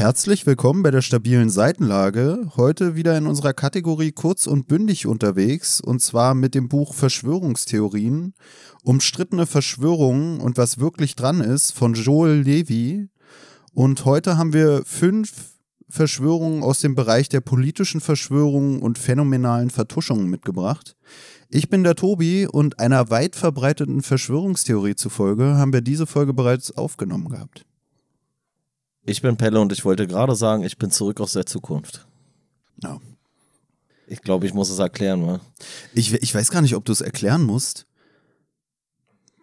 Herzlich willkommen bei der stabilen Seitenlage. Heute wieder in unserer Kategorie kurz und bündig unterwegs und zwar mit dem Buch Verschwörungstheorien, umstrittene Verschwörungen und was wirklich dran ist von Joel Levy. Und heute haben wir fünf Verschwörungen aus dem Bereich der politischen Verschwörungen und phänomenalen Vertuschungen mitgebracht. Ich bin der Tobi und einer weit verbreiteten Verschwörungstheorie zufolge haben wir diese Folge bereits aufgenommen gehabt. Ich bin Pelle und ich wollte gerade sagen, ich bin zurück aus der Zukunft. Ja. Ich glaube, ich muss es erklären, wa? Ich, ich weiß gar nicht, ob du es erklären musst.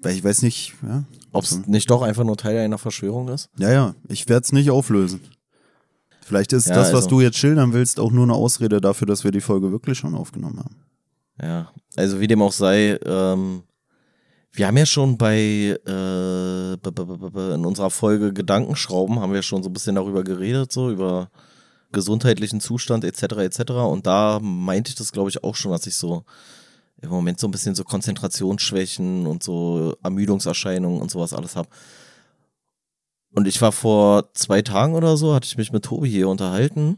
Weil ich weiß nicht, ja. Ob es nicht doch einfach nur Teil einer Verschwörung ist? Ja, ja, ich werde es nicht auflösen. Vielleicht ist Ja, das, was also- du jetzt schildern willst, auch nur eine Ausrede dafür, dass wir die Folge wirklich schon aufgenommen haben. Ja, also wie dem auch sei, ähm, wir haben ja schon bei äh, in unserer Folge Gedankenschrauben haben wir schon so ein bisschen darüber geredet, so über gesundheitlichen Zustand etc. etc. Und da meinte ich das, glaube ich, auch schon, dass ich so im Moment so ein bisschen so Konzentrationsschwächen und so Ermüdungserscheinungen und sowas alles habe. Und ich war vor zwei Tagen oder so, hatte ich mich mit Tobi hier unterhalten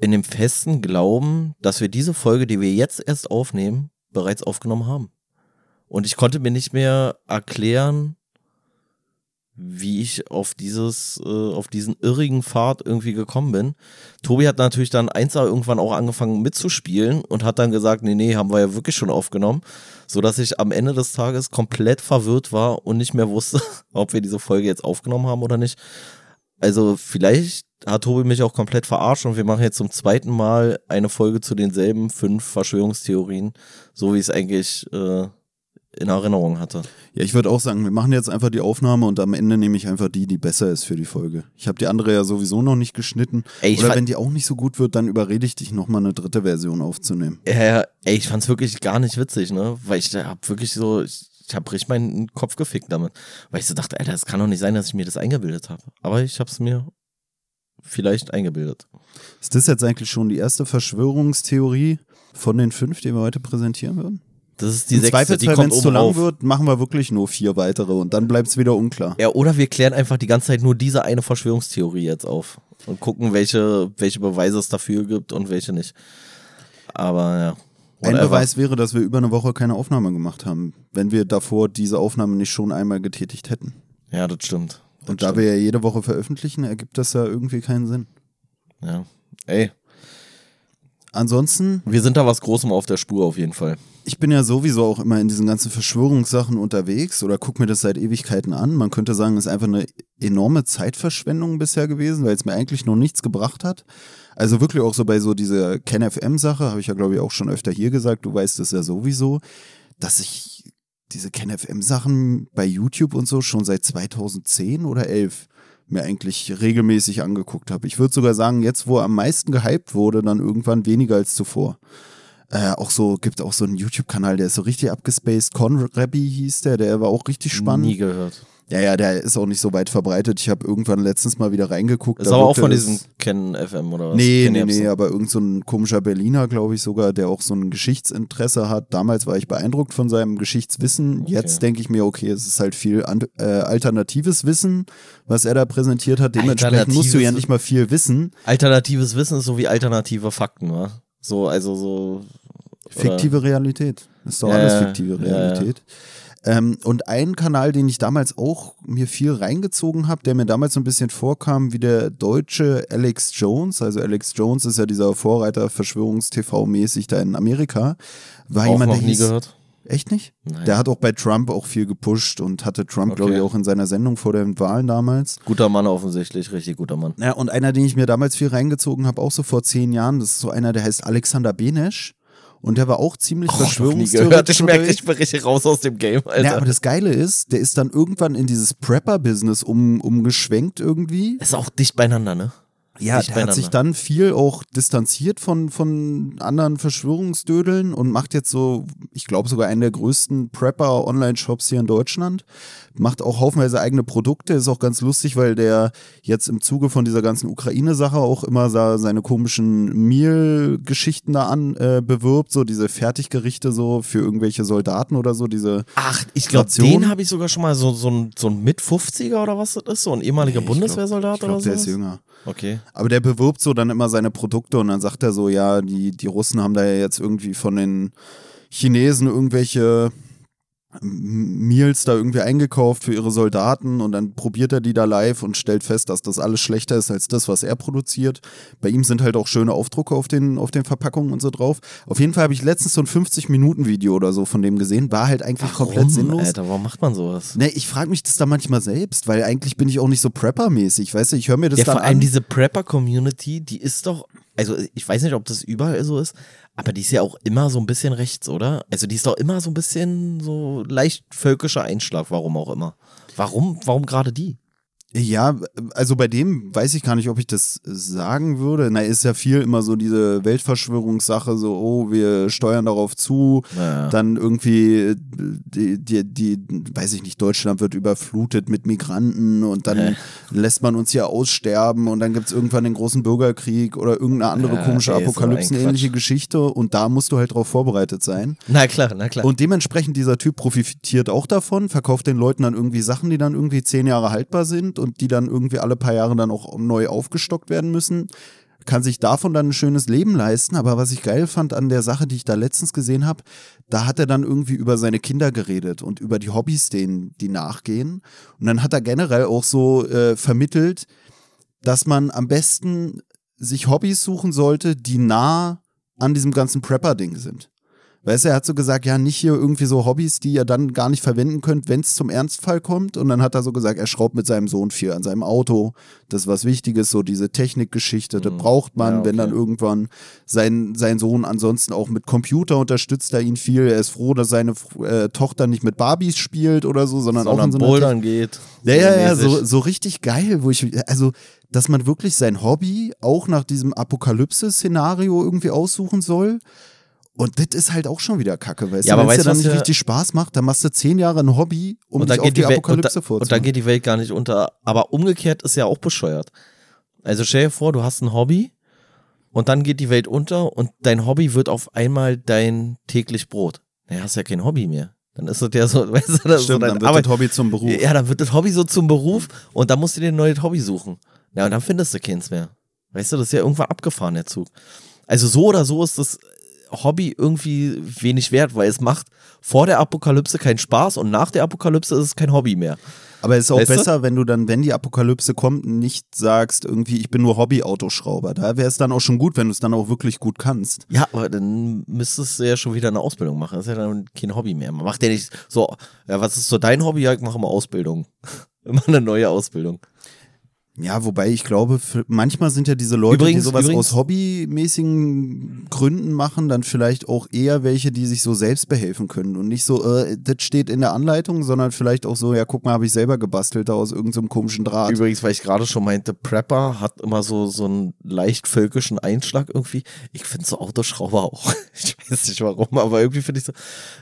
in dem festen Glauben, dass wir diese Folge, die wir jetzt erst aufnehmen, bereits aufgenommen haben. Und ich konnte mir nicht mehr erklären, wie ich auf dieses, äh, auf diesen irrigen Pfad irgendwie gekommen bin. Tobi hat natürlich dann eins irgendwann auch angefangen mitzuspielen und hat dann gesagt, nee, nee, haben wir ja wirklich schon aufgenommen, so dass ich am Ende des Tages komplett verwirrt war und nicht mehr wusste, ob wir diese Folge jetzt aufgenommen haben oder nicht. Also vielleicht hat Tobi mich auch komplett verarscht und wir machen jetzt zum zweiten Mal eine Folge zu denselben fünf Verschwörungstheorien, so wie es eigentlich äh, in Erinnerung hatte. Ja, ich würde auch sagen, wir machen jetzt einfach die Aufnahme und am Ende nehme ich einfach die, die besser ist für die Folge. Ich habe die andere ja sowieso noch nicht geschnitten. Ey, Oder fand- wenn die auch nicht so gut wird, dann überrede ich dich nochmal eine dritte Version aufzunehmen. Ja, ja, ey, ich fand's wirklich gar nicht witzig, ne? Weil ich da hab wirklich so, ich, ich hab richtig meinen Kopf gefickt damit. Weil ich so dachte, Alter, das kann doch nicht sein, dass ich mir das eingebildet habe. Aber ich hab's mir vielleicht eingebildet. Ist das jetzt eigentlich schon die erste Verschwörungstheorie von den fünf, die wir heute präsentieren würden? Das ist die Im sechste, die wenn es zu lang auf. wird, machen wir wirklich nur vier weitere und dann bleibt es wieder unklar. Ja, oder wir klären einfach die ganze Zeit nur diese eine Verschwörungstheorie jetzt auf und gucken, welche, welche Beweise es dafür gibt und welche nicht. Aber ja. Ein whatever. Beweis wäre, dass wir über eine Woche keine Aufnahme gemacht haben, wenn wir davor diese Aufnahme nicht schon einmal getätigt hätten. Ja, das stimmt. Das Und da stimmt. wir ja jede Woche veröffentlichen, ergibt das ja irgendwie keinen Sinn. Ja. Ey, Ansonsten, wir sind da was Großem auf der Spur auf jeden Fall. ich bin ja sowieso auch immer in diesen ganzen Verschwörungssachen unterwegs oder gucke mir das seit Ewigkeiten an. Man könnte sagen, es ist einfach eine enorme Zeitverschwendung bisher gewesen, weil es mir eigentlich noch nichts gebracht hat. Also wirklich auch so bei so dieser KenFM-Sache, habe ich ja glaube ich auch schon öfter hier gesagt, du weißt es ja sowieso, dass ich diese KenFM-Sachen bei YouTube und so schon seit 2010 oder 11 mir eigentlich regelmäßig angeguckt habe. Ich würde sogar sagen, jetzt wo er am meisten gehypt wurde, dann irgendwann weniger als zuvor. Äh, auch so, gibt auch so einen YouTube-Kanal, der ist so richtig abgespaced. Conrabby hieß der, der war auch richtig spannend. Nie gehört. Ja, ja, der ist auch nicht so weit verbreitet. Ich habe irgendwann letztens mal wieder reingeguckt. Ist da aber auch von es- diesem Ken FM oder was? Nee, Ken nee, nee, aber irgend so ein komischer Berliner, glaube ich sogar, der auch so ein Geschichtsinteresse hat. Damals war ich beeindruckt von seinem Geschichtswissen. Jetzt denke ich mir, okay, es ist halt viel äh, alternatives Wissen, was er da präsentiert hat. Dementsprechend musst du ja nicht mal viel wissen. Alternatives Wissen ist so wie alternative Fakten, wa? So, also so. Fiktive Realität. Das ist doch Ja, alles fiktive ja, ja. Ähm, und ein Kanal, den ich damals auch mir viel reingezogen habe, der mir damals so ein bisschen vorkam wie der deutsche Alex Jones. Also Alex Jones ist ja dieser Vorreiter Verschwörungstv-mäßig da in Amerika. War Auch jemand, noch der nie hieß, gehört. Echt nicht? Nein. Der hat auch bei Trump auch viel gepusht und hatte Trump, glaube ich, Okay. auch in seiner Sendung vor den Wahlen damals. Guter Mann offensichtlich, richtig guter Mann. Ja, und einer, den ich mir damals viel reingezogen habe, auch so vor zehn Jahren, das ist so einer, der heißt Alexander Benesch. Und der war auch ziemlich Oh, Verschwörungstheoretisch. Ich merke, ich bin richtig raus aus dem Game, Alter. Ja, aber das Geile ist, der ist dann irgendwann in dieses Prepper-Business um, umgeschwenkt irgendwie. ist auch dicht beieinander, ne? Ja, der hat sich dann viel auch distanziert von, von anderen Verschwörungsdödeln und macht jetzt so, ich glaube sogar einen der größten Prepper-Online-Shops hier in Deutschland. Macht auch haufenweise eigene Produkte, ist auch ganz lustig, weil der jetzt im Zuge von dieser ganzen Ukraine-Sache auch immer seine komischen Meal-Geschichten da an äh, bewirbt, so diese Fertiggerichte so für irgendwelche Soldaten oder so, diese Ach, ich glaube, den habe ich sogar schon mal so, so ein, so ein Mit-50er oder was das ist, so ein ehemaliger glaub- Bundeswehrsoldat ich glaub, oder der so. ist jünger. Okay. Aber der bewirbt so dann immer seine Produkte und dann sagt er so, ja, die, die Russen haben da ja jetzt irgendwie von den Chinesen irgendwelche Meals da irgendwie eingekauft für ihre Soldaten und dann probiert er die da live und stellt fest, dass das alles schlechter ist als das, was er produziert. Bei ihm sind halt auch schöne Aufdrucke auf den, auf den Verpackungen und so drauf. Auf jeden Fall habe ich letztens so ein 50-Minuten-Video oder so von dem gesehen. War halt eigentlich komplett sinnlos. Alter, warum macht man sowas? Ne, ich frage mich das da manchmal selbst, weil eigentlich bin ich auch nicht so Prepper-mäßig, weißt du, ich höre mir das Ja, dann vor allem an. diese Prepper-Community, die ist doch, also ich weiß nicht, ob das überall so ist, aber die ist ja auch immer so ein bisschen rechts, oder? Also die ist doch immer so ein bisschen so leicht völkischer Einschlag, warum auch immer. Warum, warum gerade die? Ja, also bei dem weiß ich gar nicht, ob ich das sagen würde. Na, ist ja viel immer so diese Weltverschwörungssache, so, oh, wir steuern darauf zu, Ja. dann irgendwie die, die, die, weiß ich nicht, Deutschland wird überflutet mit Migranten und dann Ja. lässt man uns hier aussterben und dann gibt es irgendwann den großen Bürgerkrieg oder irgendeine andere Ja, komische Apokalypsenähnliche. Geschichte und da musst du halt drauf vorbereitet sein. Na klar, na klar. Und dementsprechend dieser Typ profitiert auch davon, verkauft den Leuten dann irgendwie Sachen, die dann irgendwie zehn Jahre haltbar sind und die dann irgendwie alle paar Jahre dann auch neu aufgestockt werden müssen. Kann sich davon dann ein schönes Leben leisten. Aber was ich geil fand an der Sache, die ich da letztens gesehen habe, da hat er dann irgendwie über seine Kinder geredet und über die Hobbys, denen die nachgehen. Und dann hat er generell auch so äh, vermittelt, dass man am besten sich Hobbys suchen sollte, die nah an diesem ganzen Prepper-Ding sind. Weißt du, er hat so gesagt, ja, nicht hier irgendwie so Hobbys, die ihr dann gar nicht verwenden könnt, wenn es zum Ernstfall kommt. Und dann hat er so gesagt, er schraubt mit seinem Sohn viel an seinem Auto. Das ist was Wichtiges, so diese Technikgeschichte, das braucht man, Mhm. Ja, wenn okay. dann irgendwann sein, sein Sohn ansonsten auch mit Computer unterstützt er ihn viel. Er ist froh, dass seine äh, Tochter nicht mit Barbies spielt oder so, sondern, auch in sondern so Bouldern geht. ja, ja, ja, so, so richtig geil, wo ich, also, dass man wirklich sein Hobby auch nach diesem Apokalypse-Szenario irgendwie aussuchen soll. Und das ist halt auch schon wieder kacke, weißt Ja, du, wenn es dir dann nicht ja- richtig Spaß macht, dann machst du zehn Jahre ein Hobby, um und dich auf geht die, die Welt, und, Apokalypse da, und dann geht die Welt gar nicht unter. Aber umgekehrt ist ja auch bescheuert. Also stell dir vor, du hast ein Hobby und dann geht die Welt unter und dein Hobby wird auf einmal dein täglich Brot. Naja, hast ja kein Hobby mehr. Dann ist das ja so, weißt du, das so Stimmt, dein dann wird Arbeit. das Hobby zum Beruf. Ja, dann wird das Hobby so zum Beruf und dann musst du dir ein neues Hobby suchen. Ja, und dann findest du keins mehr. Weißt du, das ist ja irgendwann abgefahren, der Zug. Also so oder so ist das Hobby irgendwie wenig wert, weil es macht vor der Apokalypse keinen Spaß und nach der Apokalypse ist es kein Hobby mehr. Aber es ist auch Weißt du? besser, wenn du dann, wenn die Apokalypse kommt, nicht sagst, irgendwie, ich bin nur Hobby-Autoschrauber. Da wäre es dann auch schon gut, wenn du es dann auch wirklich gut kannst. Ja, aber dann müsstest du ja schon wieder eine Ausbildung machen. Das ist ja dann kein Hobby mehr. Man macht ja nicht so, ja, was ist so dein Hobby? Ja, ich mache immer Ausbildung. immer eine neue Ausbildung. Ja, wobei ich glaube, manchmal sind ja diese Leute, Übrigens- die sowas übrigens- aus hobbymäßigen Gründen machen, dann vielleicht auch eher welche, die sich so selbst behelfen können und nicht so, äh, das steht in der Anleitung, sondern vielleicht auch so, ja, guck mal, habe ich selber gebastelt da aus irgendeinem komischen Draht. Übrigens, weil ich gerade schon meinte, Prepper hat immer so, so einen leicht völkischen Einschlag irgendwie. Ich finde so Autoschrauber auch. Ich weiß nicht warum, aber irgendwie finde ich so,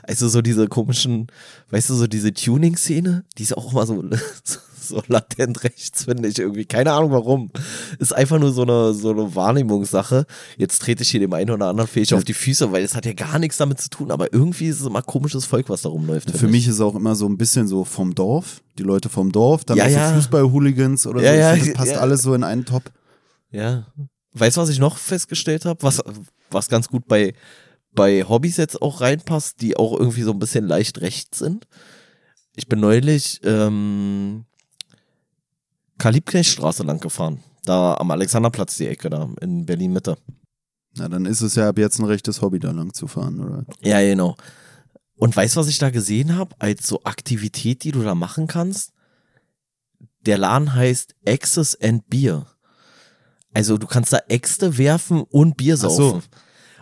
also so diese komischen, weißt du, so diese Tuning-Szene, die ist auch immer so, so, so latent rechts, finde ich irgendwie. Keine Ahnung warum. Ist einfach nur so eine, so eine Wahrnehmungssache. Jetzt trete ich hier dem einen oder anderen Fähig auf die Füße, weil es hat ja gar nichts damit zu tun, aber irgendwie ist es immer komisches Volk, was da rumläuft. Für mich ist es auch immer so ein bisschen so vom Dorf, die Leute vom Dorf, dann Ja, auch so ja. Fußball-Hooligans oder Ja, so. ja, das passt ja. alles so in einen Top. Ja. Weißt du, was ich noch festgestellt habe? Was, was ganz gut bei, bei Hobbys jetzt auch reinpasst, die auch irgendwie so ein bisschen leicht rechts sind. Ich bin neulich ähm, Karl-Liebknecht-Straße lang gefahren. Da am Alexanderplatz die Ecke da in Berlin-Mitte. Na, dann ist es ja ab jetzt ein rechtes Hobby, da lang zu fahren, oder? Ja, genau. Und weißt du, was ich da gesehen habe? Als so Aktivität, die du da machen kannst? Der Laden heißt Access and Beer. Also du kannst da Äxte werfen und Bier Ach so.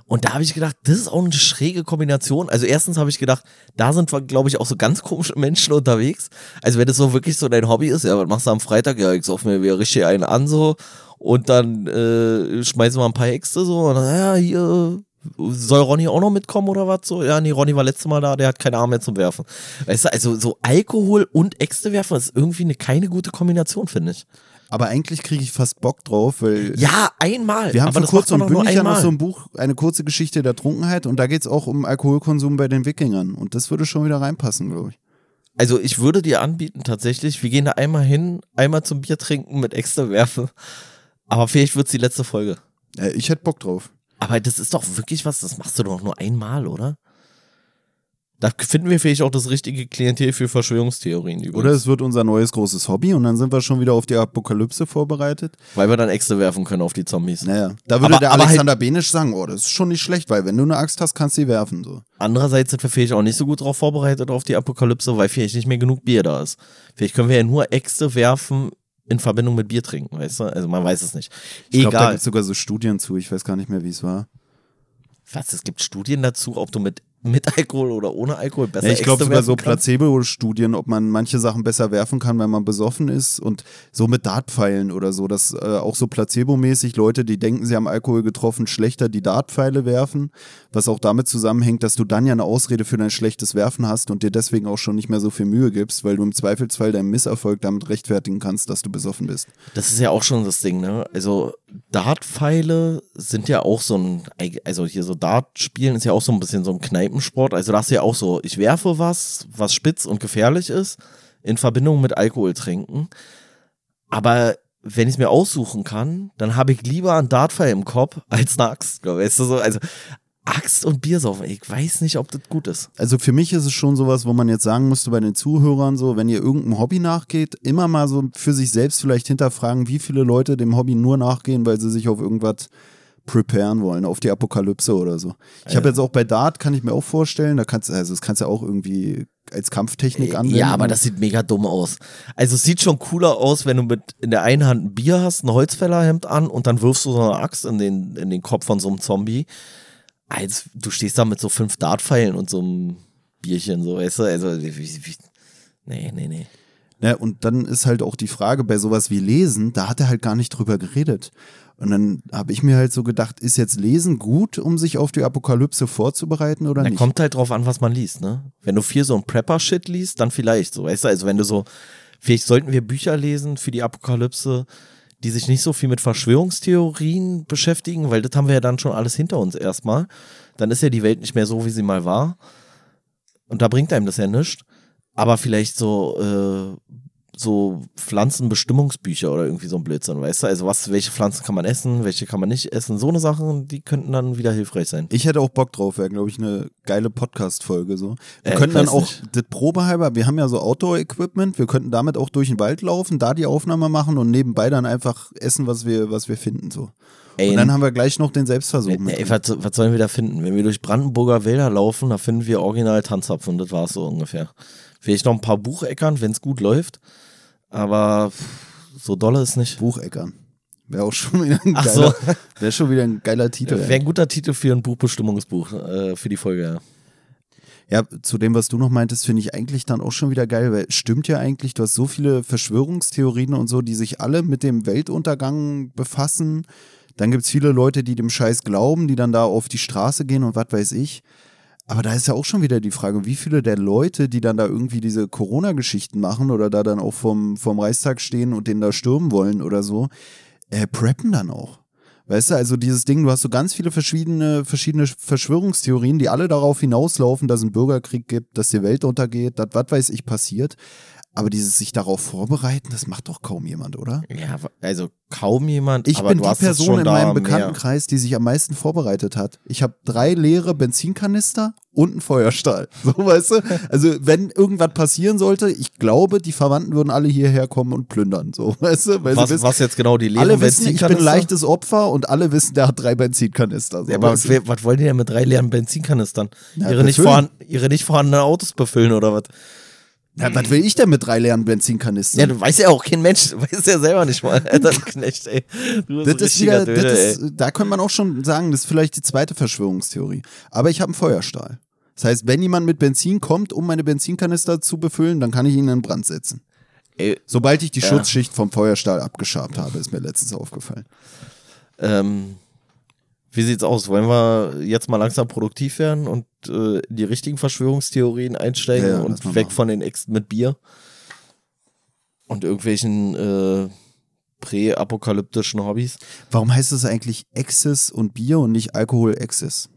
Und da habe ich gedacht, das ist auch eine schräge Kombination. Also erstens habe ich gedacht, da sind, glaube ich, auch so ganz komische Menschen unterwegs. Also wenn das so wirklich so dein Hobby ist, ja, was machst du am Freitag? Ja, ich sauf mir wieder richtig einen an so Und dann äh, schmeißen wir ein paar Äxte so und dann, ja, hier soll Ronny auch noch mitkommen oder was so? Ja, nee, Ronny war letztes Mal da, der hat keine Arme mehr zum Werfen. Weißt du, also so Alkohol und Äxte werfen ist irgendwie eine, keine gute Kombination, finde ich. Aber eigentlich kriege ich fast Bock drauf, weil Ja, einmal. wir haben vor kurzem bündig ja noch so ein Buch, eine kurze Geschichte der Trunkenheit und da geht es auch um Alkoholkonsum bei den Wikingern und das würde schon wieder reinpassen, glaube ich. Also ich würde dir anbieten, tatsächlich, wir gehen da einmal hin, einmal zum Bier trinken mit Äxte werfen. Aber vielleicht wird es die letzte Folge. Äh, ich hätte Bock drauf. Aber das ist doch wirklich was, das machst du doch nur einmal, oder? Da finden wir vielleicht auch das richtige Klientel für Verschwörungstheorien übrigens. Oder es wird unser neues großes Hobby und dann sind wir schon wieder auf die Apokalypse vorbereitet. Weil wir dann Äxte werfen können auf die Zombies. Naja, da würde Aber- der aber halt- Alexander Benisch sagen, oh, das ist schon nicht schlecht, weil wenn du eine Axt hast, kannst du sie werfen. So. Andererseits sind wir vielleicht auch nicht so gut darauf vorbereitet auf die Apokalypse, weil vielleicht nicht mehr genug Bier da ist. Vielleicht können wir ja nur Äxte werfen in Verbindung mit Bier trinken, weißt du? Also man weiß es nicht. Ich glaube, da gibt es sogar so Studien zu, ich weiß gar nicht mehr, wie es war. Was, es gibt Studien dazu, ob du mit, mit Alkohol oder ohne Alkohol besser Ja, ich glaube sogar so? Placebo-Studien, ob man manche Sachen besser werfen kann, wenn man besoffen ist und so mit Dartpfeilen oder so, dass äh, auch so placebomäßig Leute, die denken, sie haben Alkohol getroffen, schlechter die Dartpfeile werfen, was auch damit zusammenhängt, dass du dann ja eine Ausrede für dein schlechtes Werfen hast und dir deswegen auch schon nicht mehr so viel Mühe gibst, weil du im Zweifelsfall deinen Misserfolg damit rechtfertigen kannst, dass du besoffen bist. Das ist ja auch schon das Ding, ne? Also Dartpfeile sind ja auch so ein, also hier so Dart spielen ist ja auch so ein bisschen so ein Kneipensport. Also das ist ja auch so, ich werfe was, was spitz und gefährlich ist, in Verbindung mit Alkohol trinken. Aber wenn ich es mir aussuchen kann, dann habe ich lieber einen Dartpfeil im Kopf als eine Axt. Weißt du so? Also Axt und Bier saufen, ich weiß nicht, ob das gut ist. Also für mich ist es schon sowas, wo man jetzt sagen müsste bei den Zuhörern so, wenn ihr irgendeinem Hobby nachgeht, immer mal so für sich selbst vielleicht hinterfragen, wie viele Leute dem Hobby nur nachgehen, weil sie sich auf irgendwas preparen wollen, auf die Apokalypse oder so. Ich habe jetzt auch bei Dart, kann ich mir auch vorstellen, da kannst also das kannst du ja auch irgendwie als Kampftechnik anwenden. Ja, aber das sieht mega dumm aus. Also es sieht schon cooler aus, wenn du mit in der einen Hand ein Bier hast, ein Holzfällerhemd an und dann wirfst du so eine Axt in den, in den Kopf von so einem Zombie. Als du stehst da mit so fünf Dartpfeilen und so einem Bierchen, so, weißt du? Also, wie, wie, nee, nee, nee. Ja, und dann ist halt auch die Frage bei sowas wie Lesen, da hat er halt gar nicht drüber geredet. Und dann habe ich mir halt so gedacht, ist jetzt Lesen gut, um sich auf die Apokalypse vorzubereiten oder Da nicht? kommt halt drauf an, was man liest, ne? Wenn du viel so ein Prepper-Shit liest, dann vielleicht, so, weißt du? Also wenn du so, vielleicht sollten wir Bücher lesen für die Apokalypse, die sich nicht so viel mit Verschwörungstheorien beschäftigen, weil das haben wir ja dann schon alles hinter uns erstmal. Dann ist ja die Welt nicht mehr so, wie sie mal war. Und da bringt einem das ja nichts. Aber vielleicht so, äh, so Pflanzenbestimmungsbücher oder irgendwie so ein Blödsinn, weißt du? Also was, welche Pflanzen kann man essen, welche kann man nicht essen, so eine Sachen, die könnten dann wieder hilfreich sein. Ich hätte auch Bock drauf, wäre, glaube ich, eine geile Podcast-Folge so. Wir Äh, könnten dann auch nicht. das Probehalber, wir haben ja so Outdoor-Equipment, wir könnten damit auch durch den Wald laufen, da die Aufnahme machen und nebenbei dann einfach essen, was wir, was wir finden so. Ey, Und dann haben wir gleich noch den Selbstversuch mit. Ey, was, was sollen wir da finden? Wenn wir durch Brandenburger Wälder laufen, da finden wir original Tanzapfen, das war es so ungefähr. Vielleicht noch ein paar Bucheckern, wenn es gut läuft. Aber so dolle ist nicht. Bucheckern. Wäre auch schon wieder ein Ach geiler, so. wäre schon wieder ein geiler Titel. Wäre ein guter Titel für ein Buchbestimmungsbuch, äh, für die Folge, ja. Ja, zu dem, was du noch meintest, finde ich eigentlich dann auch schon wieder geil, weil es stimmt ja eigentlich, du hast so viele Verschwörungstheorien und so, die sich alle mit dem Weltuntergang befassen. Dann gibt es viele Leute, die dem Scheiß glauben, die dann da auf die Straße gehen und was weiß ich. Aber da ist ja auch schon wieder die Frage, wie viele der Leute, die dann da irgendwie diese Corona-Geschichten machen oder da dann auch vom, vom Reichstag stehen und den da stürmen wollen oder so, äh, preppen dann auch. Weißt du, also dieses Ding, du hast so ganz viele verschiedene, verschiedene Verschwörungstheorien, die alle darauf hinauslaufen, dass es einen Bürgerkrieg gibt, dass die Welt untergeht, dass was weiß ich passiert. Aber dieses sich darauf vorbereiten, das macht doch kaum jemand, oder? Ja, also kaum jemand. Ich bin die Person in meinem. Bekanntenkreis, die sich am meisten vorbereitet hat. Ich habe drei leere Benzinkanister und einen Feuerstahl. So, weißt du? Also, wenn irgendwas passieren sollte, ich glaube, die Verwandten würden alle hierher kommen und plündern. So, weißt du? Weil Was, wissen, was jetzt genau die leeren alle wissen, ich bin ein leichtes Opfer und alle wissen, der hat drei Benzinkanister. So, Ja, aber wer- was wollen die denn mit drei leeren Benzinkanistern? Ja, ihre, nicht vorhanden, ihre nicht vorhandenen Autos befüllen oder was? Ja, was will ich denn mit drei leeren Benzinkanistern? Ja, du weißt ja auch kein Mensch, du weißt ja selber nicht mal. Alter, Knecht, ey. Du das ist wieder, Dödel, das ist, da könnte man auch schon sagen, das ist vielleicht die zweite Verschwörungstheorie. Aber ich habe einen Feuerstahl. Das heißt, wenn jemand mit Benzin kommt, um meine Benzinkanister zu befüllen, dann kann ich ihn in Brand setzen. Ey, Sobald ich die Ja. Schutzschicht vom Feuerstahl abgeschabt habe, ist mir letztens aufgefallen. ähm, wie sieht's aus? Wollen wir jetzt mal langsam produktiv werden und äh, in die richtigen Verschwörungstheorien einsteigen Ja, und weg machen. von den Äxten mit Bier und irgendwelchen äh, präapokalyptischen Hobbys? Warum heißt es eigentlich Exzess und Bier und nicht Alkohol-Exzess?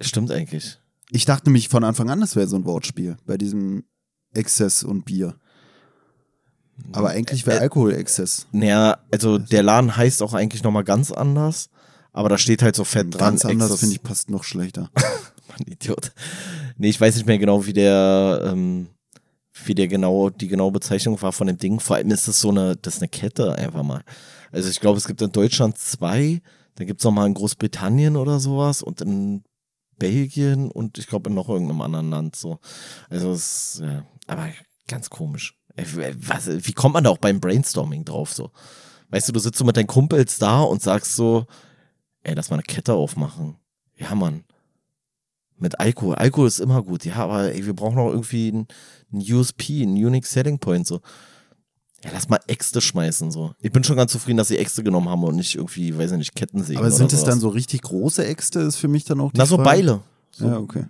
Stimmt eigentlich. Ich dachte nämlich von Anfang an, das wäre so ein Wortspiel bei diesem Exzess und Bier. Aber eigentlich wäre Alkohol-Exzess. Naja, also der Laden heißt auch eigentlich nochmal ganz anders, aber da steht halt so fett dran. Ganz anders finde ich passt noch schlechter. Mann, Idiot. Nee, ich weiß nicht mehr genau, wie der, ähm, wie der genau, die genaue Bezeichnung war von dem Ding. Vor allem ist das so eine, das ist eine Kette einfach mal. Also ich glaube, es gibt in Deutschland zwei, dann gibt es noch mal in Großbritannien oder sowas und in Belgien und ich glaube in noch irgendeinem anderen Land so. Also es ist, ja, aber ganz komisch. Ey, Was, wie kommt man da auch beim Brainstorming drauf so? Weißt du, du sitzt so mit deinen Kumpels da und sagst so, ey, lass mal eine Kette aufmachen. Ja, Mann. Mit Alkohol. Alkohol ist immer gut, ja, aber ey, wir brauchen auch irgendwie einen, einen USP, einen Unique Selling Point, so. Ja, lass mal Äxte schmeißen, so. Ich bin schon ganz zufrieden, dass sie Äxte genommen haben und nicht irgendwie, weiß ich nicht, Kettensägen. Aber sind es dann so richtig große Äxte, ist für mich dann auch die Na, so Frage. Beile. So, Ja, okay.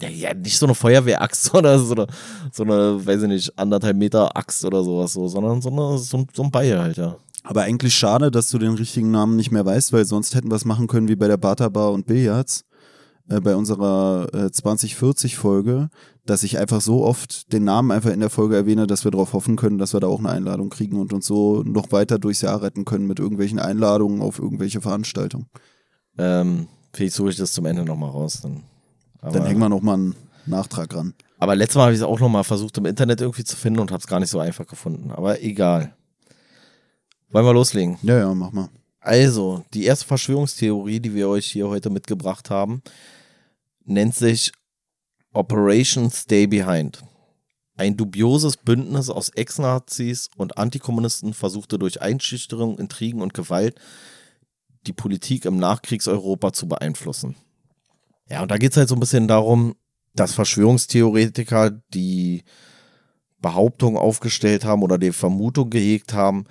ja, ja, nicht so eine Feuerwehraxt oder so eine, so eine, weiß ich nicht, anderthalb Meter Axt oder sowas, so, sondern so, eine, so, ein- so ein Beil halt, ja. Aber eigentlich schade, dass du den richtigen Namen nicht mehr weißt, weil sonst hätten wir es machen können wie bei der Bata Bar und Billards. Äh, bei unserer äh, 2040-Folge, dass ich einfach so oft den Namen einfach in der Folge erwähne, dass wir darauf hoffen können, dass wir da auch eine Einladung kriegen und uns so noch weiter durchs Jahr retten können mit irgendwelchen Einladungen auf irgendwelche Veranstaltungen. Ähm, vielleicht suche ich das zum Ende nochmal raus. Dann, aber, Dann hängen wir noch mal einen Nachtrag ran. aber letztes Mal habe ich es auch nochmal versucht im Internet irgendwie zu finden und habe es gar nicht so einfach gefunden. Aber egal. Wollen wir loslegen? Ja, ja, mach mal. Also, die erste Verschwörungstheorie, die wir euch hier heute mitgebracht haben, nennt sich Operation Stay Behind. Ein dubioses Bündnis aus Ex-Nazis und Antikommunisten versuchte durch Einschüchterung, Intrigen und Gewalt die Politik im Nachkriegseuropa zu beeinflussen. Ja, und da geht es halt so ein bisschen darum, dass Verschwörungstheoretiker die Behauptung aufgestellt haben oder die Vermutung gehegt haben,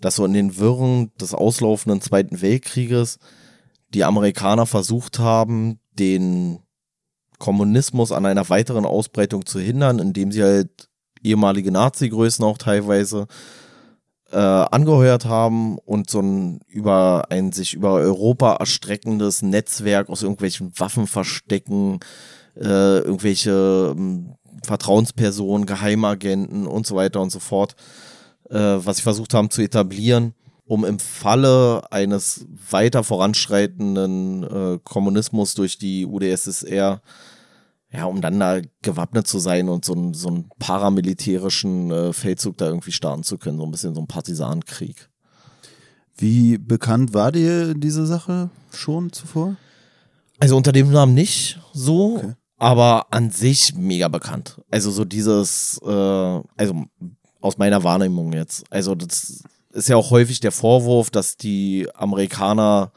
dass so in den Wirren des auslaufenden Zweiten Weltkrieges die Amerikaner versucht haben, den Kommunismus an einer weiteren Ausbreitung zu hindern, indem sie halt ehemalige Nazi-Größen auch teilweise äh, angeheuert haben und so ein über ein sich über Europa erstreckendes Netzwerk aus irgendwelchen Waffenverstecken, äh, irgendwelche ähm, Vertrauenspersonen, Geheimagenten und so weiter und so fort äh, was sie versucht haben zu etablieren, um im Falle eines weiter voranschreitenden äh, Kommunismus durch die UdSSR, ja, um dann da gewappnet zu sein und so, einen- so einen paramilitärischen äh, Feldzug da irgendwie starten zu können, so ein bisschen so ein Partisanenkrieg. Wie bekannt war dir diese Sache schon zuvor? Also unter dem Namen nicht so, Okay. aber an sich mega bekannt. Also so dieses, äh, also aus meiner Wahrnehmung jetzt. Also das ist ja auch häufig der Vorwurf, dass die Amerikaner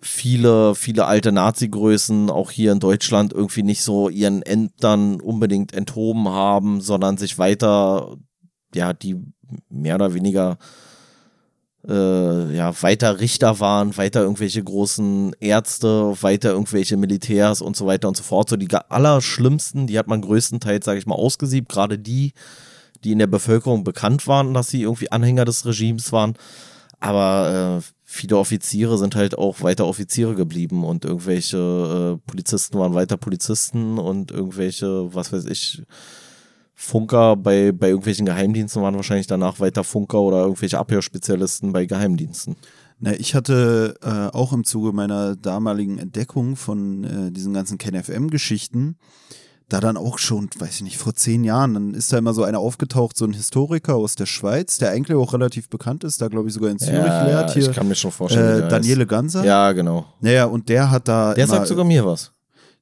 viele, viele alte Nazi-Größen auch hier in Deutschland irgendwie nicht so ihren Ämtern unbedingt enthoben haben, sondern sich weiter, ja, die mehr oder weniger äh, ja, weiter Richter waren, weiter irgendwelche großen Ärzte, weiter irgendwelche Militärs und so weiter und so fort. So die allerschlimmsten, die hat man größtenteils, sage ich mal, ausgesiebt. Gerade die, die in der Bevölkerung bekannt waren, dass sie irgendwie Anhänger des Regimes waren. Aber äh, viele Offiziere sind halt auch weiter Offiziere geblieben und irgendwelche äh, Polizisten waren weiter Polizisten und irgendwelche, was weiß ich, Funker bei, bei irgendwelchen Geheimdiensten waren wahrscheinlich danach weiter Funker oder irgendwelche Abhörspezialisten bei Geheimdiensten. Na, ich hatte äh, auch im Zuge meiner damaligen Entdeckung von äh, diesen ganzen KenFM-Geschichten, da dann auch schon, weiß ich nicht, vor zehn Jahren, dann ist da immer so einer aufgetaucht, so ein Historiker aus der Schweiz, der eigentlich auch relativ bekannt ist, da glaube ich sogar in Zürich lehrt, hier ich kann mir schon vorstellen. äh, Daniele. Ganser. Ja, genau. Naja, und der hat da Der immer, sagt sogar mir was.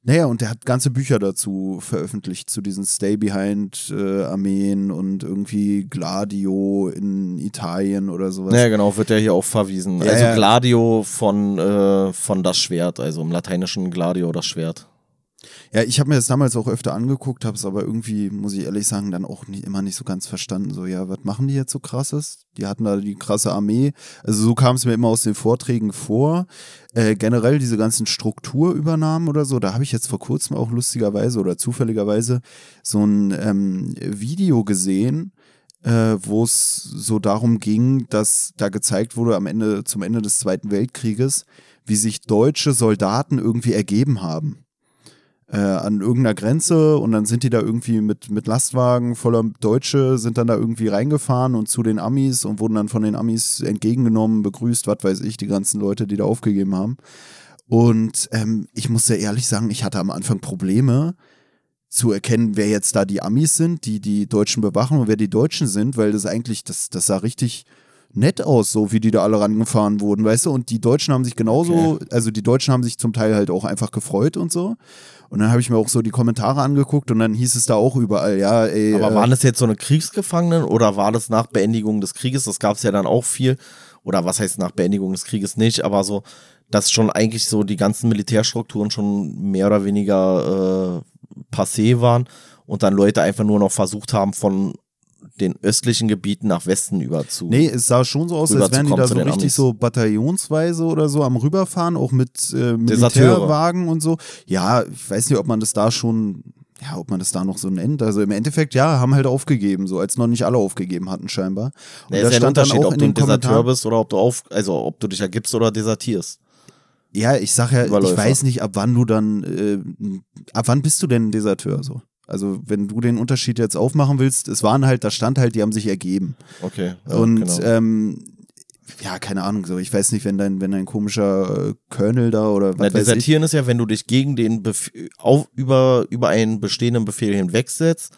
naja, und der hat ganze Bücher dazu veröffentlicht, zu diesen Stay-Behind-Armeen und irgendwie Gladio in Italien oder sowas. Ja, genau, wird der hier auch verwiesen. Ja, also ja. Gladio von, äh, von das Schwert, also im lateinischen Gladio das Schwert. Ja, ich habe mir das damals auch öfter angeguckt, habe es aber irgendwie, muss ich ehrlich sagen, dann auch nicht, immer nicht so ganz verstanden. So, ja, was machen die jetzt so krasses? Die hatten da die krasse Armee. Also so kam es mir immer aus den Vorträgen vor. Äh, generell diese ganzen Strukturübernahmen oder so, da habe ich jetzt vor kurzem auch lustigerweise oder zufälligerweise so ein ähm, Video gesehen, äh, wo es so darum ging, dass da gezeigt wurde am Ende, zum Ende des Zweiten Weltkrieges, wie sich deutsche Soldaten irgendwie ergeben haben äh, an irgendeiner Grenze und dann sind die da irgendwie mit, mit Lastwagen voller Deutsche, sind dann da irgendwie reingefahren und zu den Amis und wurden dann von den Amis entgegengenommen, begrüßt, was weiß ich, die ganzen Leute, die da aufgegeben haben. Und ähm, ich muss sehr ehrlich sagen, ich hatte am Anfang Probleme zu erkennen, wer jetzt da die Amis sind, die die Deutschen bewachen und wer die Deutschen sind, weil das eigentlich, das, das sah richtig nett aus, so wie die da alle rangefahren wurden, weißt du? Und die Deutschen haben sich genauso, okay. also die Deutschen haben sich zum Teil halt auch einfach gefreut und so. Und dann habe ich mir auch so die Kommentare angeguckt und dann hieß es da auch überall, ja, ey. Aber äh, waren das jetzt so eine Kriegsgefangenen oder war das nach Beendigung des Krieges? Das gab es ja dann auch viel. Oder was heißt nach Beendigung des Krieges nicht, aber so, dass schon eigentlich so die ganzen Militärstrukturen schon mehr oder weniger äh, passé waren und dann Leute einfach nur noch versucht haben, von den östlichen Gebieten nach Westen über zu. Nee, es sah schon so aus, als wären die da so richtig Amis. so bataillonsweise oder so am rüberfahren, auch mit äh, Militärwagen und so. Ja, ich weiß nicht, ob man das da schon ja, ob man das da noch so nennt. Also im Endeffekt, ja, haben halt aufgegeben, so als noch nicht alle aufgegeben hatten scheinbar. Und ja, da stand dann auch ob in du ein Deserteur bist oder ob du auf, also ob du dich ergibst oder desertierst. Ja, ich sag ja, Überläufer. ich weiß nicht, ab wann du dann, äh, ab wann bist du denn ein Deserteur so? Also wenn du den Unterschied jetzt aufmachen willst, es waren halt, da stand halt, die haben sich ergeben. Okay. Ja, und genau. ähm, ja, keine Ahnung, so ich weiß nicht, wenn dein, wenn dein komischer äh, Colonel da oder was Na, weiß Desertieren ich. ist ja, wenn du dich gegen den Bef auf, über, über einen bestehenden Befehl hinwegsetzt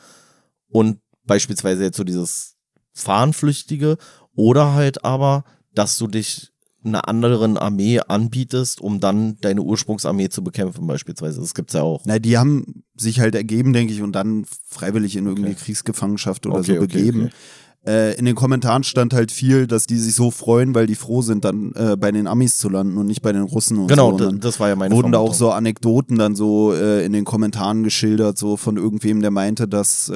und beispielsweise jetzt so dieses Fahrenflüchtige oder halt aber, dass du dich einer anderen Armee anbietest, um dann deine Ursprungsarmee zu bekämpfen, beispielsweise. Das gibt's ja auch. Na, die haben sich halt ergeben, denke ich, und dann freiwillig in irgendwie okay. Kriegsgefangenschaft oder okay, so begeben. Okay, äh, in den Kommentaren stand halt viel, dass die sich so freuen, weil die froh sind, dann äh, bei den Amis zu landen und nicht bei den Russen und genau, so. Genau, das war ja meine Wurden da auch so Anekdoten dann so äh, in den Kommentaren geschildert, so von irgendwem, der meinte, dass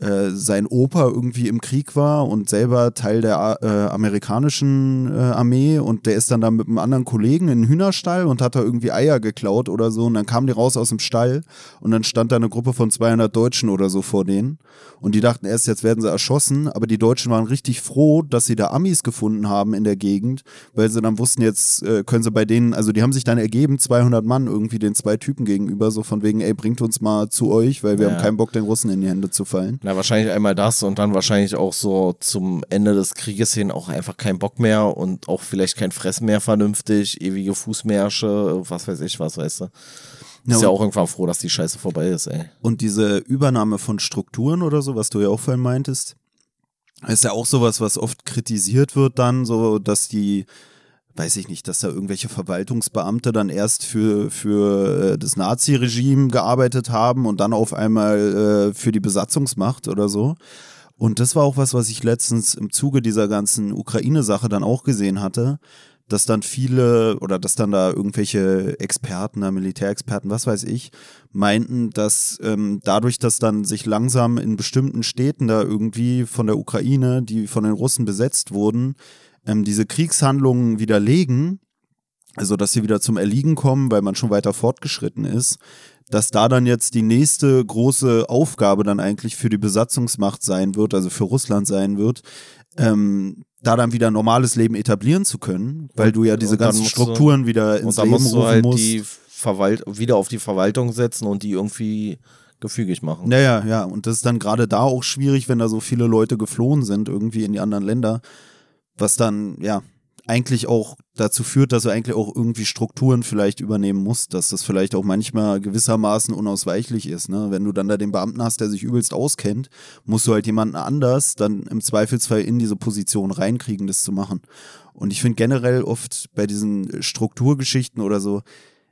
äh, sein Opa irgendwie im Krieg war und selber Teil der äh, amerikanischen äh, Armee und der ist dann da mit einem anderen Kollegen in den Hühnerstall und hat da irgendwie Eier geklaut oder so und dann kamen die raus aus dem Stall und dann stand da eine Gruppe von 200 Deutschen oder so vor denen und die dachten erst, jetzt werden sie erschossen, aber die Deutschen waren richtig froh, dass sie da Amis gefunden haben in der Gegend, weil sie dann wussten, jetzt äh, können sie bei denen, also die haben sich dann ergeben, 200 Mann irgendwie den zwei Typen gegenüber, so von wegen, ey, bringt uns mal zu euch, weil wir ja. haben keinen Bock, den Russen in die Hände zu fallen. Ja, wahrscheinlich einmal das und dann wahrscheinlich auch so zum Ende des Krieges hin auch einfach kein Bock mehr und auch vielleicht kein Fressen mehr vernünftig, ewige Fußmärsche, was weiß ich was, weißt du. Ja, ist ja auch irgendwann froh, dass die Scheiße vorbei ist, ey. Und diese Übernahme von Strukturen oder so, was du ja auch vorhin meintest, ist ja auch sowas, was oft kritisiert wird dann, so dass die weiß ich nicht, dass da irgendwelche Verwaltungsbeamte dann erst für, für äh, das Nazi-Regime gearbeitet haben und dann auf einmal äh, für die Besatzungsmacht oder so. Und das war auch was, was ich letztens im Zuge dieser ganzen Ukraine-Sache dann auch gesehen hatte, dass dann viele oder dass dann da irgendwelche Experten, Militärexperten, was weiß ich, meinten, dass ähm, dadurch, dass dann sich langsam in bestimmten Städten da irgendwie von der Ukraine, die von den Russen besetzt wurden, ähm, diese Kriegshandlungen widerlegen, also dass sie wieder zum Erliegen kommen, weil man schon weiter fortgeschritten ist, dass da dann jetzt die nächste große Aufgabe dann eigentlich für die Besatzungsmacht sein wird, also für Russland sein wird, ähm, da dann wieder normales Leben etablieren zu können, weil du ja diese ganzen Strukturen du, wieder ins Leben rufen halt musst. Die Verwalt wieder auf die Verwaltung setzen und die irgendwie gefügig machen. Naja, ja, und das ist dann gerade da auch schwierig, wenn da so viele Leute geflohen sind, irgendwie in die anderen Länder, was dann, ja, eigentlich auch dazu führt, dass du eigentlich auch irgendwie Strukturen vielleicht übernehmen musst, dass das vielleicht auch manchmal gewissermaßen unausweichlich ist. Ne? Wenn du dann da den Beamten hast, der sich übelst auskennt, musst du halt jemanden anders dann im Zweifelsfall in diese Position reinkriegen, das zu machen. Und ich finde generell oft bei diesen Strukturgeschichten oder so,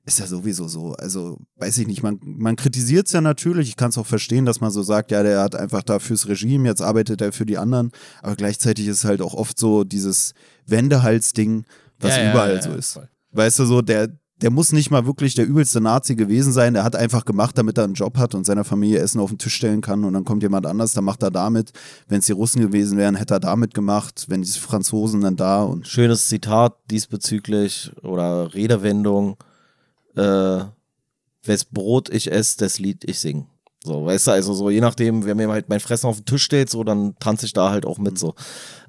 ist ja sowieso so. Also, weiß ich nicht, man, man kritisiert es ja natürlich. Ich kann es auch verstehen, dass man so sagt, ja, der hat einfach da fürs Regime, jetzt arbeitet er für die anderen. Aber gleichzeitig ist halt auch oft so dieses Wendehalsding, was ja, überall ja, ja, so ist. Voll. Weißt du, so, der, der muss nicht mal wirklich der übelste Nazi gewesen sein. Der hat einfach gemacht, damit er einen Job hat und seiner Familie Essen auf den Tisch stellen kann. Und dann kommt jemand anders, dann macht er damit. Wenn es die Russen gewesen wären, hätte er damit gemacht. Wenn die Franzosen dann da und. Schönes Zitat diesbezüglich oder Redewendung. Äh, wes Brot ich esse, das Lied ich sing. So, weißt du, also so, je nachdem, wer mir halt mein Fressen auf den Tisch stellt, so, dann tanze ich da halt auch mit, so.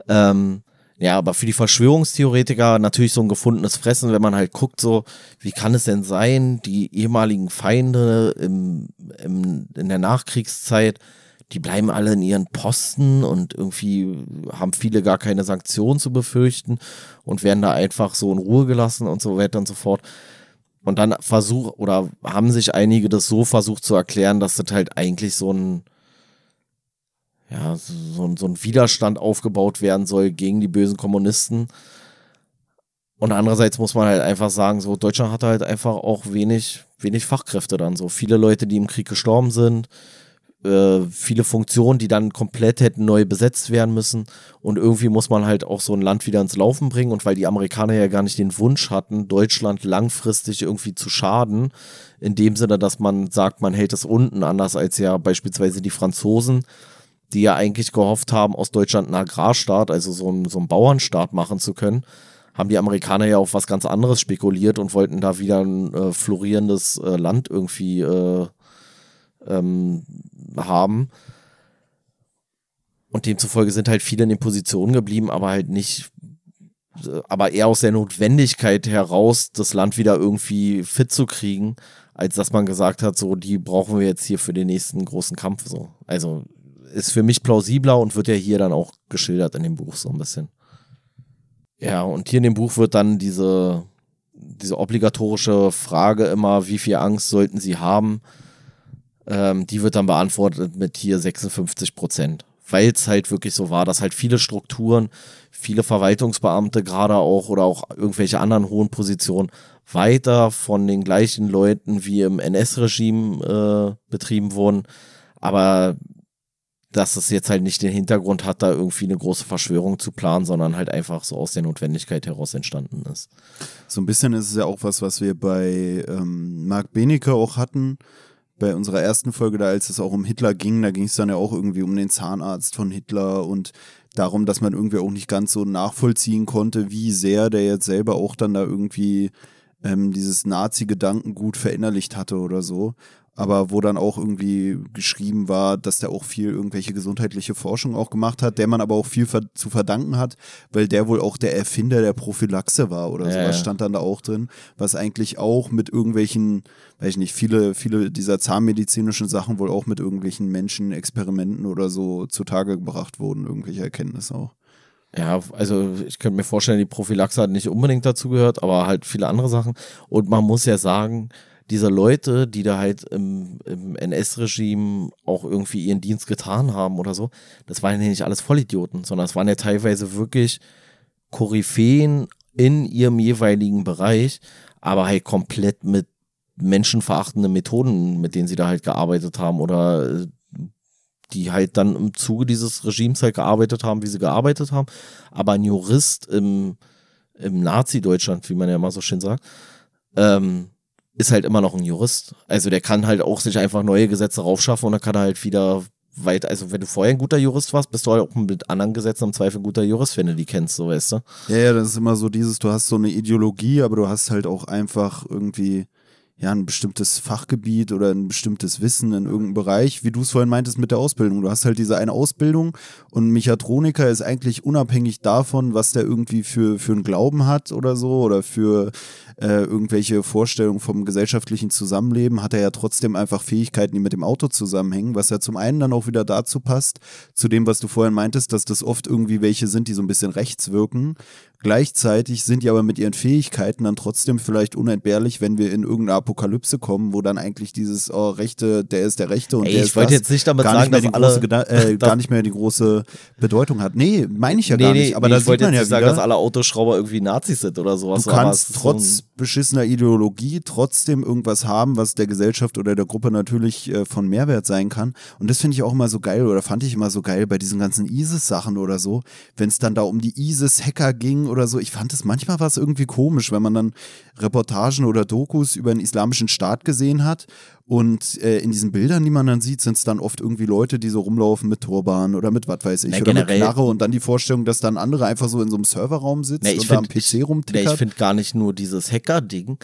Ähm, ja, aber für die Verschwörungstheoretiker natürlich so ein gefundenes Fressen, wenn man halt guckt, so, wie kann es denn sein, die ehemaligen Feinde im, im, in der Nachkriegszeit, die bleiben alle in ihren Posten und irgendwie haben viele gar keine Sanktionen zu befürchten und werden da einfach so in Ruhe gelassen und so weiter und so fort. Und dann versuch oder haben sich einige das so versucht zu erklären, dass das halt eigentlich so ein, ja, so, so ein Widerstand aufgebaut werden soll gegen die bösen Kommunisten. Und andererseits muss man halt einfach sagen, so Deutschland hatte halt einfach auch wenig, wenig Fachkräfte dann so. Viele Leute, die im Krieg gestorben sind, äh, viele Funktionen, die dann komplett hätten neu besetzt werden müssen. Und irgendwie muss man halt auch so ein Land wieder ins Laufen bringen. Und weil die Amerikaner ja gar nicht den Wunsch hatten, Deutschland langfristig irgendwie zu schaden, in dem Sinne, dass man sagt, man hält es unten, anders als ja beispielsweise die Franzosen, die ja eigentlich gehofft haben, aus Deutschland einen Agrarstaat, also so einen, so einen Bauernstaat machen zu können, haben die Amerikaner ja auf was ganz anderes spekuliert und wollten da wieder ein äh, florierendes äh, Land irgendwie äh, ähm, haben. Und demzufolge sind halt viele in den Positionen geblieben, aber halt nicht, äh, aber eher aus der Notwendigkeit heraus, das Land wieder irgendwie fit zu kriegen, als dass man gesagt hat, so, die brauchen wir jetzt hier für den nächsten großen Kampf. So. Also ist für mich plausibler und wird ja hier dann auch geschildert in dem Buch so ein bisschen. Ja, und hier in dem Buch wird dann diese, diese obligatorische Frage immer, wie viel Angst sollten sie haben, ähm, die wird dann beantwortet mit hier 56 Prozent. Weil es halt wirklich so war, dass halt viele Strukturen, viele Verwaltungsbeamte gerade auch oder auch irgendwelche anderen hohen Positionen weiter von den gleichen Leuten wie im NS-Regime äh, betrieben wurden. Aber dass es jetzt halt nicht den Hintergrund hat, da irgendwie eine große Verschwörung zu planen, sondern halt einfach so aus der Notwendigkeit heraus entstanden ist. So ein bisschen ist es ja auch was, was wir bei ähm, Marc Benecke auch hatten, bei unserer ersten Folge, da als es auch um Hitler ging, da ging es dann ja auch irgendwie um den Zahnarzt von Hitler und darum, dass man irgendwie auch nicht ganz so nachvollziehen konnte, wie sehr der jetzt selber auch dann da irgendwie ähm, dieses Nazi-Gedankengut verinnerlicht hatte oder so aber wo dann auch irgendwie geschrieben war, dass der auch viel irgendwelche gesundheitliche Forschung auch gemacht hat, der man aber auch viel ver zu verdanken hat, weil der wohl auch der Erfinder der Prophylaxe war oder ja, sowas ja. stand dann da auch drin, was eigentlich auch mit irgendwelchen, weiß ich nicht, viele, viele dieser zahnmedizinischen Sachen wohl auch mit irgendwelchen Menschenexperimenten oder so zutage gebracht wurden, irgendwelche Erkenntnisse auch. Ja, also ich könnte mir vorstellen, die Prophylaxe hat nicht unbedingt dazu gehört, aber halt viele andere Sachen. Und man muss ja sagen, diese Leute, die da halt im, im NS-Regime auch irgendwie ihren Dienst getan haben oder so, das waren ja nicht alles Vollidioten, sondern es waren ja teilweise wirklich Koryphäen in ihrem jeweiligen Bereich, aber halt komplett mit menschenverachtenden Methoden, mit denen sie da halt gearbeitet haben oder äh, die halt dann im Zuge dieses Regimes halt gearbeitet haben, wie sie gearbeitet haben. Aber ein Jurist im, im Nazi-Deutschland, wie man ja immer so schön sagt, ähm, ist halt immer noch ein Jurist. Also der kann halt auch sich einfach neue Gesetze raufschaffen und dann kann er halt wieder weit, also wenn du vorher ein guter Jurist warst, bist du halt auch mit anderen Gesetzen im Zweifel ein guter Jurist, wenn du die kennst, so weißt du. Ja, ja, das ist immer so dieses, du hast so eine Ideologie, aber du hast halt auch einfach irgendwie ja, ein bestimmtes Fachgebiet oder ein bestimmtes Wissen in irgendeinem Bereich, wie du es vorhin meintest mit der Ausbildung. Du hast halt diese eine Ausbildung und Mechatroniker ist eigentlich unabhängig davon, was der irgendwie für, für einen Glauben hat oder so oder für äh, irgendwelche Vorstellungen vom gesellschaftlichen Zusammenleben, hat er ja trotzdem einfach Fähigkeiten, die mit dem Auto zusammenhängen, was ja zum einen dann auch wieder dazu passt, zu dem, was du vorhin meintest, dass das oft irgendwie welche sind, die so ein bisschen rechts wirken. Gleichzeitig sind die aber mit ihren Fähigkeiten dann trotzdem vielleicht unentbehrlich, wenn wir in irgendeiner Apokalypse kommen, wo dann eigentlich dieses oh, Rechte, der ist der Rechte und Ey, der ich ist wollte das, jetzt nicht damit gar sagen, nicht mehr dass die große, alle- Geda- äh, gar nicht mehr die große Bedeutung hat. Nee, meine ich ja nee, gar nee, nicht. Aber nee, da ich sieht wollte man jetzt ja nicht sagen, wieder, dass alle Autoschrauber irgendwie Nazis sind oder sowas. Du kannst trotz so beschissener Ideologie trotzdem irgendwas haben, was der Gesellschaft oder der Gruppe natürlich äh, von Mehrwert sein kann. Und das finde ich auch immer so geil oder fand ich immer so geil bei diesen ganzen ISIS-Sachen oder so, wenn es dann da um die ISIS-Hacker ging oder so. Ich fand es manchmal was irgendwie komisch, wenn man dann Reportagen oder Dokus über den islamischen Staat gesehen hat und äh, in diesen Bildern, die man dann sieht, sind es dann oft irgendwie Leute, die so rumlaufen mit Turban oder mit was weiß ich Na, oder mit Knarre und dann die Vorstellung, dass dann andere einfach so in so einem Serverraum ich und da am find- PC rumtickert. ich finde gar nicht nur dieses Hacker-Ding,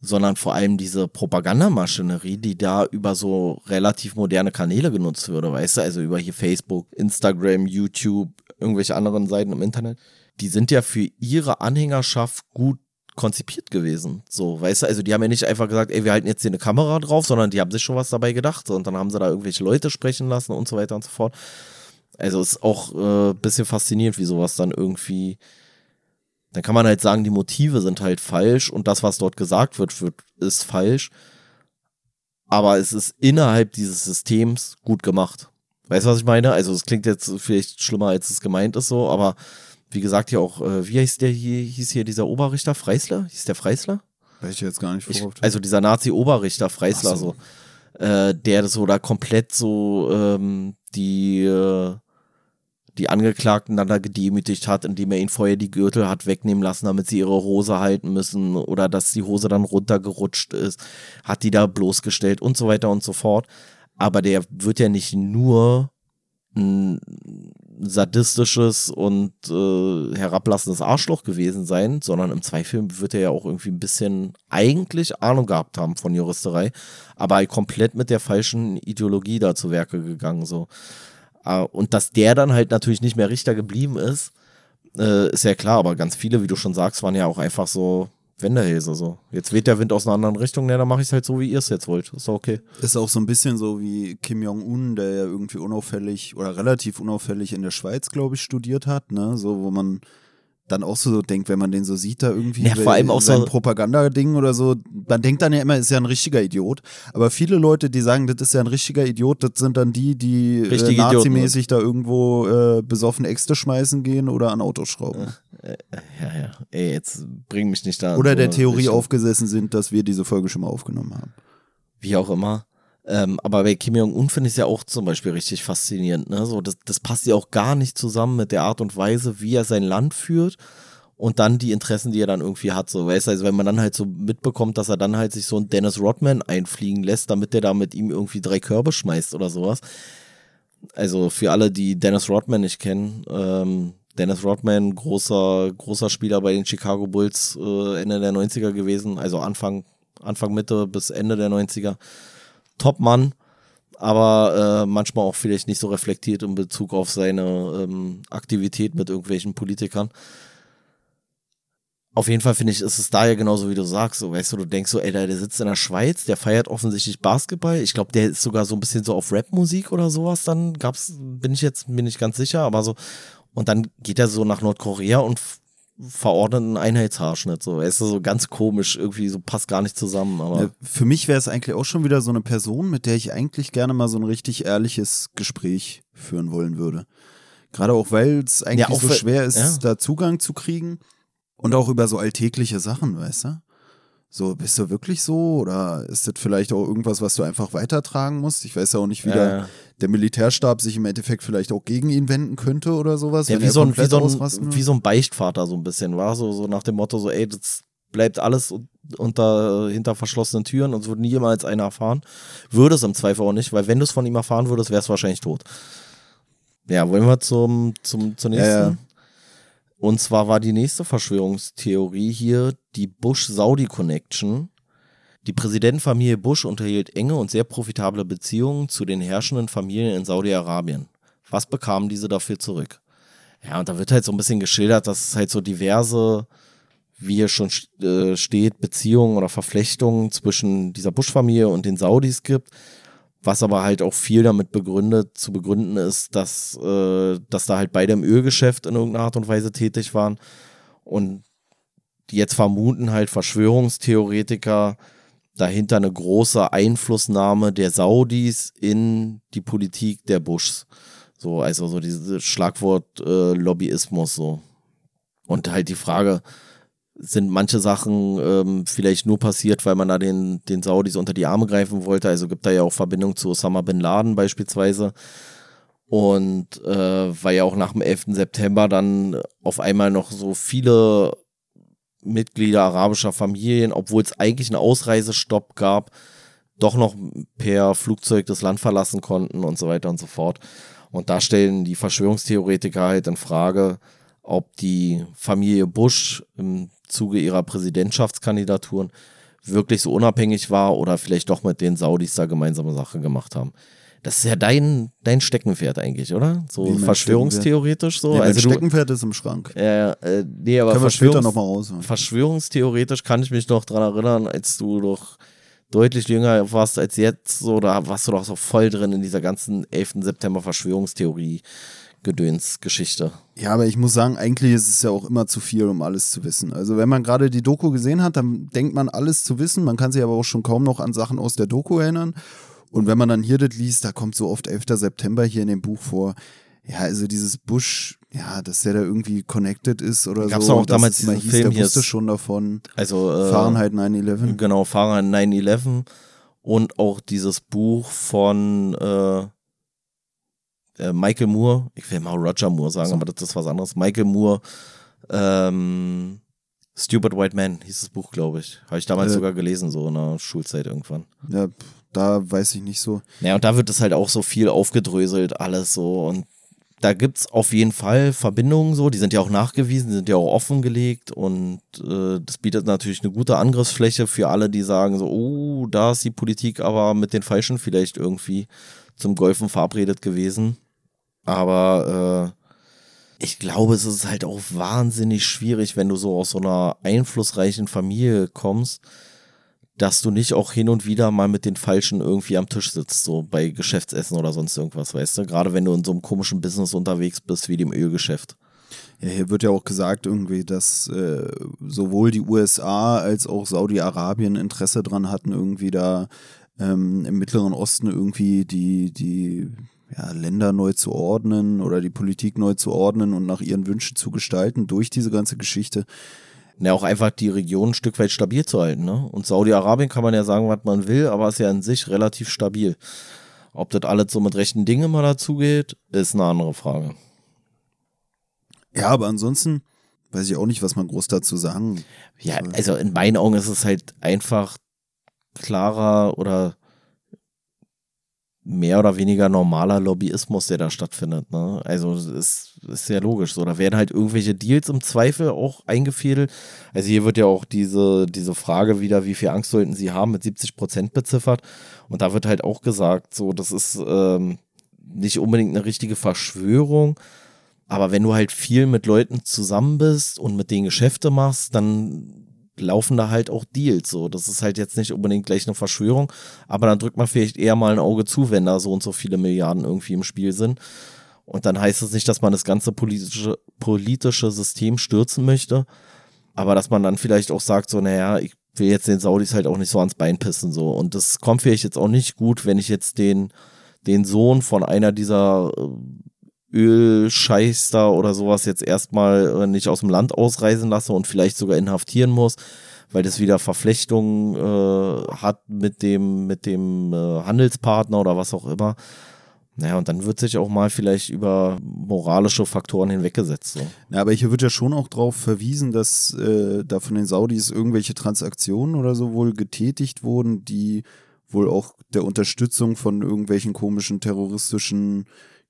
sondern vor allem diese Propagandamaschinerie, die da über so relativ moderne Kanäle genutzt würde, weißt du, also über hier Facebook, Instagram, YouTube, irgendwelche anderen Seiten im Internet, die sind ja für ihre Anhängerschaft gut konzipiert gewesen. So, weißt du, also die haben ja nicht einfach gesagt, ey, wir halten jetzt hier eine Kamera drauf, sondern die haben sich schon was dabei gedacht. Und dann haben sie da irgendwelche Leute sprechen lassen und so weiter und so fort. Also ist auch ein äh, bisschen faszinierend, wie sowas dann irgendwie dann kann man halt sagen, die Motive sind halt falsch und das, was dort gesagt wird, wird ist falsch. Aber es ist innerhalb dieses Systems gut gemacht. Weißt du, was ich meine? Also es klingt jetzt vielleicht schlimmer, als es gemeint ist so, aber wie gesagt, ja auch, äh, wie heißt der hier, hieß hier dieser Oberrichter Freisler? Hieß der Freisler? Weiß ich jetzt gar nicht, Ich, worauf du- also dieser Nazi-Oberrichter Freisler so. so, äh, der so da komplett so ähm, die äh, die Angeklagten dann da gedemütigt hat, indem er ihnen vorher die Gürtel hat wegnehmen lassen, damit sie ihre Hose halten müssen oder dass die Hose dann runtergerutscht ist, hat die da bloßgestellt und so weiter und so fort. Aber der wird ja nicht nur ein sadistisches und äh, herablassendes Arschloch gewesen sein, sondern im Zweifel wird er ja auch irgendwie ein bisschen eigentlich Ahnung gehabt haben von Juristerei, aber komplett mit der falschen Ideologie da zu Werke gegangen so. Äh, Und dass der dann halt natürlich nicht mehr Richter geblieben ist, äh, ist ja klar, aber ganz viele, wie du schon sagst, waren ja auch einfach so Wendehälse so. Jetzt weht der Wind aus einer anderen Richtung, ne, dann mache ich es halt so, wie ihr es jetzt wollt. Ist doch okay. Ist auch so ein bisschen so wie Kim Jong-un, der ja irgendwie unauffällig oder relativ unauffällig in der Schweiz, glaube ich, studiert hat, ne? So, wo man dann auch so denkt, wenn man den so sieht, da irgendwie Ja, vor allem auch so- Propagandading oder so, man denkt dann ja immer, ist ja ein richtiger Idiot. Aber viele Leute, die sagen, das ist ja ein richtiger Idiot, das sind dann die, die äh, nazimäßig da irgendwo äh, besoffen Äxte schmeißen gehen oder an Autos schrauben. Ja, ja. Ey, jetzt bring mich nicht da. Oder so der Theorie Richtung. aufgesessen sind, dass wir diese Folge schon mal aufgenommen haben. Wie auch immer. Ähm, aber bei Kim Jong-un finde ich es ja auch zum Beispiel richtig faszinierend. Ne? So, das, das passt ja auch gar nicht zusammen mit der Art und Weise, wie er sein Land führt und dann die Interessen, die er dann irgendwie hat. So, weißt du, also wenn man dann halt so mitbekommt, dass er dann halt sich so einen Dennis Rodman einfliegen lässt, damit der da mit ihm irgendwie drei Körbe schmeißt oder sowas. Also für alle, die Dennis Rodman nicht kennen, ähm, Dennis Rodman, großer, großer Spieler bei den Chicago Bulls äh, Ende der 90er gewesen, also Anfang, Anfang Mitte bis Ende der 90er. Top-Mann, aber äh, manchmal auch vielleicht nicht so reflektiert in Bezug auf seine ähm, Aktivität mit irgendwelchen Politikern. Auf jeden Fall finde ich, ist es da ja genauso, wie du sagst. So, weißt du, du denkst so, ey, der, der sitzt in der Schweiz, der feiert offensichtlich Basketball. Ich glaube, der ist sogar so ein bisschen so auf Rap-Musik oder sowas. Dann gab's, bin ich jetzt, bin ich ganz sicher, aber so. Und dann geht er so nach Nordkorea und f- verordnet einen Einheitshaarschnitt. So, weißt du, so ganz komisch, irgendwie so passt gar nicht zusammen. Aber für mich wäre es eigentlich auch schon wieder so eine Person, mit der ich eigentlich gerne mal so ein richtig ehrliches Gespräch führen wollen würde. Gerade auch, weil es eigentlich Ja, auch so schwer ist, ja. da Zugang zu kriegen. Und auch über so alltägliche Sachen, weißt du? So, bist du wirklich so? Oder ist das vielleicht auch irgendwas, was du einfach weitertragen musst? Ich weiß ja auch nicht, wie Ja, der, ja. der Militärstab sich im Endeffekt vielleicht auch gegen ihn wenden könnte oder sowas. Ja, wie so, ein, wie, so ein, wie so ein Beichtvater so ein bisschen, war so, so nach dem Motto so, ey, das bleibt alles un- unter, hinter verschlossenen Türen und es wird niemals einer erfahren. Würde es im Zweifel auch nicht, weil wenn du es von ihm erfahren würdest, wärst du wahrscheinlich tot. Ja, wollen wir zum, zum, zur nächsten? Ja, ja. Und zwar war die nächste Verschwörungstheorie hier die Bush-Saudi-Connection. Die Präsidentenfamilie Bush unterhielt enge und sehr profitable Beziehungen zu den herrschenden Familien in Saudi-Arabien. Was bekamen diese dafür zurück? Ja, und da wird halt so ein bisschen geschildert, dass es halt so diverse, wie hier schon äh, steht, Beziehungen oder Verflechtungen zwischen dieser Bush-Familie und den Saudis gibt. Was aber halt auch viel damit begründet, zu begründen ist, dass, äh, dass da halt beide im Ölgeschäft in irgendeiner Art und Weise tätig waren. Und jetzt vermuten halt Verschwörungstheoretiker, dahinter eine große Einflussnahme der Saudis in die Politik der Bushs. So, also so dieses Schlagwort äh, Lobbyismus so. Und halt die Frage, sind manche Sachen ähm, vielleicht nur passiert, weil man da den, den Saudis unter die Arme greifen wollte. Also gibt da ja auch Verbindung zu Osama bin Laden beispielsweise. Und äh, weil ja auch nach dem 11. September dann auf einmal noch so viele Mitglieder arabischer Familien, obwohl es eigentlich einen Ausreisestopp gab, doch noch per Flugzeug das Land verlassen konnten und so weiter und so fort. Und da stellen die Verschwörungstheoretiker halt in Frage, ob die Familie Bush im Zuge ihrer Präsidentschaftskandidaturen wirklich so unabhängig war oder vielleicht doch mit den Saudis da gemeinsame Sache gemacht haben. Das ist ja dein, dein Steckenpferd eigentlich, oder? So verschwörungstheoretisch so. Nee, also mein Steckenpferd ist im Schrank. Ja, äh, nee, aber Können wir später Verschwörungs nochmal raus. Verschwörungstheoretisch kann ich mich noch dran erinnern, als du doch deutlich jünger warst als jetzt, so, da warst du doch so voll drin in dieser ganzen 11. September Verschwörungstheorie. Gedöns-Geschichte. Ja, aber ich muss sagen, eigentlich ist es ja auch immer zu viel, um alles zu wissen. Also wenn man gerade die Doku gesehen hat, dann denkt man alles zu wissen. Man kann sich aber auch schon kaum noch an Sachen aus der Doku erinnern. Und wenn man dann hier das liest, da kommt so oft 11. September hier in dem Buch vor. Ja, also dieses Bush, ja, dass der da irgendwie connected ist oder Gab's so. auch damals es mal diesen hieß, Film der hier wusste schon davon. Also äh, Fahrenheit 9-11. Genau, Fahrenheit 9-11 und auch dieses Buch von äh, äh, Michael Moore, ich will mal Roger Moore sagen, aber das ist was anderes. Michael Moore, ähm, Stupid White Man hieß das Buch, glaube ich. Habe ich damals Äh. sogar gelesen, so in der Schulzeit irgendwann. Ja, da weiß ich nicht so. Ja, und da wird es halt auch so viel aufgedröselt, alles so. Und da gibt es auf jeden Fall Verbindungen so, die sind ja auch nachgewiesen, die sind ja auch offengelegt und äh, das bietet natürlich eine gute Angriffsfläche für alle, die sagen so, oh, da ist die Politik aber mit den Falschen vielleicht irgendwie zum Golfen verabredet gewesen. Aber äh, ich glaube, es ist halt auch wahnsinnig schwierig, wenn du so aus so einer einflussreichen Familie kommst, dass du nicht auch hin und wieder mal mit den Falschen irgendwie am Tisch sitzt, so bei Geschäftsessen oder sonst irgendwas, weißt du? Gerade wenn du in so einem komischen Business unterwegs bist wie dem Ölgeschäft. Ja, hier wird ja auch gesagt irgendwie, dass äh, sowohl die USA als auch Saudi-Arabien Interesse dran hatten, irgendwie da ähm, im Mittleren Osten irgendwie die, die ja, Länder neu zu ordnen oder die Politik neu zu ordnen und nach ihren Wünschen zu gestalten durch diese ganze Geschichte. Ja, auch einfach die Region ein Stück weit stabil zu halten, ne? Und Saudi-Arabien kann man ja sagen, was man will, aber ist ja an sich relativ stabil. Ob das alles so mit rechten Dingen immer dazugeht, ist eine andere Frage. Ja, aber ansonsten weiß ich auch nicht, was man groß dazu sagen. Ja, soll. also in meinen Augen ist es halt einfach klarer oder mehr oder weniger normaler Lobbyismus, der da stattfindet. Ne? Also es ist, ist ja logisch. So, da werden halt irgendwelche Deals im Zweifel auch eingefädelt. Also hier wird ja auch diese, diese Frage wieder, wie viel Angst sollten sie haben, mit 70 Prozent beziffert. Und da wird halt auch gesagt, so, das ist ähm, nicht unbedingt eine richtige Verschwörung. Aber wenn du halt viel mit Leuten zusammen bist und mit denen Geschäfte machst, dann laufen da halt auch Deals. So, das ist halt jetzt nicht unbedingt gleich eine Verschwörung, aber dann drückt man vielleicht eher mal ein Auge zu, wenn da so und so viele Milliarden irgendwie im Spiel sind. Und dann heißt es nicht, dass man das ganze politische, politische System stürzen möchte, aber dass man dann vielleicht auch sagt, so, naja, ich will jetzt den Saudis halt auch nicht so ans Bein pissen. So. Und das kommt vielleicht jetzt auch nicht gut, wenn ich jetzt den, den Sohn von einer dieser äh, Ölscheißer oder sowas jetzt erstmal äh, nicht aus dem Land ausreisen lasse und vielleicht sogar inhaftieren muss, weil das wieder Verflechtungen äh, hat mit dem, mit dem äh, Handelspartner oder was auch immer. Naja, und dann wird sich auch mal vielleicht über moralische Faktoren hinweggesetzt. So. Ja, aber hier wird ja schon auch darauf verwiesen, dass äh, da von den Saudis irgendwelche Transaktionen oder so wohl getätigt wurden, die wohl auch der Unterstützung von irgendwelchen komischen terroristischen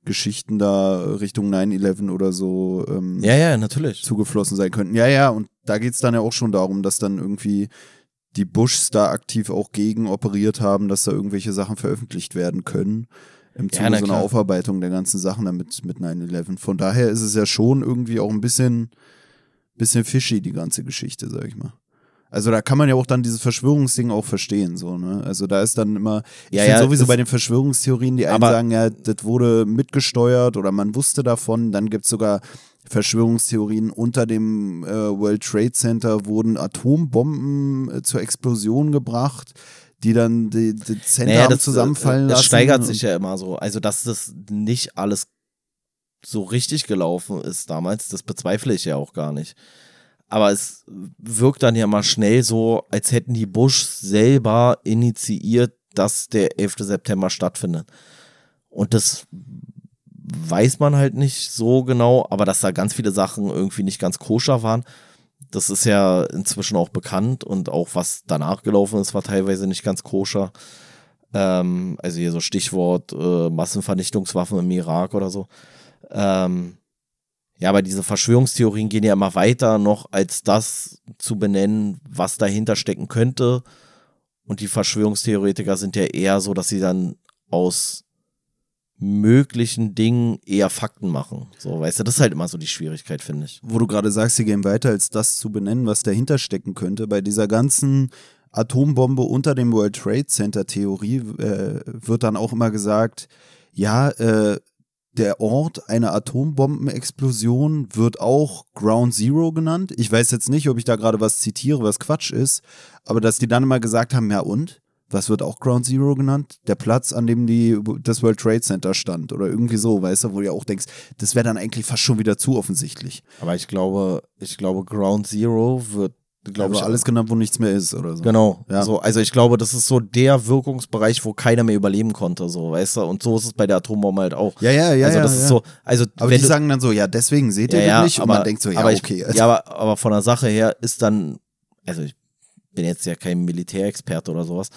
Geschichten da Richtung 9-11 oder so ähm, Ja, ja, natürlich. zugeflossen sein könnten. Ja, ja, und da geht's dann ja auch schon darum, dass dann irgendwie die Bushs da aktiv auch gegen operiert haben, dass da irgendwelche Sachen veröffentlicht werden können. Im Ja, Zuge na so einer. Aufarbeitung der ganzen Sachen damit mit 9-11. Von daher ist es ja schon irgendwie auch ein bisschen, bisschen fishy, die ganze Geschichte, sag ich mal. Also da kann man ja auch dann dieses Verschwörungsding auch verstehen, so, ne? Also da ist dann immer, ich Ja, finde ja, sowieso das- bei den Verschwörungstheorien, die einen sagen, ja, das wurde mitgesteuert oder man wusste davon, dann gibt's sogar Verschwörungstheorien unter dem äh, World Trade Center wurden Atombomben äh, zur Explosion gebracht, die dann die, die Center Naja, das, zusammenfallen äh, das lassen. steigert sich ja immer so. Also, dass das nicht alles so richtig gelaufen ist damals, das bezweifle ich ja auch gar nicht. Aber es wirkt dann ja mal schnell so, als hätten die Bush selber initiiert, dass der 11. September stattfindet. Und das weiß man halt nicht so genau, aber dass da ganz viele Sachen irgendwie nicht ganz koscher waren, das ist ja inzwischen auch bekannt und auch was danach gelaufen ist, war teilweise nicht ganz koscher. Ähm, also hier so Stichwort äh, Massenvernichtungswaffen im Irak oder so. Ähm, ja, aber diese Verschwörungstheorien gehen ja immer weiter noch als das zu benennen, was dahinter stecken könnte. Und die Verschwörungstheoretiker sind ja eher so, dass sie dann aus möglichen Dingen eher Fakten machen. So, weißt du, das ist halt immer so die Schwierigkeit, finde ich. wo du gerade sagst, sie gehen weiter, als das zu benennen, was dahinter stecken könnte. Bei dieser ganzen Atombombe unter dem World Trade Center Theorie äh, wird dann auch immer gesagt, ja, äh, der Ort einer Atombombenexplosion wird auch Ground Zero genannt. Ich weiß jetzt nicht, ob ich da gerade was zitiere, was Quatsch ist, aber dass die dann immer gesagt haben, ja und? Was wird auch Ground Zero genannt? Der Platz, an dem die, das World Trade Center stand oder irgendwie so, weißt du, wo du ja auch denkst, das wäre dann eigentlich fast schon wieder zu offensichtlich. Aber ich glaube, ich glaube, Ground Zero wird, glaube Also ich, alles genannt, wo nichts mehr ist oder so. Genau. Ja. So, also ich glaube, das ist so der Wirkungsbereich, wo keiner mehr überleben konnte, so, weißt du? Und so ist es bei der Atombombe halt auch. Ja, ja, ja. also das ja. ist so, also Aber wenn die du- sagen dann so, ja, deswegen seht ihr ja, nicht. Und aber, man denkt so, ja, aber ich, okay. Ja, aber, aber von der Sache her ist dann, also ich bin jetzt ja kein Militärexperte oder sowas,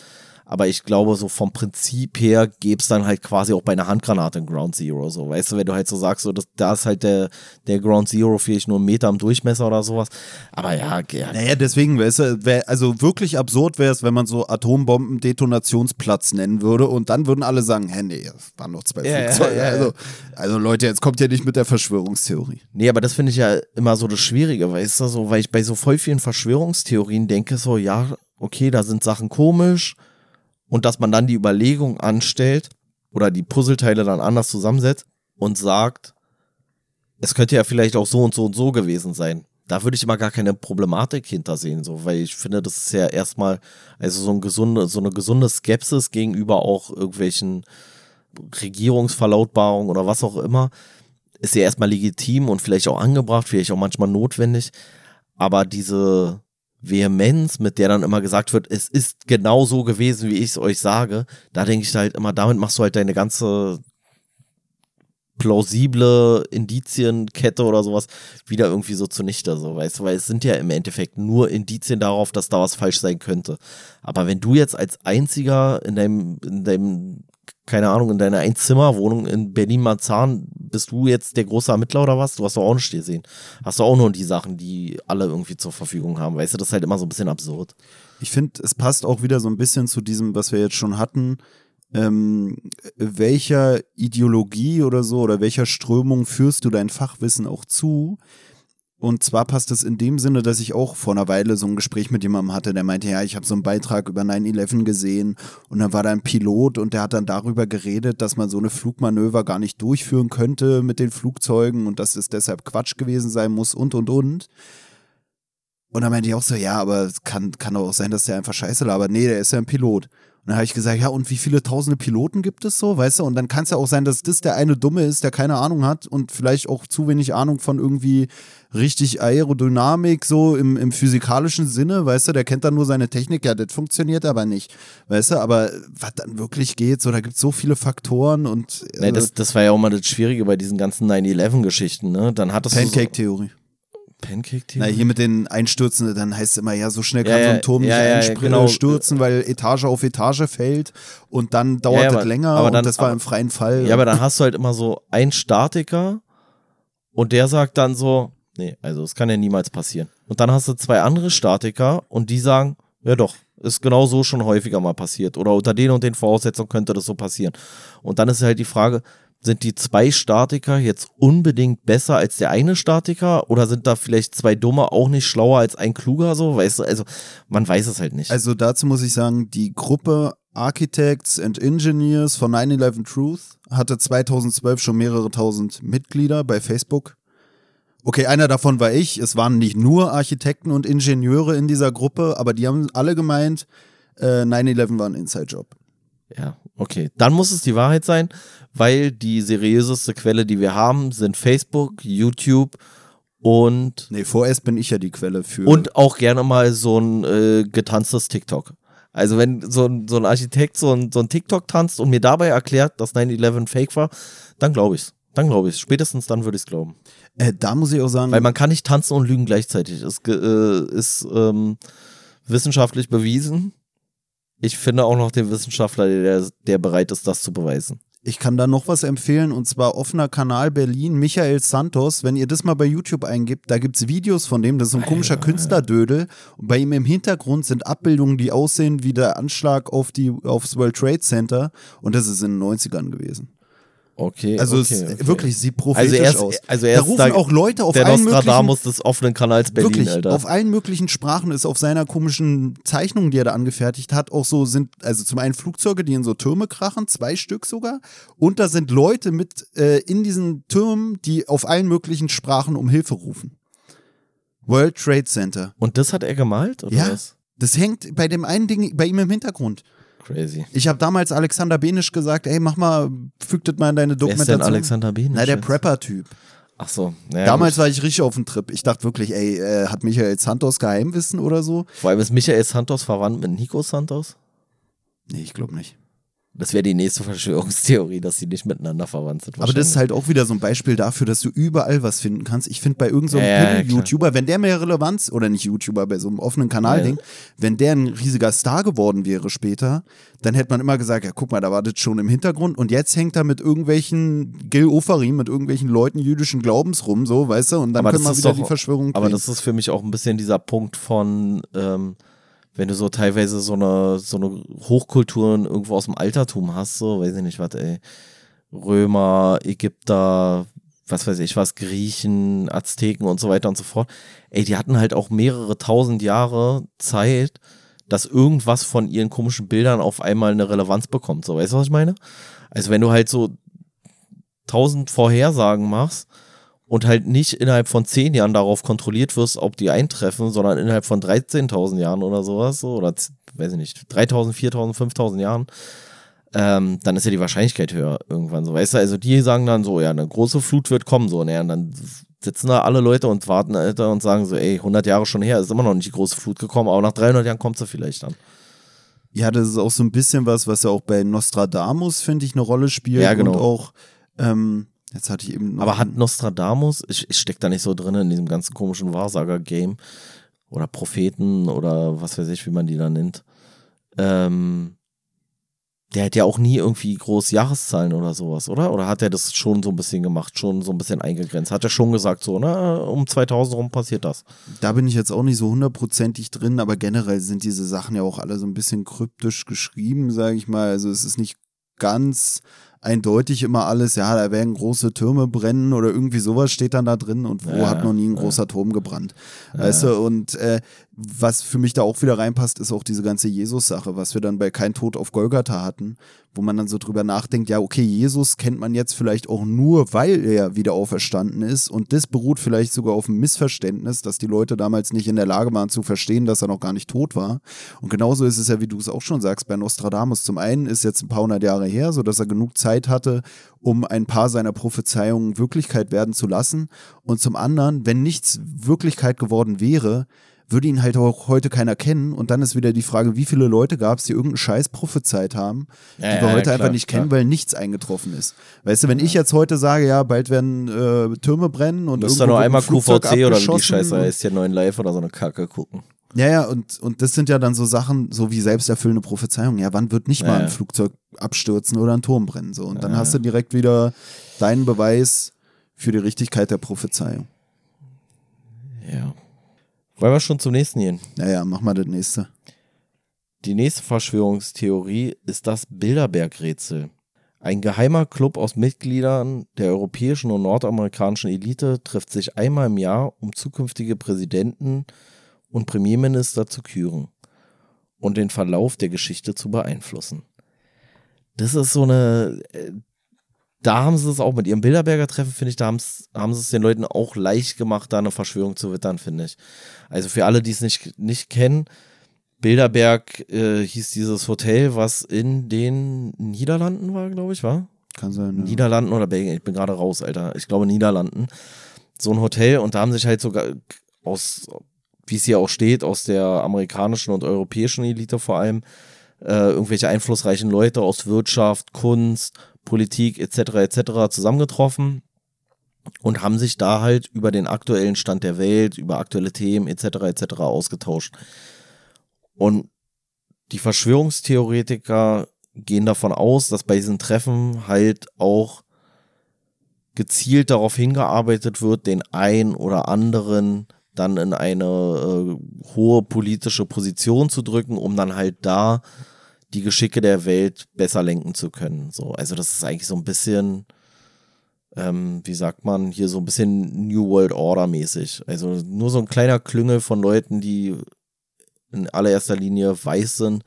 aber ich glaube, so vom Prinzip her gäbe es dann halt quasi auch bei einer Handgranate ein Ground Zero, so, weißt du, wenn du halt so sagst, so, das, da ist halt der, der Ground Zero vielleicht nur einen Meter im Durchmesser oder sowas, aber ja, ja Naja, deswegen, weißt du, wär, also wirklich absurd wäre es, wenn man so Atombomben-Detonationsplatz nennen würde und dann würden alle sagen, hä, nee, das waren noch zwei Ja, ja, Flugzeuge. ja, ja. Also, also Leute, jetzt kommt ihr nicht mit der Verschwörungstheorie. Nee, aber das finde ich ja immer so das Schwierige, weißt du, so, weil ich bei so voll vielen Verschwörungstheorien denke, so, ja, okay, da sind Sachen komisch und dass man dann die Überlegung anstellt oder die Puzzleteile dann anders zusammensetzt und sagt, es könnte ja vielleicht auch so und so und so gewesen sein. Da würde ich immer gar keine Problematik hintersehen, so, weil ich finde, das ist ja erstmal, also so, ein gesunde, so eine gesunde Skepsis gegenüber auch irgendwelchen Regierungsverlautbarungen oder was auch immer, ist ja erstmal legitim und vielleicht auch angebracht, vielleicht auch manchmal notwendig. Aber diese Vehemenz, mit der dann immer gesagt wird, es ist genau so gewesen, wie ich es euch sage, da denke ich halt immer, damit machst du halt deine ganze plausible Indizienkette oder sowas wieder irgendwie so zunichte, so weißt du, weil es sind ja im Endeffekt nur Indizien darauf, dass da was falsch sein könnte. Aber wenn du jetzt als einziger in deinem, in deinem, keine Ahnung, in deiner Einzimmerwohnung in Berlin-Marzahn bist du jetzt der große Ermittler oder was? Du hast doch auch nicht gesehen. Hast du auch nur die Sachen, die alle irgendwie zur Verfügung haben. Weißt du, das ist halt immer so ein bisschen absurd. Ich finde, es passt auch wieder so ein bisschen zu diesem, was wir jetzt schon hatten. Ähm, welcher Ideologie oder so oder welcher Strömung führst du dein Fachwissen auch zu? Und zwar passt es in dem Sinne, dass ich auch vor einer Weile so ein Gespräch mit jemandem hatte, der meinte, ja, ich habe so einen Beitrag über 9-11 gesehen und dann war da ein Pilot und der hat dann darüber geredet, dass man so eine Flugmanöver gar nicht durchführen könnte mit den Flugzeugen und dass es deshalb Quatsch gewesen sein muss und und und. Und dann meinte ich auch so, ja, aber es kann, kann doch auch sein, dass der einfach scheiße labert. Nee, der ist ja ein Pilot. Dann habe ich gesagt, ja, und wie viele tausende Piloten gibt es so, weißt du? Und dann kann es ja auch sein, dass das der eine Dumme ist, der keine Ahnung hat und vielleicht auch zu wenig Ahnung von irgendwie richtig Aerodynamik, so im, im physikalischen Sinne, weißt du? Der kennt dann nur seine Technik, ja, das funktioniert aber nicht, weißt du? Aber was dann wirklich geht, so, da gibt es so viele Faktoren und äh, Nee, das, das war ja auch mal das Schwierige bei diesen ganzen 9-11-Geschichten, ne? Dann hattest Pancake-Theorie. So Pancake-Theorie? Na, hier mit den Einstürzen, dann heißt es immer, ja, so schnell Ja, kann so ja, ein Turm ja, nicht ja, einstürzen, genau. stürzen, weil Etage auf Etage fällt und dann dauert aber- länger aber dann- und das war aber- im freien Fall. Ja, aber dann hast du halt immer so einen Statiker und der sagt dann so, nee, also das kann ja niemals passieren. Und dann hast du zwei andere Statiker und die sagen, ja doch, ist genau so schon häufiger mal passiert oder unter den und den Voraussetzungen könnte das so passieren. Und dann ist halt die Frage, sind die zwei Statiker jetzt unbedingt besser als der eine Statiker oder sind da vielleicht zwei Dumme auch nicht schlauer als ein Kluger so? Weißt du, also man weiß es halt nicht. Also dazu muss ich sagen, die Gruppe Architects and Engineers von 9-11 Truth hatte 2012 schon mehrere tausend Mitglieder bei Facebook. Okay, einer davon war ich. Es waren nicht nur Architekten und Ingenieure in dieser Gruppe, aber die haben alle gemeint, äh, 9-11 war ein Inside-Job. Ja, okay. Dann muss es die Wahrheit sein, weil die seriöseste Quelle, die wir haben, sind Facebook, YouTube und. Nee, vorerst bin ich ja die Quelle für. Und auch gerne mal so ein äh, getanztes TikTok. Also wenn so ein, so ein Architekt so ein, so ein TikTok tanzt und mir dabei erklärt, dass 9-11 fake war, dann glaube ich's. Dann glaube ich's. Spätestens dann würde ich's glauben. Äh, da muss ich auch sagen. Weil man kann nicht tanzen und lügen gleichzeitig. Es äh, ist ähm, wissenschaftlich bewiesen. Ich finde auch noch den Wissenschaftler, der, der bereit ist, das zu beweisen. Ich kann da noch was empfehlen und zwar offener Kanal Berlin, Michael Santos. Wenn ihr das mal bei YouTube eingibt, da gibt es Videos von dem, das ist so ein komischer Künstlerdödel. Und bei ihm im Hintergrund sind Abbildungen, die aussehen wie der Anschlag auf die, aufs World Trade Center und das ist in den 90ern gewesen. Okay. Also okay, es okay. wirklich sieht prophetisch Also er ist- aus. also er da rufen da- auch Leute auf der allen Nostradamus des offenen Kanals Berlin, Wirklich, Alter. auf allen möglichen Sprachen ist auf seiner komischen Zeichnung, die er da angefertigt hat, auch so sind, also zum einen Flugzeuge, die in so Türme krachen, zwei Stück sogar, und da sind Leute mit äh, in diesen Türmen, die auf allen möglichen Sprachen um Hilfe rufen. World Trade Center. Und das hat er gemalt? Oder Ja, was? das hängt bei dem einen Ding bei ihm im Hintergrund. Crazy. Ich habe damals Alexander Benisch gesagt, ey, mach mal, füg das mal in deine Wer ist denn Dokumentation. Alexander Benisch? Na, der? Prepper-Typ. Ach so. Naja, Damals gut. war ich richtig auf dem Trip. Ich dachte wirklich, ey, äh, hat Michael Santos Geheimwissen oder so? Vor allem ist Michael Santos verwandt mit Nico Santos. Nee, ich glaube nicht. Das wäre die nächste Verschwörungstheorie, dass sie nicht miteinander verwandt sind. Aber das ist halt auch wieder so ein Beispiel dafür, dass du überall was finden kannst. Ich finde bei irgendeinem so Ja, ja, ja, YouTuber, wenn der mehr Relevanz, oder nicht YouTuber, bei so einem offenen Ja. Kanal-Ding, wenn der ein riesiger Star geworden wäre später, dann hätte man immer gesagt, ja guck mal, da war das schon im Hintergrund und jetzt hängt er mit irgendwelchen Gil Ofarim, mit irgendwelchen Leuten jüdischen Glaubens rum, so, weißt du, und dann Aber können wir wieder doch- die Verschwörung Aber das ist für mich auch ein bisschen dieser Punkt von, ähm, wenn du so teilweise so eine, so eine Hochkulturen irgendwo aus dem Altertum hast, so, weiß ich nicht was, ey. Römer, Ägypter, was weiß ich was, Griechen, Azteken und so weiter und so fort. Ey, die hatten halt auch mehrere tausend Jahre Zeit, dass irgendwas von ihren komischen Bildern auf einmal eine Relevanz bekommt. So, weißt du, was ich meine? Also wenn du halt so tausend Vorhersagen machst und halt nicht innerhalb von zehn Jahren darauf kontrolliert wirst, ob die eintreffen, sondern innerhalb von 13.000 Jahren oder sowas, so, oder weiß ich nicht, 3.000, 4.000, 5.000 Jahren, ähm, dann ist ja die Wahrscheinlichkeit höher irgendwann so, weißt du, also die sagen dann so, ja, eine große Flut wird kommen, so, naja, und dann sitzen da alle Leute und warten, Alter, und sagen so, ey, 100 Jahre schon her, ist immer noch nicht die große Flut gekommen, aber nach 300 Jahren kommt sie vielleicht dann. Ja, das ist auch so ein bisschen was, was ja auch bei Nostradamus, finde ich, eine Rolle spielt. Ja, genau. Und auch, ähm, jetzt hatte ich eben noch Aber hat Nostradamus, ich, ich steck da nicht so drin in diesem ganzen komischen Wahrsager-Game oder Propheten oder was weiß ich, wie man die da nennt. Ähm, der hat ja auch nie irgendwie groß Jahreszahlen oder sowas, oder? Oder hat er das schon so ein bisschen gemacht, schon so ein bisschen eingegrenzt? Hat er schon gesagt, so, na, um 2000 rum passiert das? Da bin ich jetzt auch nicht so hundertprozentig drin, aber generell sind diese Sachen ja auch alle so ein bisschen kryptisch geschrieben, sage ich mal. Also es ist nicht ganz eindeutig immer alles, ja, da werden große Türme brennen oder irgendwie sowas steht dann da drin und wo Ja, hat noch nie ein ja. großer Turm gebrannt. Weißt du, und äh, was für mich da auch wieder reinpasst, ist auch diese ganze Jesus-Sache, was wir dann bei Kein Tod auf Golgatha hatten, wo man dann so drüber nachdenkt, ja, okay, Jesus kennt man jetzt vielleicht auch nur, weil er wieder auferstanden ist und das beruht vielleicht sogar auf einem Missverständnis, dass die Leute damals nicht in der Lage waren zu verstehen, dass er noch gar nicht tot war. Und genauso ist es ja, wie du es auch schon sagst, bei Nostradamus. Zum einen ist jetzt ein paar hundert Jahre her, sodass er genug Zeit hatte, um ein paar seiner Prophezeiungen Wirklichkeit werden zu lassen. Und zum anderen, wenn nichts Wirklichkeit geworden wäre, würde ihn halt auch heute keiner kennen. Und dann ist wieder die Frage, wie viele Leute gab es, die irgendeinen Scheiß prophezeit haben, die Ja, wir ja, heute klar, einfach nicht kennen, klar. weil nichts eingetroffen ist. Weißt du, wenn ich jetzt heute sage, ja, bald werden äh, Türme brennen und Du musst irgendwo da nur wird ein einmal Flugzeug QVC oder wie die Scheiße heißt, hier 9 Live oder so eine Kacke gucken. ja, ja, und, und das sind ja dann so Sachen, so wie selbsterfüllende Prophezeiungen. Ja, wann wird nicht mal Ja, ja. ein Flugzeug abstürzen oder ein Turm brennen? So. Und dann Ja, hast du direkt wieder deinen Beweis für die Richtigkeit der Prophezeiung. Ja. Wollen wir schon zum nächsten gehen? Naja, mach mal das nächste. Die nächste Verschwörungstheorie ist das Bilderberg-Rätsel. Ein geheimer Club aus Mitgliedern der europäischen und nordamerikanischen Elite trifft sich einmal im Jahr, um zukünftige Präsidenten und Premierminister zu küren und den Verlauf der Geschichte zu beeinflussen. Das ist so eine, äh, da haben sie es auch mit ihrem Bilderberger Treffen, finde ich, da haben sie es den Leuten auch leicht gemacht, da eine Verschwörung zu wittern, finde ich. Also für alle, die es nicht, nicht kennen, Bilderberg äh, hieß dieses Hotel, was in den Niederlanden war, glaube ich, war? Kann sein. Ja. Niederlanden oder Belgien, ich bin gerade raus, Alter. Ich glaube Niederlanden. So ein Hotel und da haben sich halt sogar aus, wie es hier auch steht, aus der amerikanischen und europäischen Elite vor allem, äh, irgendwelche einflussreichen Leute aus Wirtschaft, Kunst, Politik etc. etc. zusammengetroffen und haben sich da halt über den aktuellen Stand der Welt, über aktuelle Themen etc. etc. ausgetauscht. Und die Verschwörungstheoretiker gehen davon aus, dass bei diesen Treffen halt auch gezielt darauf hingearbeitet wird, den einen oder anderen dann in eine äh, hohe politische Position zu drücken, um dann halt da die Geschicke der Welt besser lenken zu können. So, also das ist eigentlich so ein bisschen, ähm, wie sagt man, hier so ein bisschen New World Order mäßig. Also nur so ein kleiner Klüngel von Leuten, die in allererster Linie weiß sind,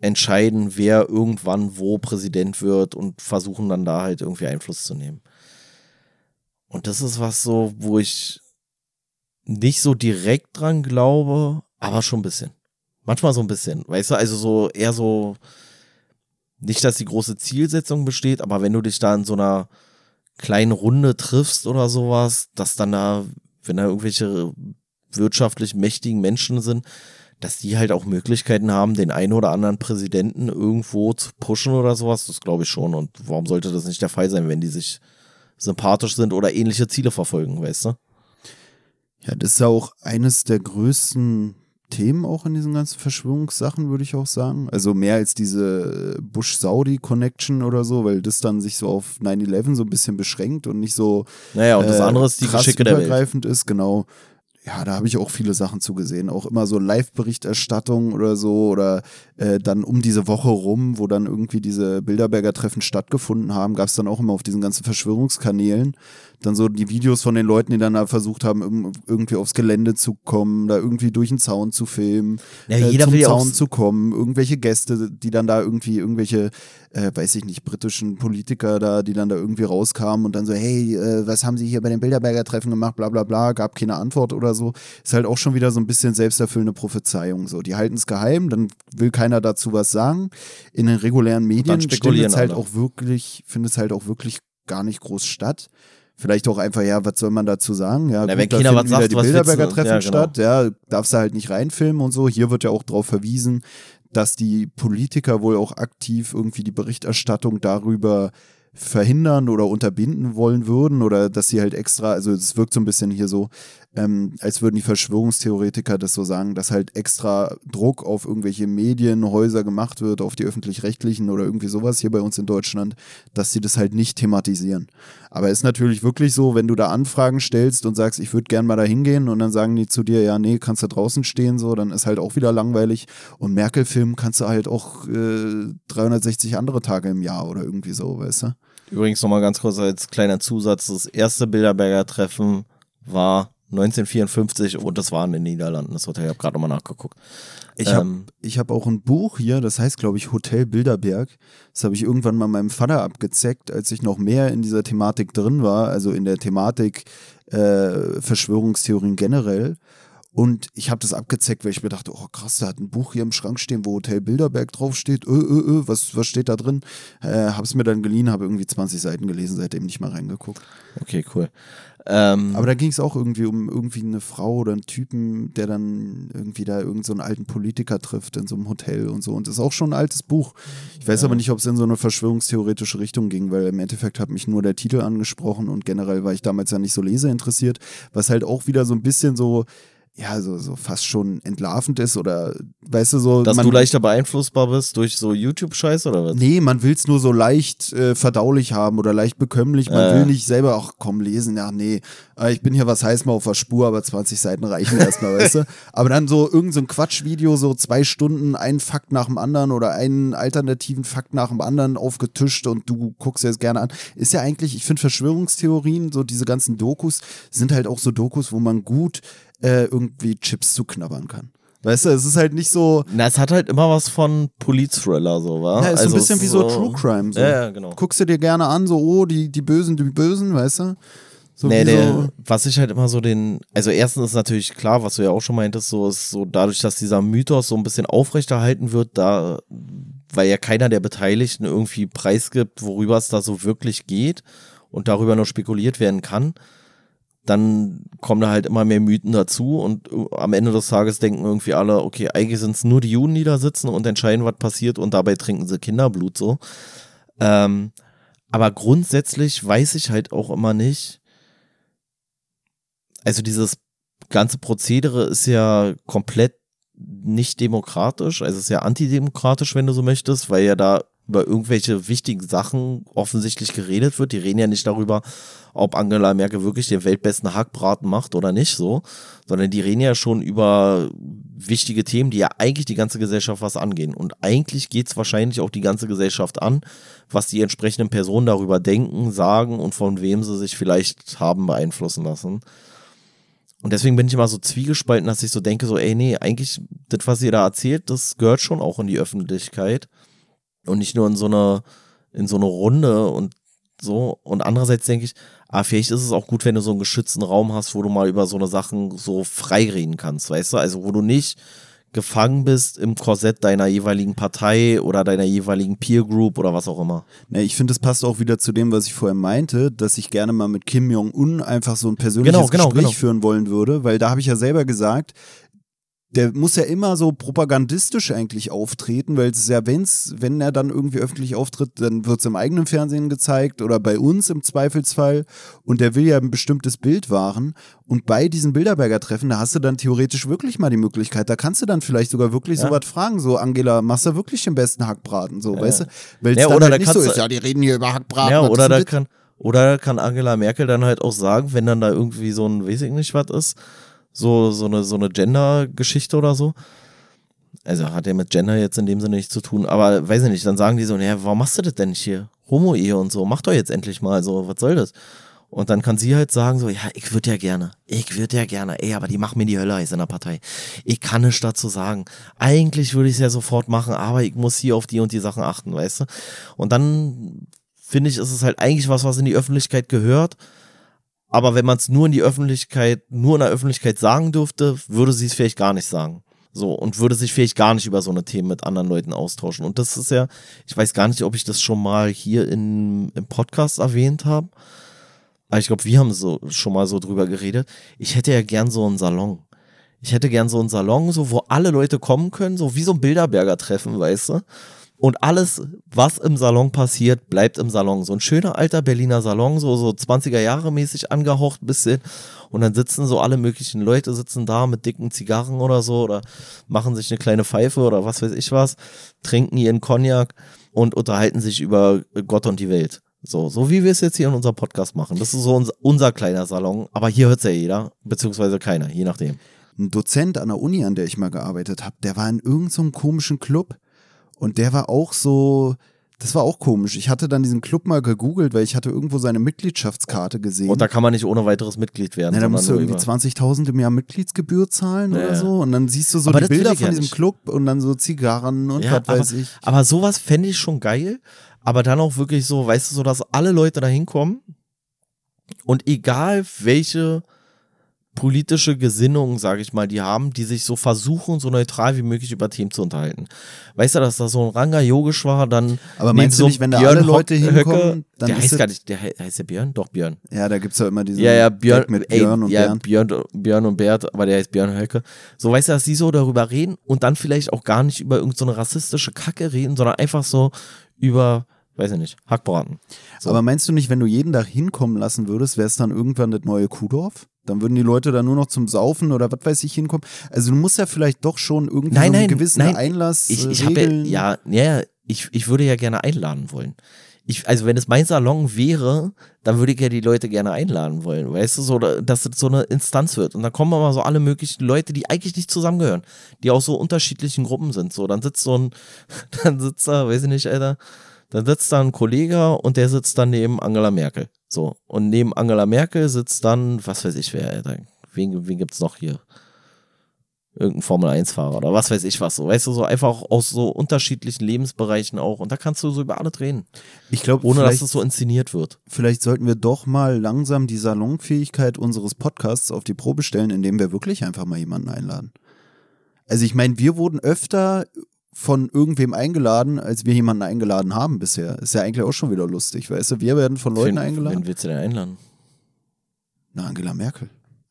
entscheiden, wer irgendwann wo Präsident wird und versuchen dann da halt irgendwie Einfluss zu nehmen. Und das ist was so, wo ich nicht so direkt dran glaube, aber schon ein bisschen. Manchmal so ein bisschen. Weißt du, also so eher so, nicht, dass die große Zielsetzung besteht, aber wenn du dich da in so einer kleinen Runde triffst oder sowas, dass dann da, wenn da irgendwelche wirtschaftlich mächtigen Menschen sind, dass die halt auch Möglichkeiten haben, den einen oder anderen Präsidenten irgendwo zu pushen oder sowas, das glaube ich schon. Und warum sollte das nicht der Fall sein, wenn die sich sympathisch sind oder ähnliche Ziele verfolgen, weißt du? Ja, das ist ja auch eines der größten Themen auch in diesen ganzen Verschwörungssachen, würde ich auch sagen. Also mehr als diese Bush-Saudi-Connection oder so, weil das dann sich so auf 9-11 so ein bisschen beschränkt und nicht so naja, und das äh, andere ist die Geschicke der Welt. ist, genau ja, da habe ich auch viele Sachen zugesehen. Auch immer so Live-Berichterstattung oder so oder äh, dann um diese Woche rum, wo dann irgendwie diese Bilderberger Treffen stattgefunden haben, gab es dann auch immer auf diesen ganzen Verschwörungskanälen dann so die Videos von den Leuten, die dann da versucht haben, irgendwie aufs Gelände zu kommen, da irgendwie durch den Zaun zu filmen, ja, äh, zum Zaun zu kommen, irgendwelche Gäste, die dann da irgendwie irgendwelche, äh, weiß ich nicht, britischen Politiker da, die dann da irgendwie rauskamen und dann so, hey, äh, was haben sie hier bei den Bilderberger Treffen gemacht, bla bla bla, gab keine Antwort oder so. Ist halt auch schon wieder so ein bisschen selbsterfüllende Prophezeiung. So, die halten es geheim, dann will keiner dazu was sagen. In den regulären Medien findet es halt auch wirklich, findet es halt auch wirklich gar nicht groß statt. Vielleicht auch einfach, ja, was soll man dazu sagen? Ja, Na, gut, wenn da China was sagt, die Bilderberger Treffen ja, genau. statt, ja, darfst du halt nicht reinfilmen und so. Hier wird ja auch darauf verwiesen, dass die Politiker wohl auch aktiv irgendwie die Berichterstattung darüber verhindern oder unterbinden wollen würden oder dass sie halt extra, also es wirkt so ein bisschen hier so, ähm, als würden die Verschwörungstheoretiker das so sagen, dass halt extra Druck auf irgendwelche Medienhäuser gemacht wird, auf die öffentlich-rechtlichen oder irgendwie sowas hier bei uns in Deutschland, dass sie das halt nicht thematisieren. Aber ist natürlich wirklich so, wenn du da Anfragen stellst und sagst, ich würde gern mal da hingehen und dann sagen die zu dir, ja, nee, kannst du draußen stehen, so, dann ist halt auch wieder langweilig. Und Merkel-Film kannst du halt auch äh, 360 andere Tage im Jahr oder irgendwie so, weißt du? Übrigens nochmal ganz kurz als kleiner Zusatz, das erste Bilderberger Treffen war 1954 und das war in den Niederlanden, das Hotel. Ich habe gerade nochmal nachgeguckt. Ich habe ähm, hab auch ein Buch hier, das heißt, glaube ich, Hotel Bilderberg. Das habe ich irgendwann mal meinem Vater abgezeckt, als ich noch mehr in dieser Thematik drin war, also in der Thematik äh, Verschwörungstheorien generell. Und ich habe das abgezeckt, weil ich mir dachte, oh krass, da hat ein Buch hier im Schrank stehen, wo Hotel Bilderberg draufsteht. Ö, ö, ö, was, was steht da drin? Äh, hab's mir dann geliehen, habe irgendwie 20 Seiten gelesen, seitdem nicht mal reingeguckt. Okay, cool. Ähm, Aber da ging es auch irgendwie um irgendwie eine Frau oder einen Typen, der dann irgendwie da irgendeinen so alten Politiker trifft in so einem Hotel und so. Und das ist auch schon ein altes Buch. Ich weiß ja. aber nicht, ob es in so eine verschwörungstheoretische Richtung ging, weil im Endeffekt hat mich nur der Titel angesprochen und generell war ich damals ja nicht so leseinteressiert, was halt auch wieder so ein bisschen so ja, so, so fast schon entlarvend ist oder weißt du so. Dass man, du leichter beeinflussbar bist durch so YouTube-Scheiß oder was? Nee, man will es nur so leicht äh, verdaulich haben oder leicht bekömmlich. Man äh. will nicht selber, ach komm, lesen, ja, nee, äh, ich bin hier was heiß mal auf der Spur, aber 20 Seiten reichen erstmal, weißt du? Aber dann so irgendein so Quatschvideo, so zwei Stunden, ein Fakt nach dem anderen oder einen alternativen Fakt nach dem anderen aufgetischt und du guckst dir das gerne an. Ist ja eigentlich, ich finde Verschwörungstheorien, so diese ganzen Dokus, sind halt auch so Dokus, wo man gut äh, irgendwie Chips zu knabbern kann. Weißt du, es ist halt nicht so. Na, es hat halt immer was von Police-Thriller, so, wa? Ja, ist so also ein bisschen wie ist so True Crime. So. Ja, ja, genau. Guckst du dir gerne an, so, oh, die, die Bösen, die Bösen, weißt du? So nee, der, so, was ich halt immer so den, also erstens ist natürlich klar, was du ja auch schon meintest, so ist so dadurch, dass dieser Mythos so ein bisschen aufrechterhalten wird, da, weil ja keiner der Beteiligten irgendwie preisgibt, worüber es da so wirklich geht und darüber nur spekuliert werden kann, dann kommen da halt immer mehr Mythen dazu und äh, am Ende des Tages denken irgendwie alle, okay, eigentlich sind es nur die Juden, die da sitzen und entscheiden, was passiert und dabei trinken sie Kinderblut so. Ähm, aber grundsätzlich weiß ich halt auch immer nicht, also dieses ganze Prozedere ist ja komplett nicht demokratisch, also es ist ja antidemokratisch, wenn du so möchtest, weil ja da über irgendwelche wichtigen Sachen offensichtlich geredet wird. Die reden ja nicht darüber, ob Angela Merkel wirklich den weltbesten Hackbraten macht oder nicht so, sondern die reden ja schon über wichtige Themen, die ja eigentlich die ganze Gesellschaft was angehen. Und eigentlich geht es wahrscheinlich auch die ganze Gesellschaft an, was die entsprechenden Personen darüber denken, sagen und von wem sie sich vielleicht haben beeinflussen lassen. Und deswegen bin ich immer so zwiegespalten, dass ich so denke, so, ey, nee, eigentlich, das, was ihr da erzählt, das gehört schon auch in die Öffentlichkeit. Und nicht nur in so eine, in so eine Runde und so. Und andererseits denke ich, ah, vielleicht ist es auch gut, wenn du so einen geschützten Raum hast, wo du mal über so eine Sachen so frei reden kannst, weißt du? Also, wo du nicht gefangen bist im Korsett deiner jeweiligen Partei oder deiner jeweiligen Peer Group oder was auch immer. Ne, ich finde, das passt auch wieder zu dem, was ich vorher meinte, dass ich gerne mal mit Kim Jong-un einfach so ein persönliches Genau, genau, Gespräch genau. führen wollen würde, weil da habe ich ja selber gesagt, der muss ja immer so propagandistisch eigentlich auftreten, weil es ist ja, wenn's, wenn er dann irgendwie öffentlich auftritt, dann wird es im eigenen Fernsehen gezeigt oder bei uns im Zweifelsfall und der will ja ein bestimmtes Bild wahren und bei diesen Bilderberger Treffen, da hast du dann theoretisch wirklich mal die Möglichkeit, da kannst du dann vielleicht sogar wirklich Ja. so was fragen, so Angela, machst du wirklich den besten Hackbraten, so, weißt du? Weil es Ja, dann oder halt nicht so ist, ja, die reden hier über Hackbraten. Ja, oder da kann, oder kann Angela Merkel dann halt auch sagen, wenn dann da irgendwie so ein, weiß ich nicht, was ist, so, so eine, so eine Gender-Geschichte oder so. Also hat ja mit Gender jetzt in dem Sinne nichts zu tun, aber weiß ich nicht, dann sagen die so, naja, warum machst du das denn nicht hier? Homo-Ehe und so, mach doch jetzt endlich mal so, was soll das? Und dann kann sie halt sagen so, ja, ich würde ja gerne, ich würde ja gerne, ey, aber die machen mir die Hölle heiß in der Partei. Ich kann nichts dazu sagen. Eigentlich würde ich es ja sofort machen, aber ich muss hier auf die und die Sachen achten, weißt du? Und dann finde ich, ist es halt eigentlich was, was in die Öffentlichkeit gehört. Aber wenn man es nur in die Öffentlichkeit, nur in der Öffentlichkeit sagen dürfte, würde sie es vielleicht gar nicht sagen. So, und würde sich vielleicht gar nicht über so eine Themen mit anderen Leuten austauschen. Und das ist ja, ich weiß gar nicht, ob ich das schon mal hier in, im Podcast erwähnt habe. Aber ich glaube, wir haben so schon mal so drüber geredet. Ich hätte ja gern so einen Salon. Ich hätte gern so einen Salon, so wo alle Leute kommen können, so wie so ein Bilderberger Treffen, weißt du? Und alles, was im Salon passiert, bleibt im Salon. So ein schöner alter Berliner Salon, so, so 20er Jahre mäßig angehaucht bisschen. Und dann sitzen so alle möglichen Leute sitzen da mit dicken Zigarren oder so oder machen sich eine kleine Pfeife oder was weiß ich was, trinken ihren Cognac und unterhalten sich über Gott und die Welt. So, so wie wir es jetzt hier in unserem Podcast machen. Das ist so unser, unser kleiner Salon, aber hier hört es ja jeder, beziehungsweise keiner, je nachdem. ein Dozent an der Uni, an der ich mal gearbeitet habe, der war in irgendeinem so komischen Club und der war auch so, das war auch komisch. Ich hatte dann diesen Club mal gegoogelt, weil ich hatte irgendwo seine Mitgliedschaftskarte gesehen. Und da kann man nicht ohne weiteres Mitglied werden. Na, da musst du irgendwie über- 20.000 im Jahr Mitgliedsgebühr zahlen Ja, oder so. Und dann siehst du so Aber die Bilder von ja diesem nicht. Club und dann so Zigarren und Ja, was weiß aber, ich. aber sowas fände ich schon geil. Aber dann auch wirklich so, weißt du, so, dass alle Leute da hinkommen und egal welche politische Gesinnung, sage ich mal, die haben, die sich so versuchen, so neutral wie möglich über Themen zu unterhalten. Weißt du, dass da so ein Ranga Yogisch war, dann Aber meinst du so nicht, wenn da Björn alle Leute hinkommen, dann der heißt gar nicht, der he- heißt der Björn? Doch, Björn. Ja, da gibt's ja immer diesen Ja, ja, Björn, Gag mit ey, Björn und ja, Bernd. Björn, Björn und Bert, aber der heißt Björn Höcke. So, weißt du, dass die so darüber reden und dann vielleicht auch gar nicht über irgendeine so rassistische Kacke reden, sondern einfach so über, weiß ich nicht, Hackbraten. So. Aber meinst du nicht, wenn du jeden da hinkommen lassen würdest, wäre es dann irgendwann das neue Kuhdorf? Dann würden die Leute da nur noch zum Saufen oder was weiß ich hinkommen. Also du musst ja vielleicht doch schon irgendwie Nein, so einen nein, gewissen nein. Einlass ich, äh, ich habe regeln. ja, ja, ja, ich, ich würde ja gerne einladen wollen. Ich, also wenn es mein Salon wäre, dann würde ich ja die Leute gerne einladen wollen, weißt du, so, dass es so eine Instanz wird. Und dann kommen aber so alle möglichen Leute, die eigentlich nicht zusammengehören, die aus so unterschiedlichen Gruppen sind. So, dann sitzt so ein, dann sitzt da, weiß ich nicht, Alter, dann sitzt da ein Kollege und der sitzt dann neben Angela Merkel. So, und neben Angela Merkel sitzt dann, was weiß ich wer, Alter. Wen, wen gibt's noch hier? irgendein Formel-1-Fahrer oder was weiß ich was so. Weißt du, so einfach aus so unterschiedlichen Lebensbereichen auch. Und da kannst du so über alles reden. Ich glaube, ohne dass es so inszeniert wird. Vielleicht sollten wir doch mal langsam die Salonfähigkeit unseres Podcasts auf die Probe stellen, indem wir wirklich einfach mal jemanden einladen. Also ich meine, wir wurden öfter von irgendwem eingeladen, als wir jemanden eingeladen haben bisher. Ist ja eigentlich auch schon wieder lustig, weißt du? Wir werden von Leuten wen, eingeladen. Wen willst du denn einladen? Na, Angela Merkel.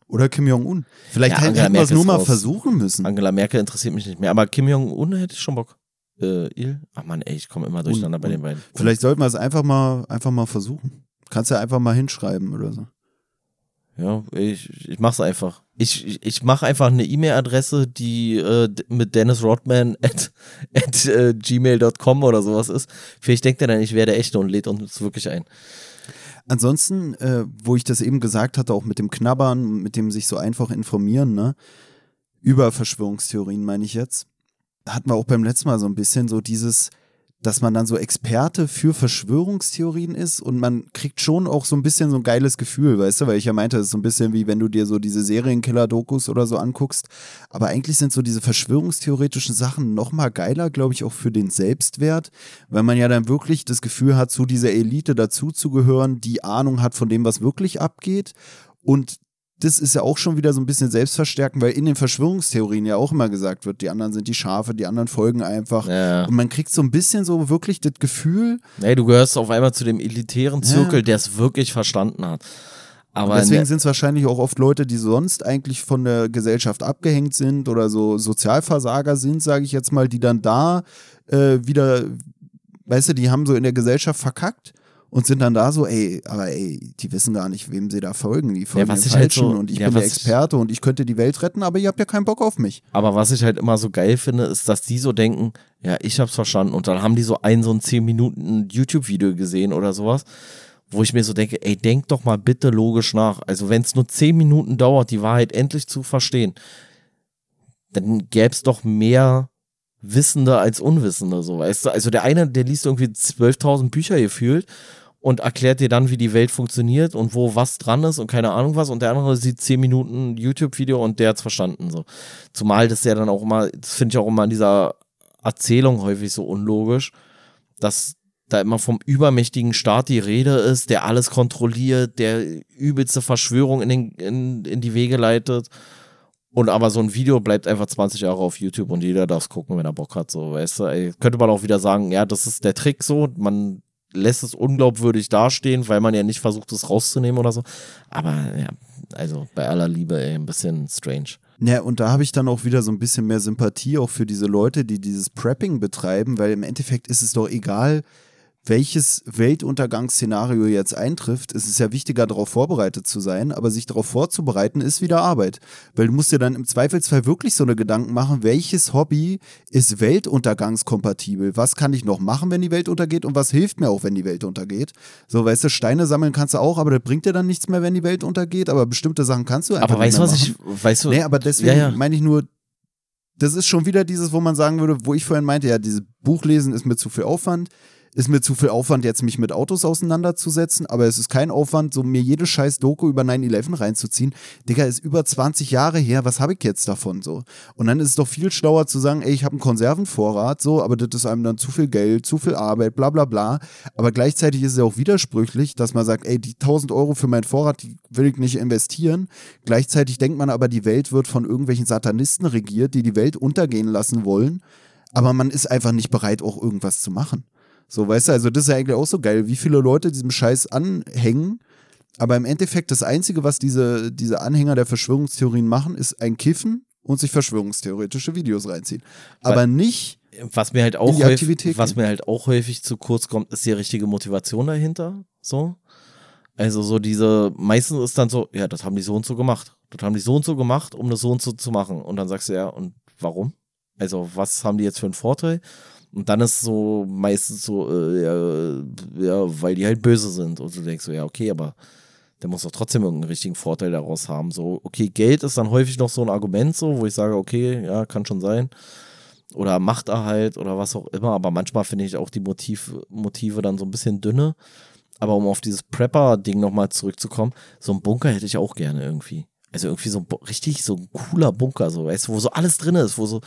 Oder Kim Jong-un. Vielleicht ja, hätten wir es nur mal raus. versuchen müssen. Angela Merkel interessiert mich nicht mehr, aber Kim Jong-un hätte ich schon Bock. Äh, Il? Ach man, ey, ich komme immer durcheinander und, bei den beiden. Vielleicht sollten wir es einfach mal, einfach mal versuchen. Kannst ja einfach mal hinschreiben oder so. Ja, ich, ich mach's einfach. Ich, ich, ich mache einfach eine E-Mail-Adresse, die äh, mit Dennis Rodman at, at äh, gmail.com oder sowas ist. Vielleicht denkt er dann, ich wäre der Echte und lädt uns wirklich ein. Ansonsten, äh, wo ich das eben gesagt hatte, auch mit dem Knabbern, mit dem sich so einfach informieren, ne? Über Verschwörungstheorien meine ich jetzt, hatten wir auch beim letzten Mal so ein bisschen so dieses, dass man dann so Experte für Verschwörungstheorien ist und man kriegt schon auch so ein bisschen so ein geiles Gefühl, weißt du, weil ich ja meinte, es ist so ein bisschen wie wenn du dir so diese Serienkiller-Dokus oder so anguckst. Aber eigentlich sind so diese verschwörungstheoretischen Sachen nochmal geiler, glaube ich, auch für den Selbstwert, weil man ja dann wirklich das Gefühl hat, zu dieser Elite dazuzugehören, die Ahnung hat von dem, was wirklich abgeht und das ist ja auch schon wieder so ein bisschen selbstverstärkend, weil in den Verschwörungstheorien ja auch immer gesagt wird, die anderen sind die Schafe, die anderen folgen einfach. Ja. Und man kriegt so ein bisschen so wirklich das Gefühl. Nee, du gehörst auf einmal zu dem elitären Zirkel, ja. der es wirklich verstanden hat. Aber deswegen sind es wahrscheinlich auch oft Leute, die sonst eigentlich von der Gesellschaft abgehängt sind oder so Sozialversager sind, sage ich jetzt mal, die dann da äh, wieder, weißt du, die haben so in der Gesellschaft verkackt und sind dann da so, ey, aber ey, die wissen gar nicht, wem sie da folgen. Die folgen ja, was halt Falschen halt so, und ich ja, bin der Experte und ich könnte die Welt retten, aber ihr habt ja keinen Bock auf mich. Aber was ich halt immer so geil finde, ist, dass die so denken, ja, ich hab's verstanden und dann haben die so ein, so ein 10 Minuten YouTube-Video gesehen oder sowas, wo ich mir so denke, ey, denk doch mal bitte logisch nach. Also wenn es nur 10 Minuten dauert, die Wahrheit endlich zu verstehen, dann gäbe es doch mehr Wissende als Unwissende, so weißt du. Also der eine, der liest irgendwie 12.000 Bücher gefühlt und erklärt dir dann, wie die Welt funktioniert und wo was dran ist und keine Ahnung was. Und der andere sieht zehn Minuten YouTube-Video und der hat's verstanden. So. Zumal das ja dann auch immer, das finde ich auch immer in dieser Erzählung häufig so unlogisch, dass da immer vom übermächtigen Staat die Rede ist, der alles kontrolliert, der übelste Verschwörung in, den, in, in die Wege leitet. Und aber so ein Video bleibt einfach 20 Jahre auf YouTube und jeder darf es gucken, wenn er Bock hat. So, weißt du, ey, könnte man auch wieder sagen, ja, das ist der Trick so. Man lässt es unglaubwürdig dastehen, weil man ja nicht versucht, es rauszunehmen oder so. Aber ja, also bei aller Liebe, ey, ein bisschen strange. Ja, und da habe ich dann auch wieder so ein bisschen mehr Sympathie auch für diese Leute, die dieses Prepping betreiben, weil im Endeffekt ist es doch egal, welches Weltuntergangsszenario jetzt eintrifft, ist es ja wichtiger, darauf vorbereitet zu sein, aber sich darauf vorzubereiten, ist wieder Arbeit. Weil du musst dir dann im Zweifelsfall wirklich so eine Gedanken machen, welches Hobby ist weltuntergangskompatibel? Was kann ich noch machen, wenn die Welt untergeht und was hilft mir auch, wenn die Welt untergeht? So, weißt du, Steine sammeln kannst du auch, aber das bringt dir dann nichts mehr, wenn die Welt untergeht, aber bestimmte Sachen kannst du einfach Aber weißt du, was machen. ich, weißt du? Nee, aber deswegen ja, ja. meine ich nur, das ist schon wieder dieses, wo man sagen würde, wo ich vorhin meinte, ja, dieses Buchlesen ist mir zu viel Aufwand ist mir zu viel Aufwand, jetzt mich mit Autos auseinanderzusetzen, aber es ist kein Aufwand, so mir jede scheiß Doku über 9-11 reinzuziehen. Digga, ist über 20 Jahre her, was habe ich jetzt davon so? Und dann ist es doch viel schlauer zu sagen, ey, ich habe einen Konservenvorrat, so, aber das ist einem dann zu viel Geld, zu viel Arbeit, bla bla bla. Aber gleichzeitig ist es ja auch widersprüchlich, dass man sagt, ey, die 1000 Euro für meinen Vorrat, die will ich nicht investieren. Gleichzeitig denkt man aber, die Welt wird von irgendwelchen Satanisten regiert, die die Welt untergehen lassen wollen. Aber man ist einfach nicht bereit, auch irgendwas zu machen. So, weißt du, also das ist ja eigentlich auch so geil, wie viele Leute diesem Scheiß anhängen. Aber im Endeffekt, das Einzige, was diese, diese Anhänger der Verschwörungstheorien machen, ist ein Kiffen und sich verschwörungstheoretische Videos reinziehen. Aber nicht. Was mir halt auch häufig, was mir halt auch häufig zu kurz kommt, ist die richtige Motivation dahinter. So. Also so diese, meistens ist dann so, ja, das haben die so und so gemacht. Das haben die so und so gemacht, um das so und so zu machen. Und dann sagst du ja, und warum? Also was haben die jetzt für einen Vorteil? Und dann ist so meistens so, äh, ja, ja, weil die halt böse sind. Und du denkst so, ja, okay, aber der muss doch trotzdem irgendeinen richtigen Vorteil daraus haben. So, okay, Geld ist dann häufig noch so ein Argument, so, wo ich sage, okay, ja, kann schon sein. Oder Machterhalt oder was auch immer. Aber manchmal finde ich auch die Motiv, Motive dann so ein bisschen dünne. Aber um auf dieses Prepper-Ding nochmal zurückzukommen, so ein Bunker hätte ich auch gerne irgendwie. Also irgendwie so richtig so ein cooler Bunker, so, weißt du, wo so alles drin ist, wo so,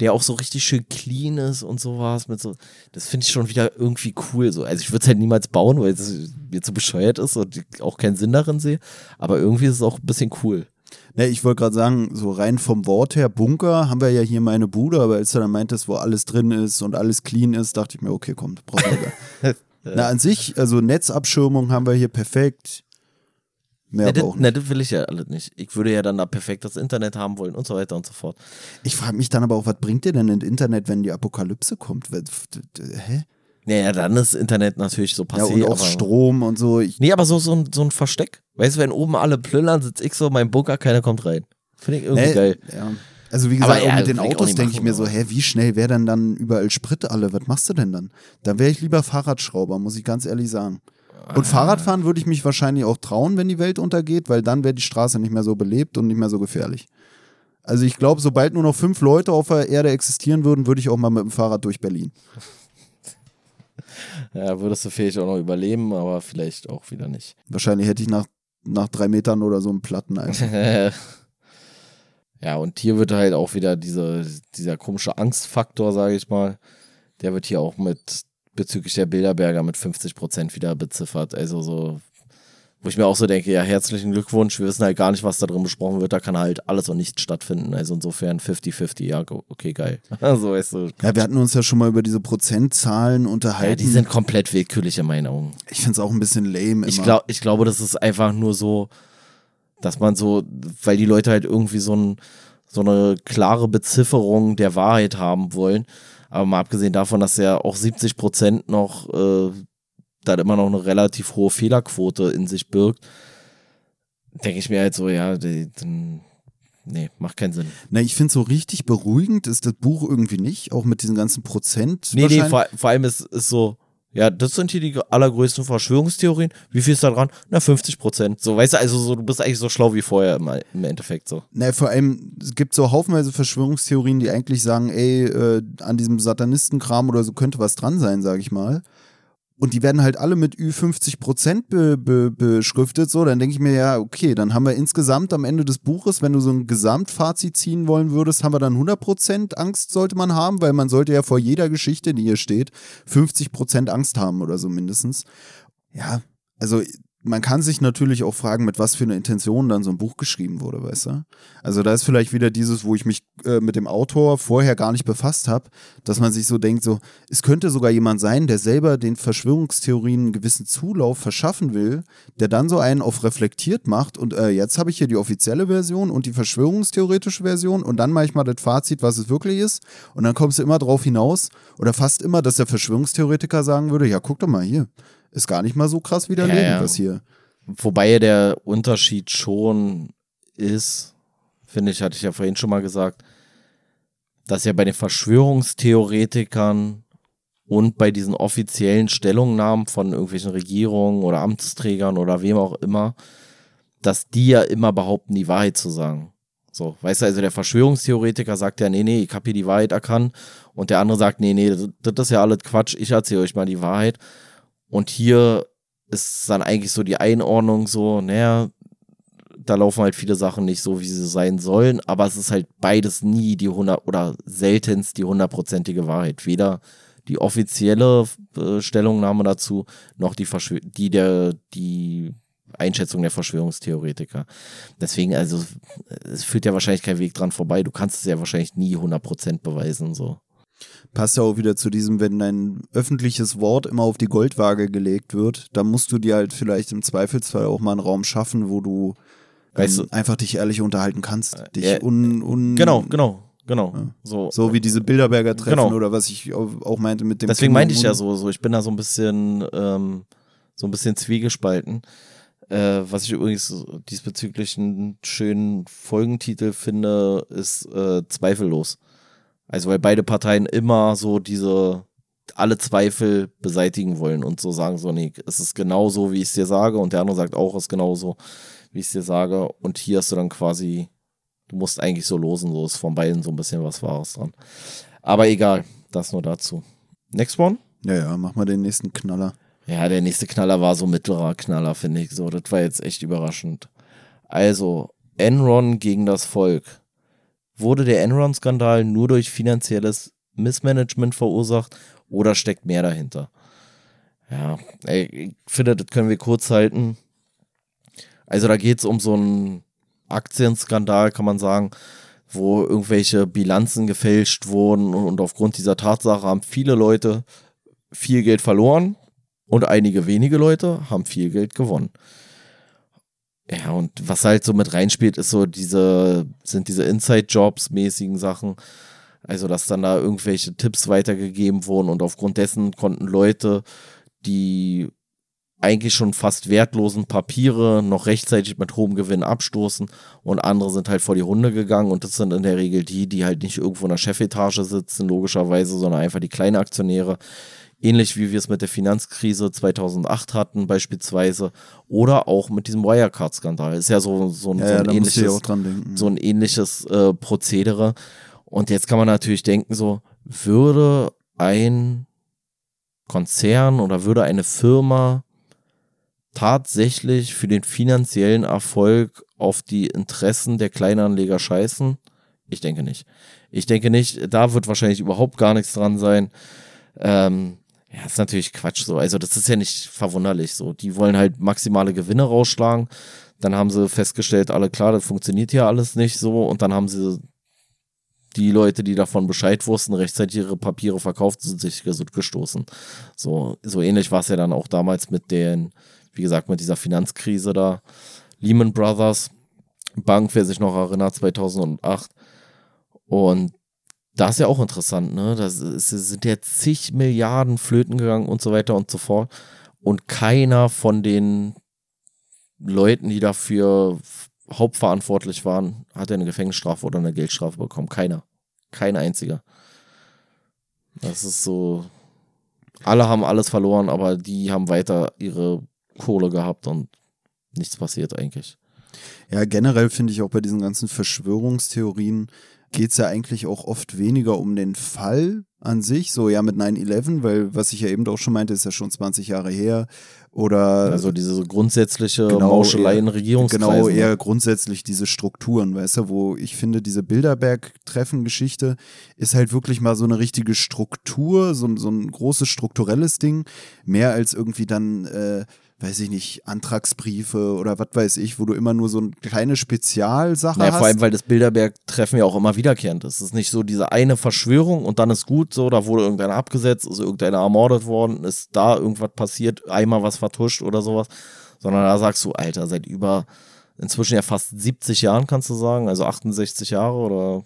der auch so richtig schön clean ist und sowas mit so, das finde ich schon wieder irgendwie cool, so. Also ich würde es halt niemals bauen, weil es mir zu bescheuert ist und ich auch keinen Sinn darin sehe, aber irgendwie ist es auch ein bisschen cool. Ne, ich wollte gerade sagen, so rein vom Wort her, Bunker, haben wir ja hier meine Bude, aber als du dann meintest, wo alles drin ist und alles clean ist, dachte ich mir, okay, komm, brauchen wir gar. Na, an sich, also Netzabschirmung haben wir hier perfekt. Mehr Ne, das, ne, das will ich ja alles nicht. Ich würde ja dann da perfekt das Internet haben wollen und so weiter und so fort. Ich frage mich dann aber auch, was bringt dir denn das Internet, wenn die Apokalypse kommt? Hä? Naja, dann ist Internet natürlich so Ja, passé. und auch Strom und so. Ich, Nee, aber so, so, ein, so ein Versteck. Weißt du, wenn oben alle plündern, sitze ich so in meinem Bunker, keiner kommt rein. Finde ich irgendwie ne, geil. Ja. Also wie gesagt, Aber ja, auch mit den Autos denke ich mir so, hä, wie schnell wäre denn dann überall Sprit alle? Was machst du denn dann? Dann wäre ich lieber Fahrradschrauber, muss ich ganz ehrlich sagen. Und Fahrradfahren würde ich mich wahrscheinlich auch trauen, wenn die Welt untergeht, weil dann wäre die Straße nicht mehr so belebt und nicht mehr so gefährlich. Also ich glaube, sobald nur noch fünf Leute auf der Erde existieren würden, würde ich auch mal mit dem Fahrrad durch Berlin. Ja, würdest du vielleicht auch noch überleben, aber vielleicht auch wieder nicht. Wahrscheinlich hätte ich nach, nach drei Metern oder so einen Platten einfach. ja, und hier wird halt auch wieder diese, dieser komische Angstfaktor, sage ich mal, der wird hier auch mit bezüglich der Bilderberger mit 50 Prozent wieder beziffert. Also so, wo ich mir auch so denke, ja, herzlichen Glückwunsch, wir wissen halt gar nicht, was da drin besprochen wird, da kann halt alles und nichts stattfinden. Also insofern 50-50, ja, okay, geil. so weißt du. Ja, wir hatten uns ja schon mal über diese Prozentzahlen Ja, unterhalten. die sind komplett willkürlich in meinen Augen. ich finde es auch ein bisschen lame Ich, immer. glaub, ich glaube, das ist einfach nur so, dass man so, weil die Leute halt irgendwie so, ein, so eine klare Bezifferung der Wahrheit haben wollen. Aber mal abgesehen davon, dass ja auch 70 Prozent noch äh, dann immer noch eine relativ hohe Fehlerquote in sich birgt, denke ich mir halt so, ja, die, dann, nee, macht keinen Sinn. Na, ich finde so richtig beruhigend ist das Buch irgendwie nicht, auch mit diesen ganzen Prozent. Nee, nee, vor, vor allem ist, ist so, ja, das sind hier die allergrößten Verschwörungstheorien. Wie viel ist da dran? Na, 50 Prozent. So, weißt du, also so, du bist eigentlich so schlau wie vorher im, im Endeffekt so. Na, vor allem, es gibt so haufenweise Verschwörungstheorien, die eigentlich sagen, ey, äh, an diesem Satanistenkram oder so könnte was dran sein, sag ich mal. Und die werden halt alle mit Ü50 Prozent be be beschriftet, so, dann denke ich mir, ja, okay, dann haben wir insgesamt am Ende des Buches, wenn du so ein Gesamtfazit ziehen wollen würdest, haben wir dann 100 Prozent Angst sollte man haben, weil man sollte ja vor jeder Geschichte, die hier steht, 50 Prozent Angst haben oder so mindestens. Ja, also man kann sich natürlich auch fragen, mit was für einer Intention dann so ein Buch geschrieben wurde, weißt du? Also da ist vielleicht wieder dieses, wo ich mich äh, mit dem Autor vorher gar nicht befasst habe, dass man sich so denkt, so, es könnte sogar jemand sein, der selber den Verschwörungstheorien einen gewissen Zulauf verschaffen will, der dann so einen auf reflektiert macht und äh, jetzt habe ich hier die offizielle Version und die verschwörungstheoretische Version und dann mache ich mal das Fazit, was es wirklich ist und dann kommst du immer drauf hinaus oder fast immer, dass der Verschwörungstheoretiker sagen würde, ja, guck doch mal hier, ist gar nicht mal so krass widerlegen, Ja, ja. was hier. Wobei ja der Unterschied schon ist, finde ich, hatte ich ja vorhin schon mal gesagt, dass ja bei den Verschwörungstheoretikern und bei diesen offiziellen Stellungnahmen von irgendwelchen Regierungen oder Amtsträgern oder wem auch immer, dass die ja immer behaupten, die Wahrheit zu sagen. So, weißt du, also der Verschwörungstheoretiker sagt ja, nee, nee, ich habe hier die Wahrheit erkannt und der andere sagt, nee, nee, das, das ist ja alles Quatsch, ich erzähle euch mal die Wahrheit. Und hier ist dann eigentlich so die Einordnung so, naja, da laufen halt viele Sachen nicht so, wie sie sein sollen, aber es ist halt beides nie die 100 oder seltenst die hundertprozentige Wahrheit. Weder die offizielle äh, Stellungnahme dazu, noch die, Verschwör die, der, die Einschätzung der Verschwörungstheoretiker. Deswegen, also, es führt ja wahrscheinlich kein Weg dran vorbei. Du kannst es ja wahrscheinlich nie 100% beweisen, so. Passt ja auch wieder zu diesem, wenn dein öffentliches Wort immer auf die Goldwaage gelegt wird, dann musst du dir halt vielleicht im Zweifelsfall auch mal einen Raum schaffen, wo du, Weißt ähm, du- einfach dich ehrlich unterhalten kannst. Dich ja, un, un, Genau, genau, genau. So, So wie diese Bilderberger Treffen Genau. oder was ich auch meinte mit dem Deswegen meinte ich ja so, so, ich bin da so ein bisschen, ähm, so ein bisschen zwiegespalten. Äh, was ich übrigens diesbezüglich einen schönen Folgentitel finde, ist äh, zweifellos. Also weil beide Parteien immer so diese alle Zweifel beseitigen wollen und so sagen so, nee, es ist genau so, wie ich es dir sage und der andere sagt auch, es ist genau so, wie ich es dir sage und hier hast du dann quasi, du musst eigentlich so losen, so ist von beiden so ein bisschen was Wahres dran. Aber egal, das nur dazu. Next one? Ja, ja, mach mal den nächsten Knaller. Ja, der nächste Knaller war so mittlerer Knaller, finde ich. So, das war jetzt echt überraschend. Also, Enron gegen das Volk. Wurde der Enron-Skandal nur durch finanzielles Missmanagement verursacht oder steckt mehr dahinter? Ja, ich finde, das können wir kurz halten. Also da geht es um so einen Aktienskandal, kann man sagen, wo irgendwelche Bilanzen gefälscht wurden und aufgrund dieser Tatsache haben viele Leute viel Geld verloren und einige wenige Leute haben viel Geld gewonnen. Ja, und was halt so mit reinspielt, ist so diese, sind diese Inside-Jobs mäßigen Sachen. Also, dass dann da irgendwelche Tipps weitergegeben wurden und aufgrund dessen konnten Leute, die eigentlich schon fast wertlosen Papiere noch rechtzeitig mit hohem Gewinn abstoßen und andere sind halt vor die Hunde gegangen und das sind in der Regel die, die halt nicht irgendwo in der Chefetage sitzen, logischerweise, sondern einfach die kleinen Aktionäre, ähnlich wie wir es mit der Finanzkrise 2008 hatten beispielsweise oder auch mit diesem Wirecard-Skandal. Ist ja so, so, ein, Ja, so ein ähnliches, so ein ähnliches äh, Prozedere. Und jetzt kann man natürlich denken, so würde ein Konzern oder würde eine Firma tatsächlich für den finanziellen Erfolg auf die Interessen der Kleinanleger scheißen? Ich denke nicht. Ich denke nicht, da wird wahrscheinlich überhaupt gar nichts dran sein. Ähm, ja, ist natürlich Quatsch so. Also, das ist ja nicht verwunderlich so. Die wollen halt maximale Gewinne rausschlagen. Dann haben sie festgestellt, alle klar, das funktioniert hier alles nicht so. Und dann haben sie die Leute, die davon Bescheid wussten, rechtzeitig ihre Papiere verkauft, sind sich gesund gestoßen. So, so ähnlich war es ja dann auch damals mit den, wie gesagt, mit dieser Finanzkrise da. Lehman Brothers Bank, wer sich noch erinnert, 2008. Und das ist ja auch interessant, ne? Da sind ja zig Milliarden Flöten gegangen und so weiter und so fort. Und keiner von den Leuten, die dafür hauptverantwortlich waren, hat eine Gefängnisstrafe oder eine Geldstrafe bekommen. Keiner. Kein einziger. Das ist so. Alle haben alles verloren, aber die haben weiter ihre Kohle gehabt und nichts passiert eigentlich. Ja, generell finde ich auch bei diesen ganzen Verschwörungstheorien geht es ja eigentlich auch oft weniger um den Fall an sich, so ja mit 9-11, weil was ich ja eben auch schon meinte, ist ja schon 20 Jahre her. Oder Also diese grundsätzliche Genau, Mauschelei eher- in Regierungskreisen. Genau, ne? eher grundsätzlich diese Strukturen, weißt du, wo ich finde, diese Bilderberg-Treffen-Geschichte ist halt wirklich mal so eine richtige Struktur, so, ein- so ein großes strukturelles Ding, mehr als irgendwie dann, äh, weiß ich nicht, Antragsbriefe oder was weiß ich, wo du immer nur so eine kleine Spezialsache Naja, hast. vor allem, weil das Bilderberg-Treffen ja auch immer wiederkehrend ist. Es ist nicht so diese eine Verschwörung und dann ist gut so, da wurde irgendeiner abgesetzt, ist irgendeiner ermordet worden, ist da irgendwas passiert, einmal was vertuscht oder sowas, sondern da sagst du, Alter, seit über inzwischen ja fast 70 Jahren, kannst du sagen, also 68 Jahre oder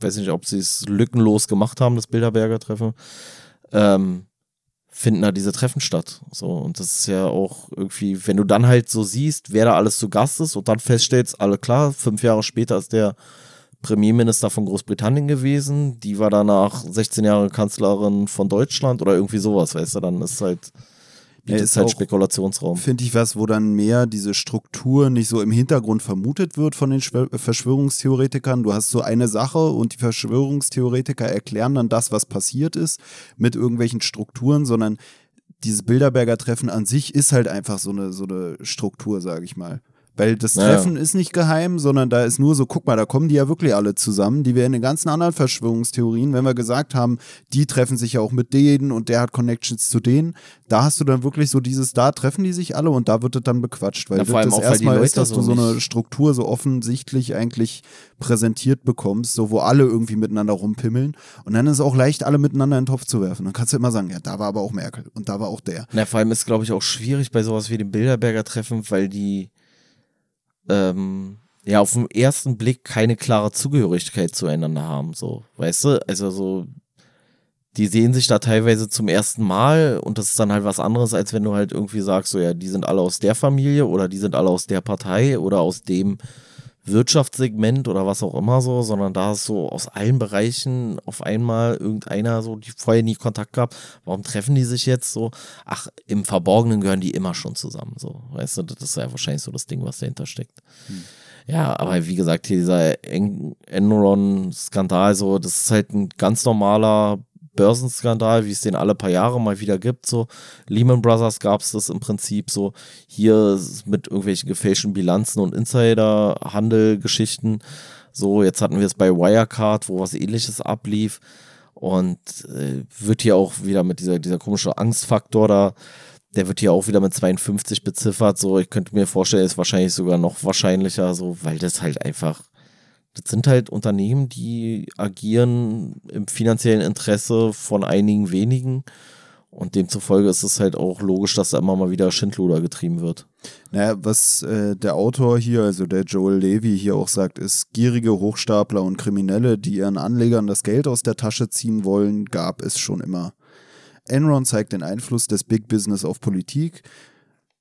weiß nicht, ob sie es lückenlos gemacht haben, das Bilderberger Treffen, ähm, finden da diese Treffen statt. So, und das ist ja auch irgendwie, wenn du dann halt so siehst, wer da alles zu Gast ist und dann feststellst, alle klar, fünf Jahre später ist der Premierminister von Großbritannien gewesen, die war danach 16 Jahre Kanzlerin von Deutschland oder irgendwie sowas, weißt du, dann ist halt, bietet ist halt auch- Spekulationsraum. Finde ich was, wo dann mehr diese Struktur nicht so im Hintergrund vermutet wird von den Schwör- Verschwörungstheoretikern. Du hast so eine Sache und die Verschwörungstheoretiker erklären dann das, was passiert ist, mit irgendwelchen Strukturen, sondern dieses Bilderberger Treffen an sich ist halt einfach so eine, so eine Struktur, sage ich mal. Weil das Naja. Treffen ist nicht geheim, sondern da ist nur so, guck mal, da kommen die ja wirklich alle zusammen. Die wären in den ganzen anderen Verschwörungstheorien, wenn wir gesagt haben, die treffen sich ja auch mit denen und der hat Connections zu denen. Da hast du dann wirklich so dieses, da treffen die sich alle und da wird es dann bequatscht. Weil Ja, vor allem das auch, weil die erstmal ist, dass du so so eine Struktur so offensichtlich eigentlich präsentiert bekommst, so wo alle irgendwie miteinander rumpimmeln. Und dann ist es auch leicht, alle miteinander in den Topf zu werfen. Dann kannst du immer sagen, ja, da war aber auch Merkel und da war auch der. Na, vor allem ist, glaube ich, auch schwierig bei sowas wie dem Bilderberger Treffen, weil die ähm, ja auf den ersten Blick keine klare Zugehörigkeit zueinander haben, so, weißt du? Also so, die sehen sich da teilweise zum ersten Mal und das ist dann halt was anderes, als wenn du halt irgendwie sagst, so ja, die sind alle aus der Familie oder die sind alle aus der Partei oder aus dem Wirtschaftssegment oder was auch immer so, sondern da ist so aus allen Bereichen auf einmal irgendeiner so, die vorher nie Kontakt gehabt. Warum treffen die sich jetzt so? Ach, im Verborgenen gehören die immer schon zusammen, so. Weißt du, das ist ja wahrscheinlich so das Ding, was dahinter steckt. Ja, aber wie gesagt, hier dieser En- Enron-Skandal, so, das ist halt ein ganz normaler Börsenskandal, wie es den alle paar Jahre mal wieder gibt. So Lehman Brothers gab es das im Prinzip so hier mit irgendwelchen gefälschten Bilanzen und Insiderhandelgeschichten. So, jetzt hatten wir es bei Wirecard, wo was ähnliches ablief. Und äh, wird hier auch wieder mit dieser, dieser komische Angstfaktor da, der wird hier auch wieder mit 52 beziffert. So, ich könnte mir vorstellen, ist wahrscheinlich sogar noch wahrscheinlicher, so, weil das halt einfach das sind halt Unternehmen, die agieren im finanziellen Interesse von einigen wenigen. Und demzufolge ist es halt auch logisch, dass da immer mal wieder Schindluder getrieben wird. Naja, was äh, der Autor hier, also der Joel Levy hier auch sagt, ist, gierige Hochstapler und Kriminelle, die ihren Anlegern das Geld aus der Tasche ziehen wollen, gab es schon immer. Enron zeigt den Einfluss des Big Business auf Politik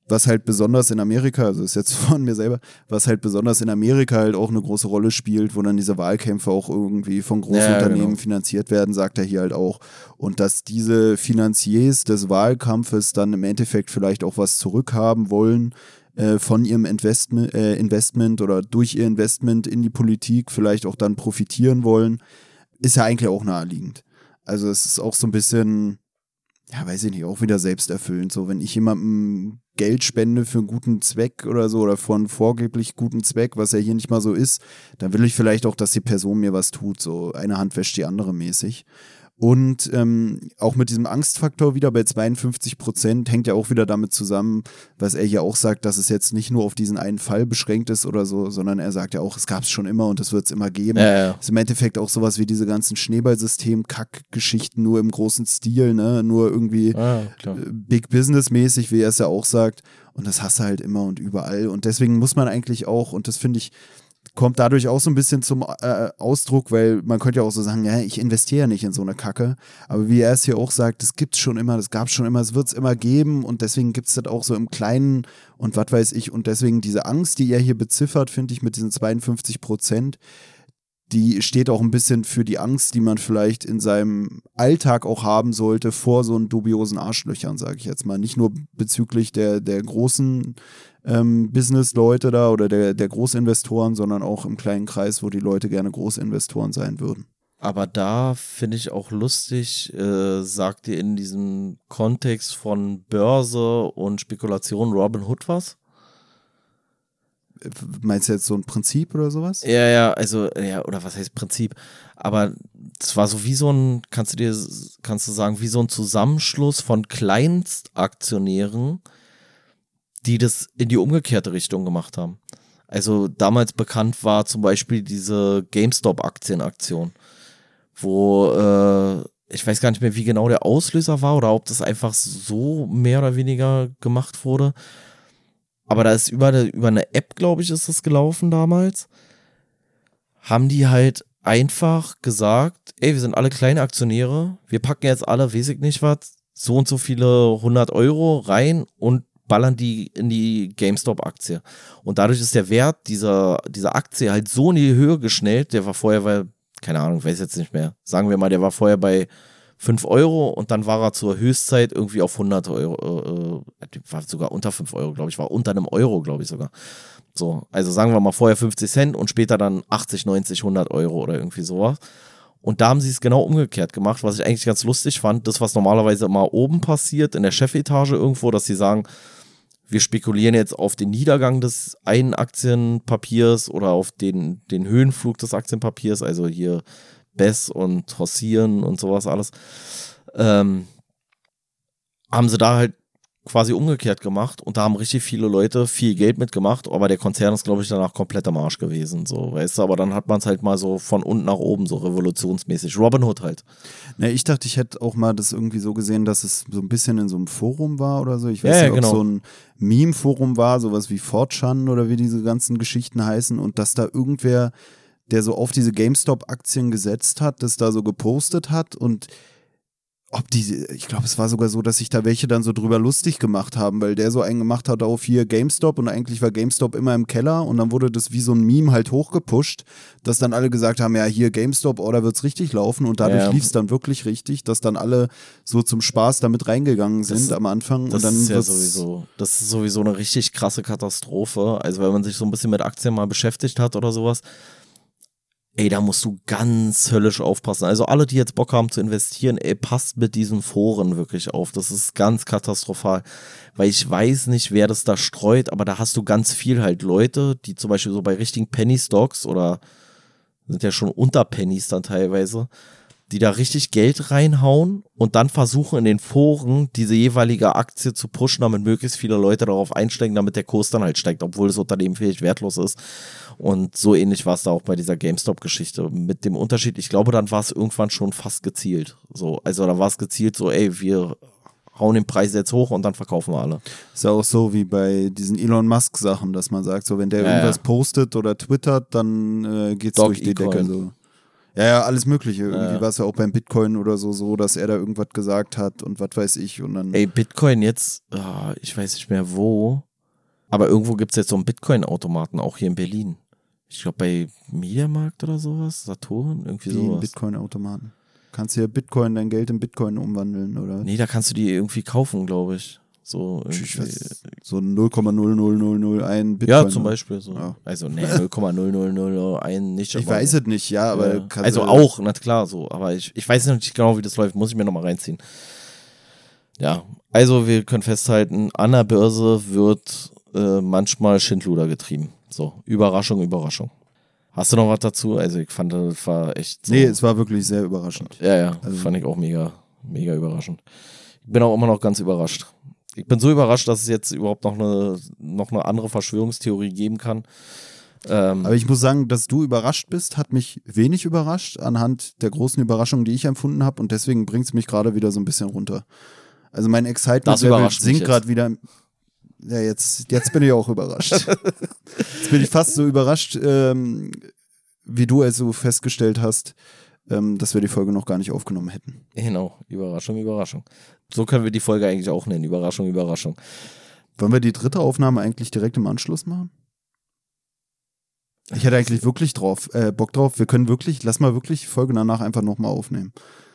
was halt besonders in Amerika, also ist jetzt von mir selber, was halt besonders in Amerika halt auch eine große Rolle spielt, wo dann diese Wahlkämpfe auch irgendwie von großen ja, Unternehmen genau. finanziert werden, sagt er hier halt auch. Und dass diese Finanziers des Wahlkampfes dann im Endeffekt vielleicht auch was zurückhaben wollen äh, von ihrem Investment, äh, Investment oder durch ihr Investment in die Politik vielleicht auch dann profitieren wollen, ist ja eigentlich auch naheliegend. Also es ist auch so ein bisschen, ja, weiß ich nicht, auch wieder selbsterfüllend. So, wenn ich jemandem Geld spende für einen guten Zweck oder so oder für einen vorgeblich guten Zweck, was ja hier nicht mal so ist, dann will ich vielleicht auch, dass die Person mir was tut. So eine Hand wäscht die andere mäßig. Und ähm, auch mit diesem Angstfaktor wieder bei 52 Prozent hängt ja auch wieder damit zusammen, was er hier auch sagt, dass es jetzt nicht nur auf diesen einen Fall beschränkt ist oder so, sondern er sagt ja auch, es gab es schon immer und es wird es immer geben. Ja, ja. Ist im Endeffekt auch sowas wie diese ganzen Schneeballsystem-Kack-Geschichten nur im großen Stil, ne? Nur irgendwie ah, Big Business-mäßig, wie er es ja auch sagt. Und das hast du halt immer und überall. Und deswegen muss man eigentlich auch, und das finde ich, kommt dadurch auch so ein bisschen zum äh, Ausdruck, weil man könnte ja auch so sagen, ja, ich investiere ja nicht in so eine Kacke. Aber wie er es hier auch sagt, das gibt es schon immer, das gab es schon immer, es wird es immer geben und deswegen gibt es das auch so im Kleinen und was weiß ich. Und deswegen diese Angst, die er hier beziffert, finde ich, mit diesen 52 Prozent, die steht auch ein bisschen für die Angst, die man vielleicht in seinem Alltag auch haben sollte vor so einen dubiosen Arschlöchern, sage ich jetzt mal. Nicht nur bezüglich der, der großen ähm, Business-Leute da oder der, der Großinvestoren, sondern auch im kleinen Kreis, wo die Leute gerne Großinvestoren sein würden. Aber da finde ich auch lustig, äh, sagt ihr in diesem Kontext von Börse und Spekulation Robin Hood was? Meinst du jetzt so ein Prinzip oder sowas? Ja, ja, also, ja, oder was heißt Prinzip? Aber es war so wie so ein, kannst du dir, kannst du sagen, wie so ein Zusammenschluss von Kleinstaktionären, die das in die umgekehrte Richtung gemacht haben. Also damals bekannt war zum Beispiel diese GameStop-Aktienaktion, wo äh, ich weiß gar nicht mehr, wie genau der Auslöser war oder ob das einfach so mehr oder weniger gemacht wurde. Aber da ist über, über eine App, glaube ich, ist das gelaufen damals. Haben die halt einfach gesagt, ey, wir sind alle kleine Aktionäre, wir packen jetzt alle, weiß ich nicht was, so und so viele 100 Euro rein und ballern die in die GameStop-Aktie. Und dadurch ist der Wert dieser, dieser Aktie halt so in die Höhe geschnellt. Der war vorher bei, keine Ahnung, weiß jetzt nicht mehr. Sagen wir mal, der war vorher bei 5 Euro und dann war er zur Höchstzeit irgendwie auf 100 Euro. Äh, war sogar unter 5 Euro, glaube ich. War unter einem Euro, glaube ich sogar. So, also sagen wir mal vorher 50 Cent und später dann 80, 90, 100 Euro oder irgendwie sowas. Und da haben sie es genau umgekehrt gemacht, was ich eigentlich ganz lustig fand. Das, was normalerweise immer oben passiert, in der Chefetage irgendwo, dass sie sagen, wir spekulieren jetzt auf den Niedergang des einen Aktienpapiers oder auf den, den Höhenflug des Aktienpapiers, also hier Bess und Hossieren und sowas alles. Ähm, haben sie da halt quasi umgekehrt gemacht und da haben richtig viele Leute viel Geld mitgemacht, aber der Konzern ist, glaube ich, danach komplett am Arsch gewesen, so, weißt du, aber dann hat man es halt mal so von unten nach oben, so revolutionsmäßig. Robin Hood halt. Na, ich dachte, ich hätte auch mal das irgendwie so gesehen, dass es so ein bisschen in so einem Forum war oder so. Ich weiß ja, nicht, ob genau. so ein Meme-Forum war, sowas wie 4chan oder wie diese ganzen Geschichten heißen und dass da irgendwer, der so auf diese GameStop-Aktien gesetzt hat, das da so gepostet hat und ob die, ich glaube, es war sogar so, dass sich da welche dann so drüber lustig gemacht haben, weil der so einen gemacht hat auf hier GameStop und eigentlich war GameStop immer im Keller und dann wurde das wie so ein Meme halt hochgepusht, dass dann alle gesagt haben, ja, hier GameStop, oh, da wird's richtig laufen und dadurch ja. lief es dann wirklich richtig, dass dann alle so zum Spaß damit reingegangen sind das, am Anfang. Das und dann ist ja sowieso, das ist sowieso eine richtig krasse Katastrophe. Also wenn man sich so ein bisschen mit Aktien mal beschäftigt hat oder sowas, ey, da musst du ganz höllisch aufpassen. Also alle, die jetzt Bock haben zu investieren, ey, passt mit diesen Foren wirklich auf. Das ist ganz katastrophal, weil ich weiß nicht, wer das da streut, aber da hast du ganz viel halt Leute, die zum Beispiel so bei richtigen Penny Stocks oder sind ja schon unter Pennies dann teilweise, die da richtig Geld reinhauen und dann versuchen in den Foren diese jeweilige Aktie zu pushen, damit möglichst viele Leute darauf einsteigen, damit der Kurs dann halt steigt, obwohl das Unternehmen vielleicht wertlos ist. Und so ähnlich war es da auch bei dieser GameStop-Geschichte. Mit dem Unterschied, ich glaube, dann war es irgendwann schon fast gezielt. So, also da war es gezielt so, ey, wir hauen den Preis jetzt hoch und dann verkaufen wir alle. Ist ja auch so wie bei diesen Elon Musk Sachen, dass man sagt, so wenn der Ja, irgendwas ja. postet oder twittert, dann äh, geht's Dog durch die. Decke so. Ja, ja, alles mögliche. Irgendwie Ja. war es ja auch beim Bitcoin oder so, so, dass er da irgendwas gesagt hat und was weiß ich und dann. Ey, Bitcoin jetzt, ah, ich weiß nicht mehr wo, aber irgendwo gibt es jetzt so einen Bitcoin-Automaten, auch hier in Berlin. Ich glaube bei Mediamarkt oder sowas, Saturn, irgendwie die sowas. Bitcoin-Automaten. Kannst du ja Bitcoin, dein Geld in Bitcoin umwandeln, oder? Nee, da kannst du die irgendwie kaufen, glaube ich. So so 0,00001 Bitcoin. Ja, zum Beispiel so. Ja. Also, nee, 0,0001 nicht. Ich weiß es nicht, ja, aber. Ja. Also auch, na klar, so. Aber ich, ich weiß nicht genau, wie das läuft. Muss ich mir nochmal reinziehen. Ja, also wir können festhalten, an der Börse wird äh, manchmal Schindluder getrieben. So, Überraschung, Überraschung. Hast du noch was dazu? Also ich fand, das war echt so. Nee, es war wirklich sehr überraschend. ja, ja, also- fand ich auch mega, mega überraschend. Ich bin auch immer noch ganz überrascht. Ich bin so überrascht, dass es jetzt überhaupt noch eine, noch eine andere Verschwörungstheorie geben kann. Ähm, Aber ich muss sagen, dass du überrascht bist, hat mich wenig überrascht anhand der großen Überraschungen, die ich empfunden habe. Und deswegen bringt es mich gerade wieder so ein bisschen runter. Also mein mich sinkt gerade wieder. Ja, jetzt, jetzt bin ich auch überrascht. jetzt bin ich fast so überrascht, ähm, wie du also festgestellt hast, ähm, dass wir die Folge noch gar nicht aufgenommen hätten. Genau, Überraschung, Überraschung. So können wir die Folge eigentlich auch nennen. Überraschung, Überraschung. Wollen wir die dritte Aufnahme eigentlich direkt im Anschluss machen? Ich hätte eigentlich wirklich drauf, äh, Bock drauf. Wir können wirklich, lass mal wirklich Folge danach einfach nochmal aufnehmen.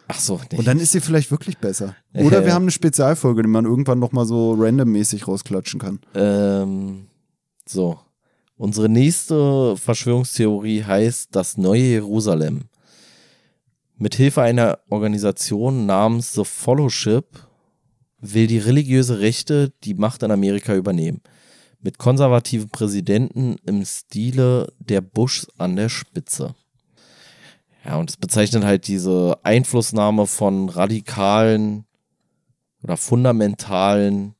Ach so, nee. Und dann ist sie vielleicht wirklich besser. Oder wir haben eine Spezialfolge, die man irgendwann nochmal so randommäßig rausklatschen kann. ähm, so. Unsere nächste Verschwörungstheorie heißt das neue Jerusalem. Mithilfe einer Organisation namens The Fellowship will die religiöse Rechte die Macht in Amerika übernehmen. Mit konservativen Präsidenten im Stile der Bush an der Spitze. Ja, und es bezeichnet halt diese Einflussnahme von radikalen oder fundamentalen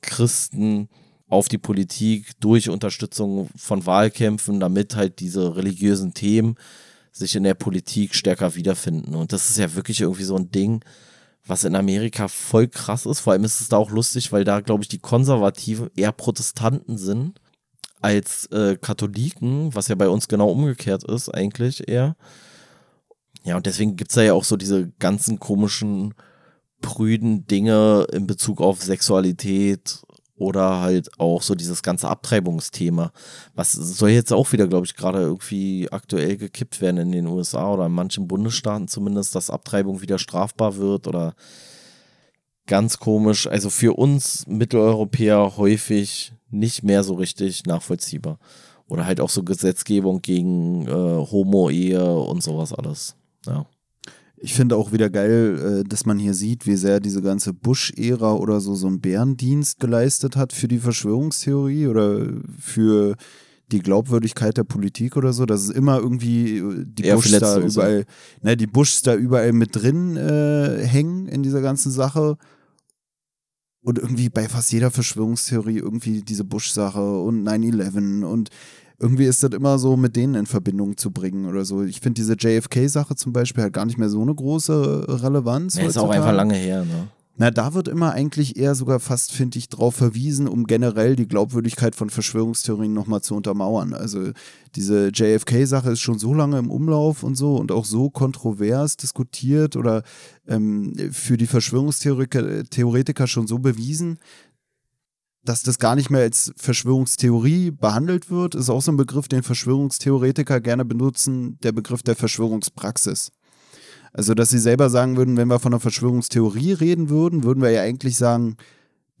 Christen auf die Politik durch Unterstützung von Wahlkämpfen, damit halt diese religiösen Themen sich in der Politik stärker wiederfinden. Und das ist ja wirklich irgendwie so ein Ding, was in Amerika voll krass ist. Vor allem ist es da auch lustig, weil da, glaube ich, die Konservativen eher Protestanten sind als äh, Katholiken, was ja bei uns genau umgekehrt ist, eigentlich eher. Ja, und deswegen gibt es da ja auch so diese ganzen komischen, prüden Dinge in Bezug auf Sexualität oder halt auch so dieses ganze Abtreibungsthema. Was soll jetzt auch wieder, glaube ich, gerade irgendwie aktuell gekippt werden in den USA oder in manchen Bundesstaaten zumindest, dass Abtreibung wieder strafbar wird oder ganz komisch. Also für uns Mitteleuropäer häufig nicht mehr so richtig nachvollziehbar. Oder halt auch so Gesetzgebung gegen äh, Homo-Ehe und sowas alles. Ja. Ich finde auch wieder geil, äh, dass man hier sieht, wie sehr diese ganze Bush-Ära oder so so einen Bärendienst geleistet hat für die Verschwörungstheorie oder für die Glaubwürdigkeit der Politik oder so, dass es immer irgendwie äh, die Eher für da überall, ne, die Bushs da überall mit drin äh, hängen in dieser ganzen Sache. Und irgendwie bei fast jeder Verschwörungstheorie irgendwie diese Bush-Sache und 9-11 und irgendwie ist das immer so mit denen in Verbindung zu bringen oder so. Ich finde diese JFK-Sache zum Beispiel hat gar nicht mehr so eine große Relevanz. Ja, ist auch einfach lange her, ne? Na, da wird immer eigentlich eher sogar fast, finde ich, drauf verwiesen, um generell die Glaubwürdigkeit von Verschwörungstheorien nochmal zu untermauern. Also diese JFK-Sache ist schon so lange im Umlauf und so und auch so kontrovers diskutiert oder ähm, für die Verschwörungstheoretiker Theoretiker schon so bewiesen, dass das gar nicht mehr als Verschwörungstheorie behandelt wird, ist auch so ein Begriff, den Verschwörungstheoretiker gerne benutzen, der Begriff der Verschwörungspraxis. Also, dass sie selber sagen würden, wenn wir von einer Verschwörungstheorie reden würden, würden wir ja eigentlich sagen,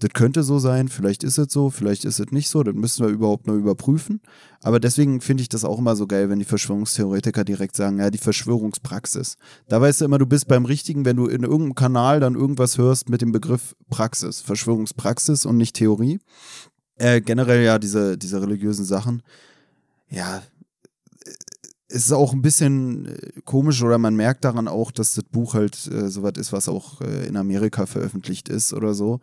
das könnte so sein, vielleicht ist es so, vielleicht ist es nicht so, das müssen wir überhaupt nur überprüfen. Aber deswegen finde ich das auch immer so geil, wenn die Verschwörungstheoretiker direkt sagen, ja, die Verschwörungspraxis. Da weißt du immer, du bist beim Richtigen, wenn du in irgendeinem Kanal dann irgendwas hörst mit dem Begriff Praxis, Verschwörungspraxis und nicht Theorie. Äh, generell ja, diese, diese religiösen Sachen. Ja, es ist auch ein bisschen äh, komisch oder man merkt daran auch, dass das Buch halt äh, sowas ist, was auch äh, in Amerika veröffentlicht ist oder so.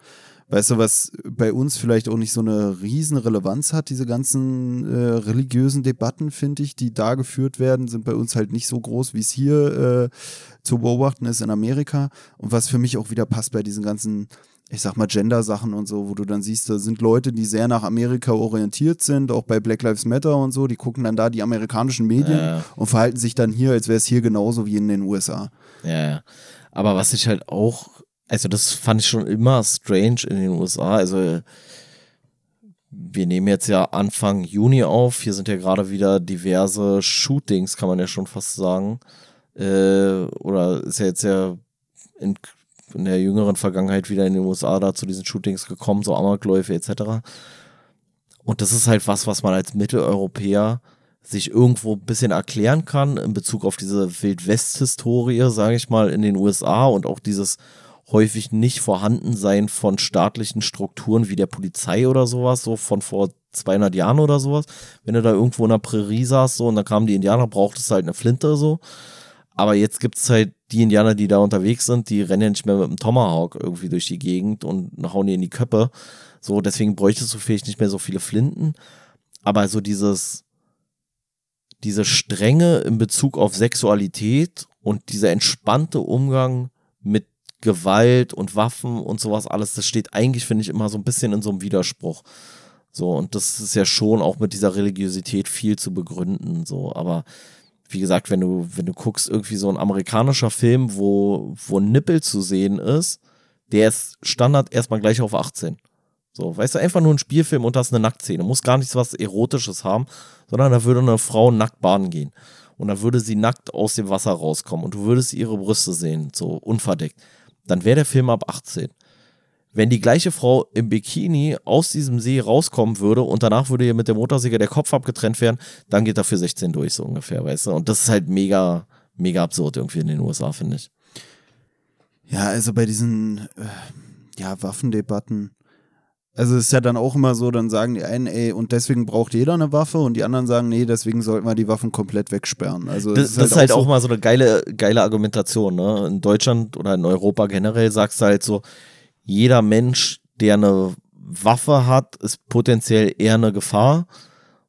Weißt du, was bei uns vielleicht auch nicht so eine riesen Relevanz hat, diese ganzen äh, religiösen Debatten, finde ich, die da geführt werden, sind bei uns halt nicht so groß, wie es hier äh, zu beobachten ist in Amerika. Und was für mich auch wieder passt bei diesen ganzen ich sag mal, Gender-Sachen und so, wo du dann siehst, da sind Leute, die sehr nach Amerika orientiert sind, auch bei Black Lives Matter und so, die gucken dann da die amerikanischen Medien ja. und verhalten sich dann hier, als wäre es hier genauso wie in den USA. Ja, ja. Aber was ich halt auch, also das fand ich schon immer strange in den USA, also wir nehmen jetzt ja Anfang Juni auf, hier sind ja gerade wieder diverse Shootings, kann man ja schon fast sagen, äh, oder ist ja jetzt ja in in der jüngeren Vergangenheit wieder in den USA da zu diesen Shootings gekommen, so Amokläufe etc. Und das ist halt was, was man als Mitteleuropäer sich irgendwo ein bisschen erklären kann in Bezug auf diese Wildwest-Historie, sage ich mal, in den USA und auch dieses häufig nicht Vorhandensein von staatlichen Strukturen wie der Polizei oder sowas, so von vor 200 Jahren oder sowas. Wenn du da irgendwo in der Prärie saß so und dann kamen die Indianer, brauchtest du halt eine Flinte so. Aber jetzt gibt es halt die Indianer, die da unterwegs sind, die rennen ja nicht mehr mit dem Tomahawk irgendwie durch die Gegend und hauen die in die Köppe. So, deswegen bräuchtest du vielleicht nicht mehr so viele Flinten. Aber so dieses, diese Strenge in Bezug auf Sexualität und dieser entspannte Umgang mit Gewalt und Waffen und sowas alles, das steht eigentlich, finde ich, immer so ein bisschen in so einem Widerspruch. So, und das ist ja schon auch mit dieser Religiosität viel zu begründen, so, aber wie gesagt, wenn du, wenn du guckst, irgendwie so ein amerikanischer Film, wo, wo Nippel zu sehen ist, der ist Standard erstmal gleich auf 18. So, weißt du, einfach nur ein Spielfilm und das eine Nacktszene. Muss gar nichts was Erotisches haben, sondern da würde eine Frau nackt baden gehen. Und da würde sie nackt aus dem Wasser rauskommen und du würdest ihre Brüste sehen, so unverdeckt. Dann wäre der Film ab 18 wenn die gleiche Frau im Bikini aus diesem See rauskommen würde und danach würde ihr mit der Motorsäge der Kopf abgetrennt werden, dann geht er für 16 durch, so ungefähr, weißt du? Und das ist halt mega, mega absurd irgendwie in den USA, finde ich. Ja, also bei diesen äh, ja, Waffendebatten, also es ist ja dann auch immer so, dann sagen die einen, ey, und deswegen braucht jeder eine Waffe und die anderen sagen, nee, deswegen sollten wir die Waffen komplett wegsperren. Also das, ist halt, das ist halt auch, so mal so eine geile, geile Argumentation, ne? In Deutschland oder in Europa generell sagst du halt so, jeder Mensch, der eine Waffe hat, ist potenziell eher eine Gefahr.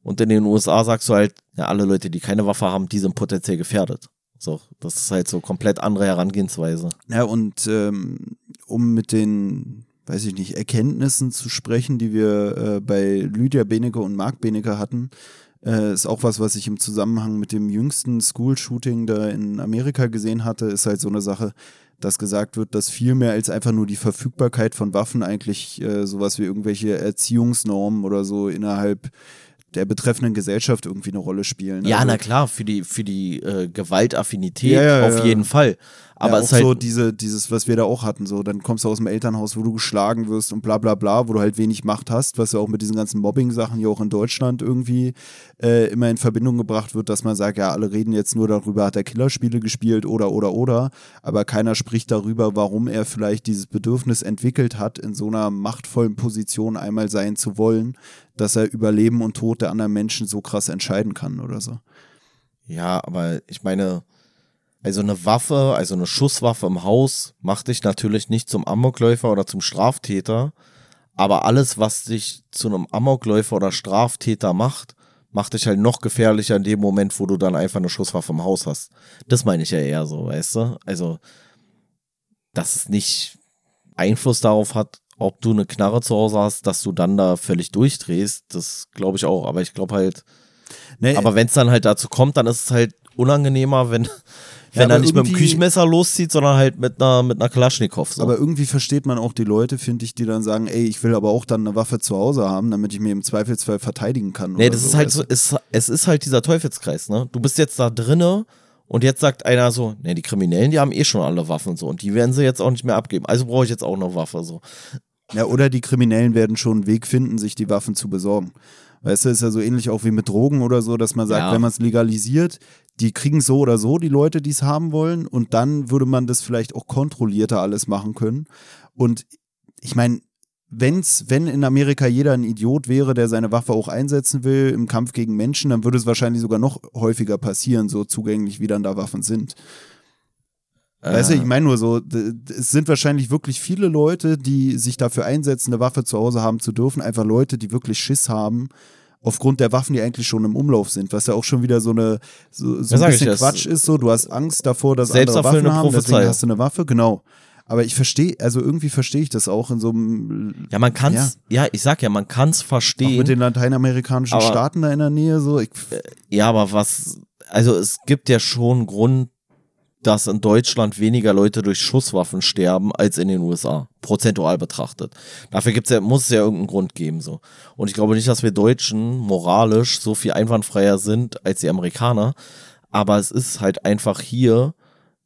Und in den USA sagst du halt, ja, alle Leute, die keine Waffe haben, die sind potenziell gefährdet. So, das ist halt so komplett andere Herangehensweise. Ja, und ähm, um mit den, weiß ich nicht, Erkenntnissen zu sprechen, die wir äh, bei Lydia Benecke und Marc Benecke hatten, äh, ist auch was, was ich im Zusammenhang mit dem jüngsten School-Shooting da in Amerika gesehen hatte, ist halt so eine Sache, dass gesagt wird, dass viel mehr als einfach nur die Verfügbarkeit von Waffen eigentlich äh, sowas wie irgendwelche Erziehungsnormen oder so innerhalb der betreffenden Gesellschaft irgendwie eine Rolle spielen. Ja, also, na klar, für die, für die äh, Gewaltaffinität ja, ja, auf ja. jeden Fall. Aber ja, es ist halt so diese, dieses, was wir da auch hatten, so, dann kommst du aus dem Elternhaus, wo du geschlagen wirst und bla bla bla, wo du halt wenig Macht hast, was ja auch mit diesen ganzen Mobbing-Sachen ja auch in Deutschland irgendwie äh, immer in Verbindung gebracht wird, dass man sagt, ja, alle reden jetzt nur darüber, hat er Killerspiele gespielt oder oder oder, aber keiner spricht darüber, warum er vielleicht dieses Bedürfnis entwickelt hat, in so einer machtvollen Position einmal sein zu wollen, dass er über Leben und Tod der anderen Menschen so krass entscheiden kann oder so. Ja, aber ich meine, also eine Waffe, also eine Schusswaffe im Haus macht dich natürlich nicht zum Amokläufer oder zum Straftäter, aber alles, was dich zu einem Amokläufer oder Straftäter macht, macht dich halt noch gefährlicher in dem Moment, wo du dann einfach eine Schusswaffe im Haus hast. Das meine ich ja eher so, weißt du? Also, dass es nicht Einfluss darauf hat, ob du eine Knarre zu Hause hast, dass du dann da völlig durchdrehst, das glaube ich auch. Aber ich glaube halt, nee, aber wenn es dann halt dazu kommt, dann ist es halt unangenehmer, wenn, wenn ja, er nicht mit dem Küchenmesser loszieht, sondern halt mit einer, mit einer Kalaschnikow. So. Aber irgendwie versteht man auch die Leute, finde ich, die dann sagen, ey, ich will aber auch dann eine Waffe zu Hause haben, damit ich mir im Zweifelsfall verteidigen kann. Nee, das so, ist halt so, es, es ist halt dieser Teufelskreis, ne? Du bist jetzt da drinne und jetzt sagt einer so, nee, die Kriminellen, die haben eh schon alle Waffen so und die werden sie jetzt auch nicht mehr abgeben. Also brauche ich jetzt auch eine Waffe so. Ja, oder die Kriminellen werden schon einen Weg finden, sich die Waffen zu besorgen. Weißt du, ist ja so ähnlich auch wie mit Drogen oder so, dass man sagt, Ja. wenn man es legalisiert, die kriegen so oder so die Leute, die es haben wollen und dann würde man das vielleicht auch kontrollierter alles machen können. Und ich meine, wenn's, wenn in Amerika jeder ein Idiot wäre, der seine Waffe auch einsetzen will im Kampf gegen Menschen, dann würde es wahrscheinlich sogar noch häufiger passieren, so zugänglich wie dann da Waffen sind. Weißt du, Äh, ich meine nur so, es sind wahrscheinlich wirklich viele Leute, die sich dafür einsetzen, eine Waffe zu Hause haben zu dürfen. Einfach Leute, die wirklich Schiss haben, aufgrund der Waffen, die eigentlich schon im Umlauf sind. Was ja auch schon wieder so eine so, so Ja, ein bisschen Quatsch ist. So, du hast Angst davor, dass andere Waffen haben, deswegen Prophezeiung. hast du eine Waffe. Genau. Aber ich verstehe, also irgendwie verstehe ich das auch in so einem ja, man kann's, ja. ich sag ja, man kann's auch verstehen. mit den lateinamerikanischen Aber- Staaten da in der Nähe. So, ich, Ja, aber was, also es gibt ja schon Grund, dass in Deutschland weniger Leute durch Schusswaffen sterben als in den USA, prozentual betrachtet. Dafür gibt's ja, muss es ja irgendeinen Grund geben, so. Und ich glaube nicht, dass wir Deutschen moralisch so viel einwandfreier sind als die Amerikaner, aber es ist halt einfach hier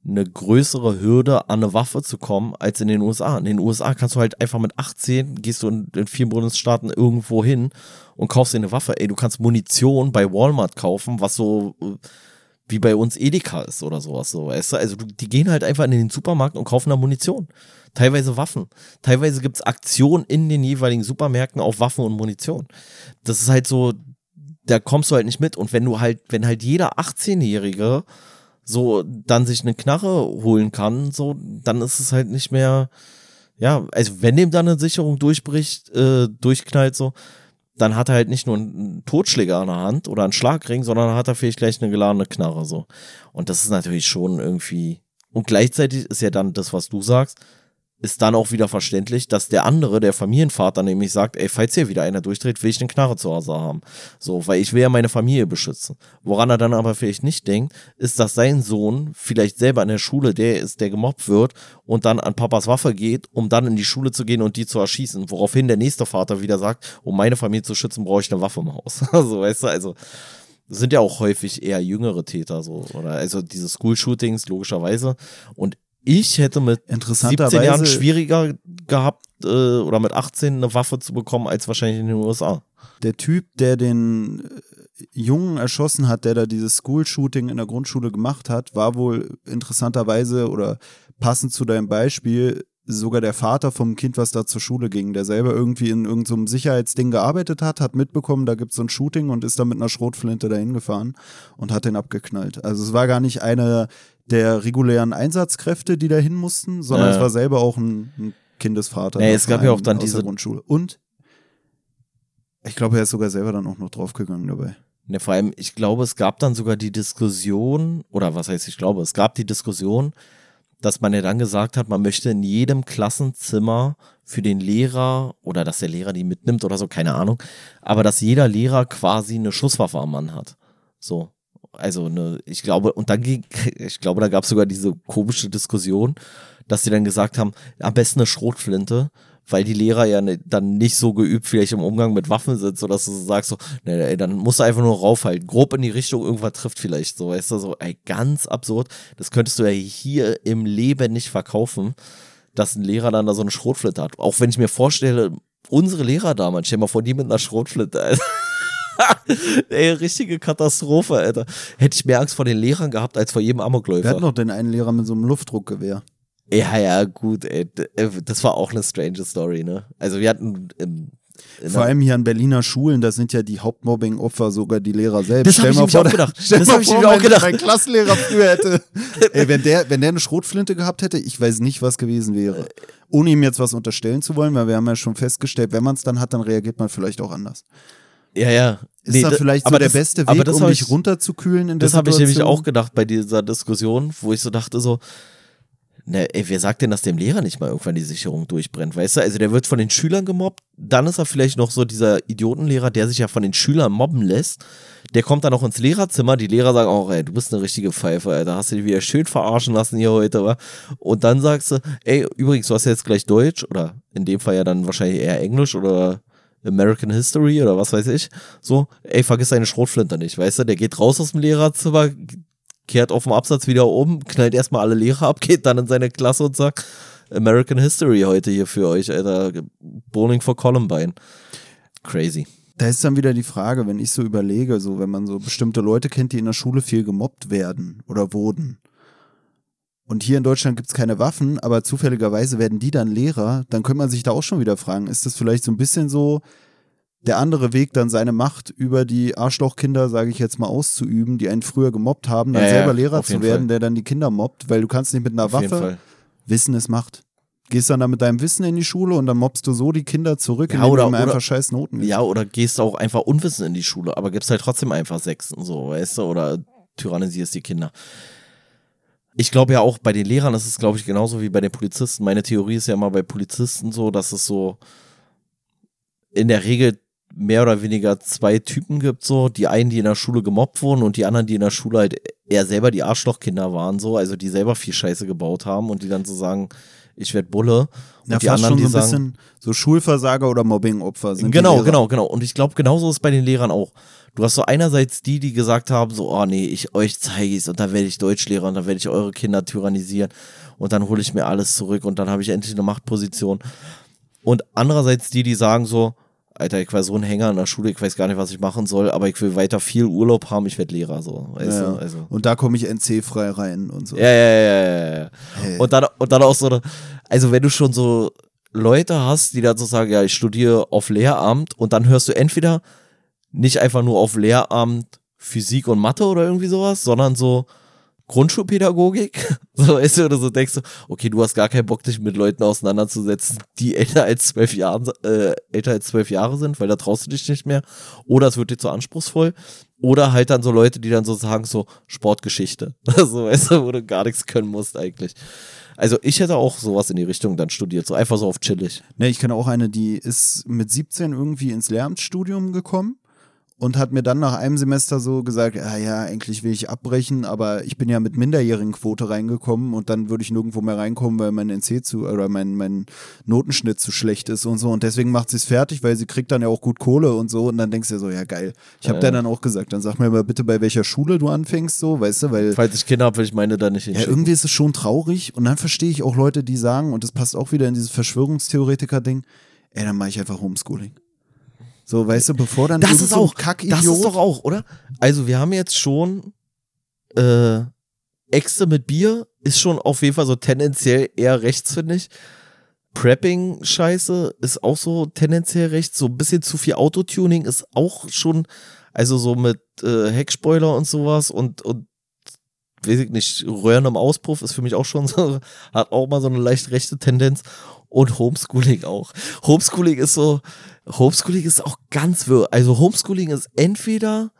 eine größere Hürde, an eine Waffe zu kommen, als in den USA. In den USA kannst du halt einfach mit 18, gehst du in, in vielen Bundesstaaten irgendwo hin und kaufst dir eine Waffe. Ey, du kannst Munition bei Walmart kaufen, was so äh, wie bei uns Edeka ist oder sowas, so, weißt du? Also die gehen halt einfach in den Supermarkt und kaufen da Munition. Teilweise Waffen. Teilweise gibt's Aktionen in den jeweiligen Supermärkten auf Waffen und Munition. Das ist halt so, da kommst du halt nicht mit. Und wenn du halt, wenn halt jeder 18-Jährige so dann sich eine Knarre holen kann, so, dann ist es halt nicht mehr, ja, also wenn dem dann eine Sicherung durchbricht, äh, durchknallt, so, dann hat er halt nicht nur einen Totschläger an der Hand oder einen Schlagring, sondern hat er vielleicht gleich eine geladene Knarre, so. Und das ist natürlich schon irgendwie, und gleichzeitig ist ja dann das, was du sagst, ist dann auch wieder verständlich, dass der andere, der Familienvater, nämlich sagt, ey, falls hier wieder einer durchdreht, will ich eine Knarre zu Hause haben. So, weil ich will ja meine Familie beschützen. Woran er dann aber vielleicht nicht denkt, ist, dass sein Sohn vielleicht selber in der Schule der ist, der gemobbt wird und dann an Papas Waffe geht, um dann in die Schule zu gehen und die zu erschießen. Woraufhin der nächste Vater wieder sagt, um meine Familie zu schützen, brauche ich eine Waffe im Haus. Also, weißt du, also sind ja auch häufig eher jüngere Täter so oder also diese School-Shootings logischerweise und ich hätte mit 17 interessanterweise. Jahren schwieriger gehabt äh, oder mit 18 eine Waffe zu bekommen als wahrscheinlich in den USA. der Typ, der den äh, Jungen erschossen hat, der da dieses School-Shooting in der Grundschule gemacht hat, war wohl interessanterweise oder passend zu deinem Beispiel sogar der Vater vom Kind, was da zur Schule ging, der selber irgendwie in irgendeinem Sicherheitsding gearbeitet hat, hat mitbekommen, da gibt es so ein Shooting und ist dann mit einer Schrotflinte dahin gefahren und hat den abgeknallt. Also es war gar nicht einer der regulären Einsatzkräfte, die dahin mussten, sondern es war selber auch ein, ein Kindesvater. Nee, da es gab ja auch dann diese- Grundschule. Und ich glaube, er ist sogar selber dann auch noch draufgegangen dabei. Ne, vor allem, ich glaube, es gab dann sogar die Diskussion, oder was heißt, ich glaube, es gab die Diskussion, dass man ja dann gesagt hat, man möchte in jedem Klassenzimmer für den Lehrer oder dass der Lehrer die mitnimmt oder so, keine Ahnung, aber dass jeder Lehrer quasi eine Schusswaffe am Mann hat. So. Also, ne, ich glaube, und dann ging, ich glaube, da gab es sogar diese komische Diskussion, dass sie dann gesagt haben, am besten eine Schrotflinte, weil die Lehrer ja ne, dann nicht so geübt vielleicht im Umgang mit Waffen sind, so dass du so sagst, so, ne, ey, dann musst du einfach nur raufhalten, grob in die Richtung, irgendwas trifft vielleicht, so, weißt du, so, ey, ganz absurd. Das könntest du ja hier im Leben nicht verkaufen, dass ein Lehrer dann da so eine Schrotflinte hat. Auch wenn ich mir vorstelle, unsere Lehrer damals, stell dir mal vor, die mit einer Schrotflinte, Alter. Ey, richtige Katastrophe, Alter. Hätte ich mehr Angst vor den Lehrern gehabt als vor jedem Wir hatten Amokläufer. noch den einen Lehrer mit so einem Luftdruckgewehr. Ja, ja, gut, ey. Äh, Das war auch eine strange Story, ne? Also wir hatten ähm, in Vor allem hier an Berliner Schulen, da sind ja die Hauptmobbing-Opfer sogar die Lehrer selbst. Das hab ich nämlich auch gedacht. Stell Das mal hab ich nämlich auch gedacht. mein Klassenlehrer früher hätte. Ey, wenn der, wenn der eine Schrotflinte gehabt hätte, ich weiß nicht, was gewesen wäre. Ohne ihm jetzt was unterstellen zu wollen, weil wir haben ja schon festgestellt, wenn man es dann hat, dann reagiert man vielleicht auch anders. Ja, ja. Ist Nee, da- vielleicht so aber der beste Weg, um dich ich- runterzukühlen in der Das habe ich nämlich auch gedacht bei dieser Diskussion, wo ich so dachte so, ne, ey, wer sagt denn, dass dem Lehrer nicht mal irgendwann die Sicherung durchbrennt, weißt du? Also der wird von den Schülern gemobbt, dann ist er vielleicht noch so dieser Idiotenlehrer, der sich ja von den Schülern mobben lässt. Der kommt dann auch ins Lehrerzimmer, die Lehrer sagen auch, ey, du bist eine richtige Pfeife, Alter, hast du dich wieder schön verarschen lassen hier heute, wa? Und dann sagst du, ey, übrigens, du hast ja jetzt gleich Deutsch oder in dem Fall ja dann wahrscheinlich eher Englisch oder American History oder was weiß ich. So, ey, vergiss deine Schrotflinte nicht, weißt du? Der geht raus aus dem Lehrerzimmer, kehrt auf dem Absatz wieder um, knallt erstmal alle Lehrer ab, geht dann in seine Klasse und sagt, American History heute hier für euch, Alter. Bowling for Columbine. Crazy. Da ist dann wieder die Frage, wenn ich so überlege, so wenn man so bestimmte Leute kennt, die in der Schule viel gemobbt werden oder wurden. Und hier in Deutschland gibt es keine Waffen, aber zufälligerweise werden die dann Lehrer, dann könnte man sich da auch schon wieder fragen, ist das vielleicht so ein bisschen so der andere Weg, dann seine Macht über die Arschlochkinder, sage ich jetzt mal, auszuüben, die einen früher gemobbt haben, dann Ja, selber Lehrer zu werden, Fall. der dann die Kinder mobbt, weil du kannst nicht mit einer Auf Waffe. Wissen ist Macht. Gehst dann da mit deinem Wissen in die Schule und dann mobbst du so die Kinder zurück, Ja, indem oder- du oder- einfach scheiß Noten gibst. Ja, oder gehst auch einfach unwissend in die Schule, aber gibst halt trotzdem einfach Sechsten, so, weißt du, oder tyrannisierst die Kinder. Ich glaube ja auch bei den Lehrern ist es, glaube ich, genauso wie bei den Polizisten. Meine Theorie ist ja immer bei Polizisten so, dass es so in der Regel mehr oder weniger zwei Typen gibt, so die einen, die in der Schule gemobbt wurden und die anderen, die in der Schule halt eher selber die Arschlochkinder waren, so, also die selber viel Scheiße gebaut haben und die dann so sagen, ich werd Bulle. Und Ja, die anderen, die so ein sagen, bisschen so Schulversager oder Mobbingopfer sind. Genau, genau, genau. Und ich glaube, genauso ist es bei den Lehrern auch. Du hast so einerseits die, die gesagt haben, so, oh nee, ich euch zeige es und dann werde ich Deutschlehrer und dann werde ich eure Kinder tyrannisieren und dann hole ich mir alles zurück und dann habe ich endlich eine Machtposition. Und andererseits die, die sagen so, Alter, ich war so ein Hänger in der Schule, ich weiß gar nicht, was ich machen soll, aber ich will weiter viel Urlaub haben, ich werde Lehrer, so. Weißt Ja, du? Also. Und da komme ich NC-frei rein und so. Ja, ja, ja, ja, ja. Hey. Und dann, und dann auch so, eine- also wenn du schon so Leute hast, die dann so sagen, ja, ich studiere auf Lehramt und dann hörst du entweder nicht einfach nur auf Lehramt Physik und Mathe oder irgendwie sowas, sondern so Grundschulpädagogik, so weißt du, oder so denkst du, okay, du hast gar keinen Bock, dich mit Leuten auseinanderzusetzen, die älter als zwölf Jahre, äh, älter als zwölf Jahre sind, weil da traust du dich nicht mehr, oder es wird dir zu anspruchsvoll, oder halt dann so Leute, die dann so sagen, so Sportgeschichte, so weißt du, wo du gar nichts können musst eigentlich. Also ich hätte auch sowas in die Richtung dann studiert, so einfach so auf chillig. Ne, ich kenne auch eine, die ist mit 17 irgendwie ins Lehramtsstudium gekommen und hat mir dann nach einem Semester so gesagt, ja, ja, eigentlich will ich abbrechen, aber ich bin ja mit Minderjährigenquote reingekommen und dann würde ich nirgendwo mehr reinkommen, weil mein NC zu oder mein, mein Notenschnitt zu schlecht ist und so und deswegen macht sie es fertig, weil sie kriegt dann ja auch gut Kohle und so und dann denkst du dir so, ja geil. Ich habe Ja, ja. dann auch gesagt, dann sag mir mal bitte, bei welcher Schule du anfängst, so, weißt du, weil Falls ich Kinder habe, will ich meine da nicht ja, irgendwie ist es schon traurig und dann verstehe ich auch Leute, die sagen, und das passt auch wieder in dieses Verschwörungstheoretiker-Ding, ey, dann mache ich einfach Homeschooling. So, weißt du, bevor dann das ist auch, Kackidiot, das ist doch auch, oder? Also wir haben jetzt schon äh, Äxte mit Bier ist schon auf jeden Fall so tendenziell eher rechts, finde ich. Prepping-Scheiße ist auch so tendenziell rechts. So ein bisschen zu viel Autotuning ist auch schon, also so mit äh, Heckspoiler und sowas und, und weiß ich nicht, Röhren im Auspuff ist für mich auch schon so, hat auch mal so eine leicht rechte Tendenz. Und Homeschooling auch. Homeschooling ist so, Homeschooling ist auch ganz wirr. Also Homeschooling ist entweder,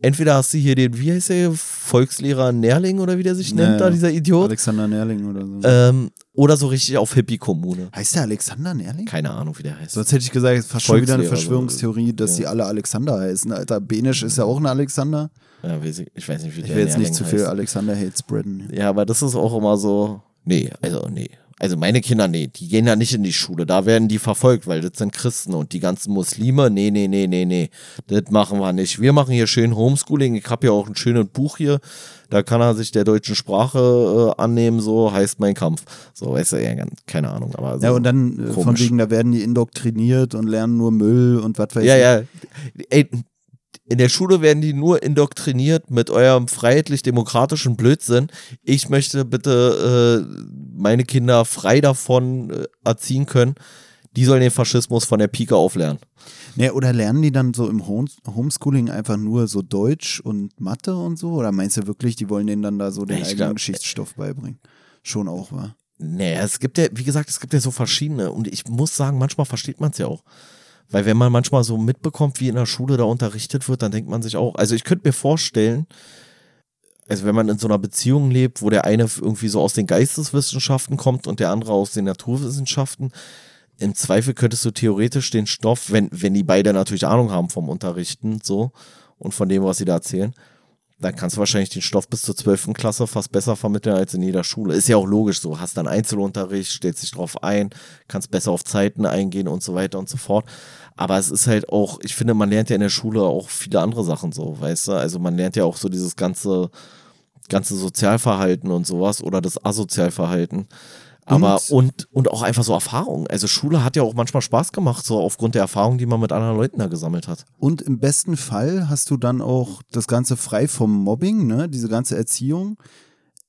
entweder hast du hier den, wie heißt der, Volkslehrer Nährling oder wie der sich nennt, Ja, da dieser Idiot. Alexander Nerling oder so. Ähm, oder so richtig auf Hippie-Kommune. heißt der Alexander Nerling? Keine Ahnung, wie der heißt. Sonst hätte ich gesagt, es ist schon wieder eine Verschwörungstheorie, dass ja. die alle Alexander heißen. Alter, Benisch ist ja auch ein Alexander. Ja, weiß ich, ich weiß nicht, wie Ich der will jetzt nicht Nährling zu viel heißt. Alexander-Hate spreaden. Ja, aber das ist auch immer so, nee, also nee. Also meine Kinder, nee, die gehen ja nicht in die Schule, da werden die verfolgt, weil das sind Christen und die ganzen Muslime, nee, nee, nee, nee, nee, das machen wir nicht. Wir machen hier schön Homeschooling, ich habe ja auch ein schönes Buch hier, da kann er sich der deutschen Sprache äh, annehmen, so heißt mein Kampf. So, weißt du, ja, keine Ahnung, aber so Ja, und dann äh, von komisch. wegen, da werden die indoktriniert und lernen nur Müll und was weiß Ja, ich. ja. Ey, in der Schule werden die nur indoktriniert mit eurem freiheitlich-demokratischen Blödsinn. Ich möchte bitte äh, meine Kinder frei davon äh, erziehen können. Die sollen den Faschismus von der Pike auflernen. Nee, oder lernen die dann so im Home Homeschooling einfach nur so Deutsch und Mathe und so? Oder meinst du wirklich, die wollen denen dann da so den Ich eigenen glaub- Geschichtsstoff beibringen? Schon auch, wa? Nee, es gibt ja, wie gesagt, es gibt ja so verschiedene. Und ich muss sagen, manchmal versteht man es ja auch. Weil wenn man manchmal so mitbekommt, wie in der Schule da unterrichtet wird, dann denkt man sich auch, also ich könnte mir vorstellen, also wenn man in so einer Beziehung lebt, wo der eine irgendwie so aus den Geisteswissenschaften kommt und der andere aus den Naturwissenschaften, im Zweifel könntest du theoretisch den Stoff, wenn, wenn die beide natürlich Ahnung haben vom Unterrichten, so, und von dem, was sie da erzählen, dann kannst du wahrscheinlich den Stoff bis zur 12. Klasse fast besser vermitteln als in jeder Schule. Ist ja auch logisch so. Hast dann Einzelunterricht, stellst dich drauf ein, kannst besser auf Zeiten eingehen und so weiter und so fort. Aber es ist halt auch, ich finde, man lernt ja in der Schule auch viele andere Sachen so, weißt du? Also man lernt ja auch so dieses ganze, ganze Sozialverhalten und sowas oder das Asozialverhalten. Aber Und- und, und auch einfach so Erfahrungen. Also Schule hat ja auch manchmal Spaß gemacht, so aufgrund der Erfahrungen, die man mit anderen Leuten da gesammelt hat. Und im besten Fall hast du dann auch das Ganze frei vom Mobbing, ne? diese ganze Erziehung.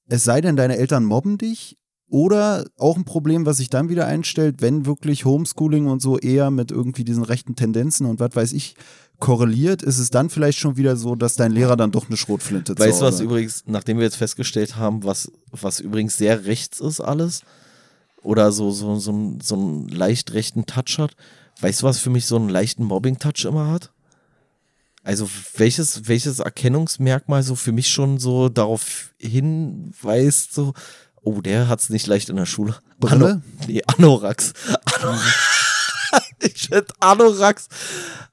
Es sei denn, deine Eltern mobben dich. Oder auch ein Problem, was sich dann wieder einstellt, wenn wirklich Homeschooling und so eher mit irgendwie diesen rechten Tendenzen und was weiß ich korreliert, ist es dann vielleicht schon wieder so, dass dein Lehrer dann doch eine Schrotflinte Weißt du, was übrigens, nachdem wir jetzt festgestellt haben, was, was übrigens sehr rechts ist alles, oder so, so, so, so einen leicht rechten Touch hat, weißt du, was für mich so einen leichten Mobbing-Touch immer hat? Also welches, welches Erkennungsmerkmal so für mich schon so darauf hinweist, so, oh, der hat's nicht leicht in der Schule. Brille? Ano, nee, Anoraks. ich finde Anoraks,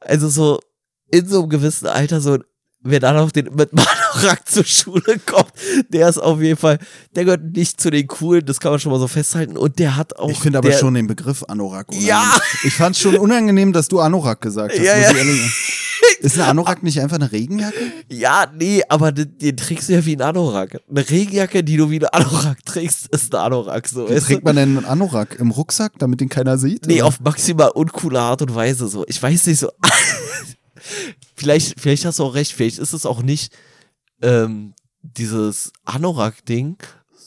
also so in so einem gewissen Alter, so, wer dann auf den mit einem Anorak zur Schule kommt, der ist auf jeden Fall, der gehört nicht zu den coolen, das kann man schon mal so festhalten. Und der hat auch. Ich finde aber schon den Begriff Anorak unangenehm. Ja. Ich fand es schon unangenehm, dass du Anorak gesagt hast. Ja, ja. Ist eine Anorak nicht einfach eine Regenjacke? Ja, nee, aber den, den trägst du ja wie ein Anorak. Eine Regenjacke, die du wie eine Anorak trägst, ist eine Anorak. So, Wie trägt man denn einen Anorak? Im Rucksack, damit den keiner sieht? Nee, oder? auf maximal uncoole Art und Weise so. Ich weiß nicht so. vielleicht, vielleicht hast du auch recht, vielleicht ist es auch nicht ähm, dieses Anorak-Ding,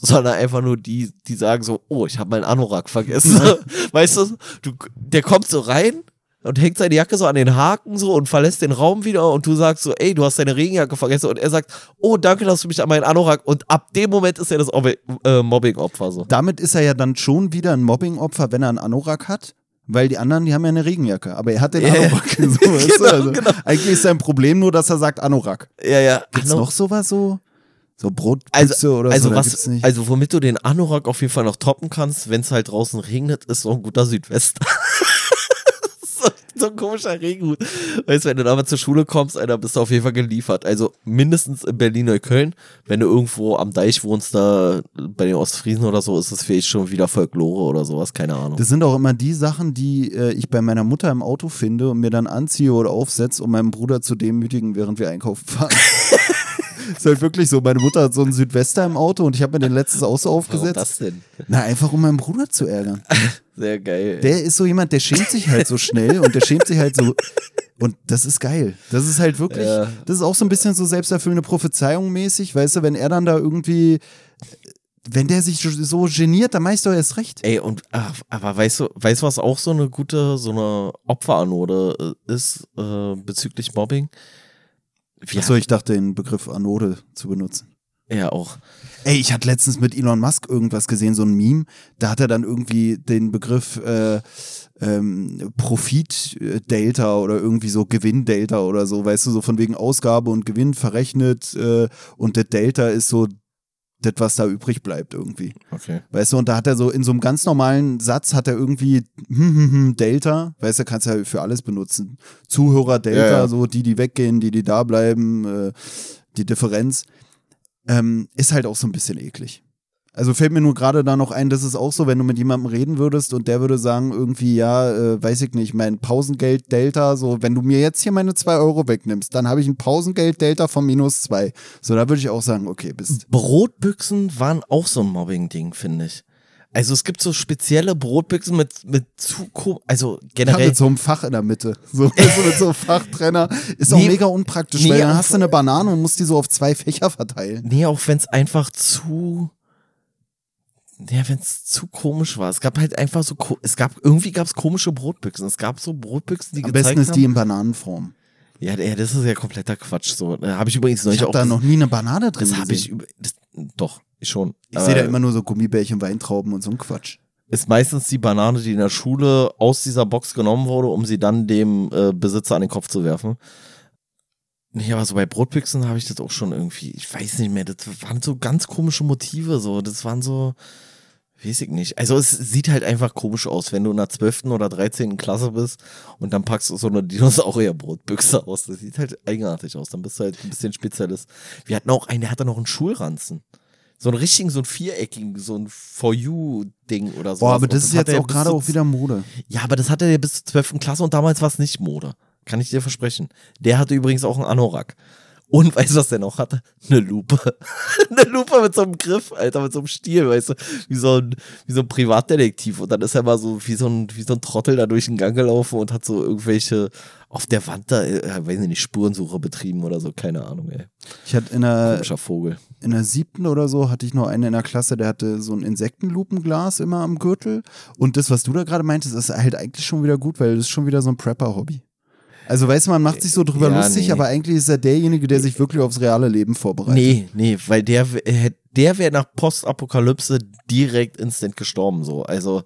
sondern einfach nur die, die sagen so, oh, ich habe meinen Anorak vergessen. weißt du, du, der kommt so rein und hängt seine Jacke so an den Haken so und verlässt den Raum wieder und du sagst so, ey, du hast deine Regenjacke vergessen und er sagt, oh, danke, dass du mich an meinen Anorak und ab dem Moment ist er das äh, Mobbing-Opfer so. Damit ist er ja dann schon wieder ein Mobbing-Opfer, wenn er einen Anorak hat. Weil die anderen, die haben ja eine Regenjacke, aber er hat den Ja, ja. Anorak. So? Genau, also, genau. Eigentlich ist sein Problem nur, dass er sagt Anorak. Ja, ja. Gibt's Ano- noch sowas so? So Brotpüchse Also, oder also so? Was, also womit du den Anorak auf jeden Fall noch toppen kannst, wenn es halt draußen regnet, ist so ein guter Südwest. so, so ein komischer Regenhut. Weißt du, wenn du damit zur Schule kommst, Alter, bist du auf jeden Fall geliefert. Also mindestens in Berlin-Neukölln. Wenn du irgendwo am Deich wohnst, da bei den Ostfriesen oder so, ist das vielleicht schon wieder Folklore oder sowas, keine Ahnung. Das sind auch immer die Sachen, die äh, ich bei meiner Mutter im Auto finde und mir dann anziehe oder aufsetze, um meinen Bruder zu demütigen, während wir einkaufen fahren. ist halt wirklich so. Meine Mutter hat so einen Südwester im Auto und ich habe mir den letztes auch so Warum aufgesetzt. das denn? Na, einfach um meinen Bruder zu ärgern. Sehr geil. Der ist so jemand, der schämt sich halt so schnell und der schämt sich halt so. Und das ist geil. Das ist halt wirklich, Ja. das ist auch so ein bisschen so selbsterfüllende Prophezeiung mäßig, weißt du, wenn er dann da irgendwie, wenn der sich so geniert, dann meinst du erst recht. Ey, und ach, aber weißt du, weißt du, was auch so eine gute, so eine Opferanode ist äh, bezüglich Mobbing? Wir Achso, ich dachte, den Begriff Anode zu benutzen. Ja, auch. Ey, ich hatte letztens mit Elon Musk irgendwas gesehen, so ein Meme. Da hat er dann irgendwie den Begriff äh, ähm, Profit-Delta oder irgendwie so Gewinn-Delta oder so, weißt du, so von wegen Ausgabe und Gewinn verrechnet äh, und der Delta ist so das, was da übrig bleibt irgendwie. Okay. Weißt du, und da hat er so in so einem ganz normalen Satz hat er irgendwie hm, hm, hm, Delta, weißt du, kannst ja für alles benutzen. Zuhörer Delta, Ja, ja. so die, die weggehen, die, die da bleiben, äh, die Differenz, ähm, ist halt auch so ein bisschen eklig. Also fällt mir nur gerade da noch ein, das ist auch so, wenn du mit jemandem reden würdest und der würde sagen, irgendwie, ja, äh, weiß ich nicht, mein Pausengeld Delta, so, wenn du mir jetzt hier meine zwei Euro wegnimmst, dann habe ich ein Pausengeld Delta von minus zwei. So, da würde ich auch sagen, okay, bist. Brotbüchsen waren auch so ein Mobbing-Ding, finde ich. Also es gibt so spezielle Brotbüchsen mit, mit zu, also Ja, generell. mit so einem Fach in der Mitte. So, du, mit so einem Fachtrenner. Ist auch Nee, mega unpraktisch, nee, weil dann hast du eine Banane und musst die so auf zwei Fächer verteilen. Nee, auch wenn es einfach zu. Ja, wenn es zu komisch war. Es gab halt einfach so, es gab, irgendwie gab es komische Brotbüchsen. Es gab so Brotbüchsen, die Am besten ist haben. die in Bananenform. ja, ja, das ist ja kompletter Quatsch. So, da habe ich übrigens Ich neulich habe auch. da noch nie eine Banane drin das habe ich über, das, doch, ich schon. Ich sehe da Aber immer nur so Gummibärchen, Weintrauben und so ein Quatsch. Ist meistens die Banane, die in der Schule aus dieser Box genommen wurde, um sie dann dem äh, Besitzer an den Kopf zu werfen. Nee, aber so bei Brotbüchsen habe ich das auch schon irgendwie, ich weiß nicht mehr, das waren so ganz komische Motive, so, das waren so, weiß ich nicht. Also es sieht halt einfach komisch aus, wenn du in der 12. oder 13. Klasse bist und dann packst du so eine Dinosaurier-Brotbüchse aus. Das sieht halt eigenartig aus, dann bist du halt ein bisschen Spezialist. Wir hatten auch einen, der hatte noch einen Schulranzen. So einen richtigen, so einen viereckigen, so ein For You-Ding oder so. Boah, aber das ist jetzt auch gerade auch wieder Mode. Ja, aber das hatte er bis zur 12. Klasse und damals war es nicht Mode. Kann ich dir versprechen. Der hatte übrigens auch einen Anorak. Und weißt du, was der noch hatte? Eine Lupe. Eine Lupe mit so einem Griff, Alter, mit so einem Stiel, weißt du, wie so ein, wie so ein Privatdetektiv. Und dann ist er mal so wie so ein, wie so ein Trottel da durch den Gang gelaufen und hat so irgendwelche auf der Wand da, äh, weiß ich nicht, Spurensuche betrieben oder so, keine Ahnung, ey. Ich hatte in der, Komischer Vogel. in der siebten oder so hatte ich noch einen in der Klasse, der hatte so ein Insektenlupenglas immer am Gürtel. Und das, was du da gerade meintest, ist halt eigentlich schon wieder gut, weil das ist schon wieder so ein Prepper-Hobby. Also weißt du, man macht sich so drüber Ja, lustig, nee. aber eigentlich ist er derjenige, der sich wirklich aufs reale Leben vorbereitet. Nee, nee, weil der, äh, der wäre nach Postapokalypse direkt instant gestorben, so. Also,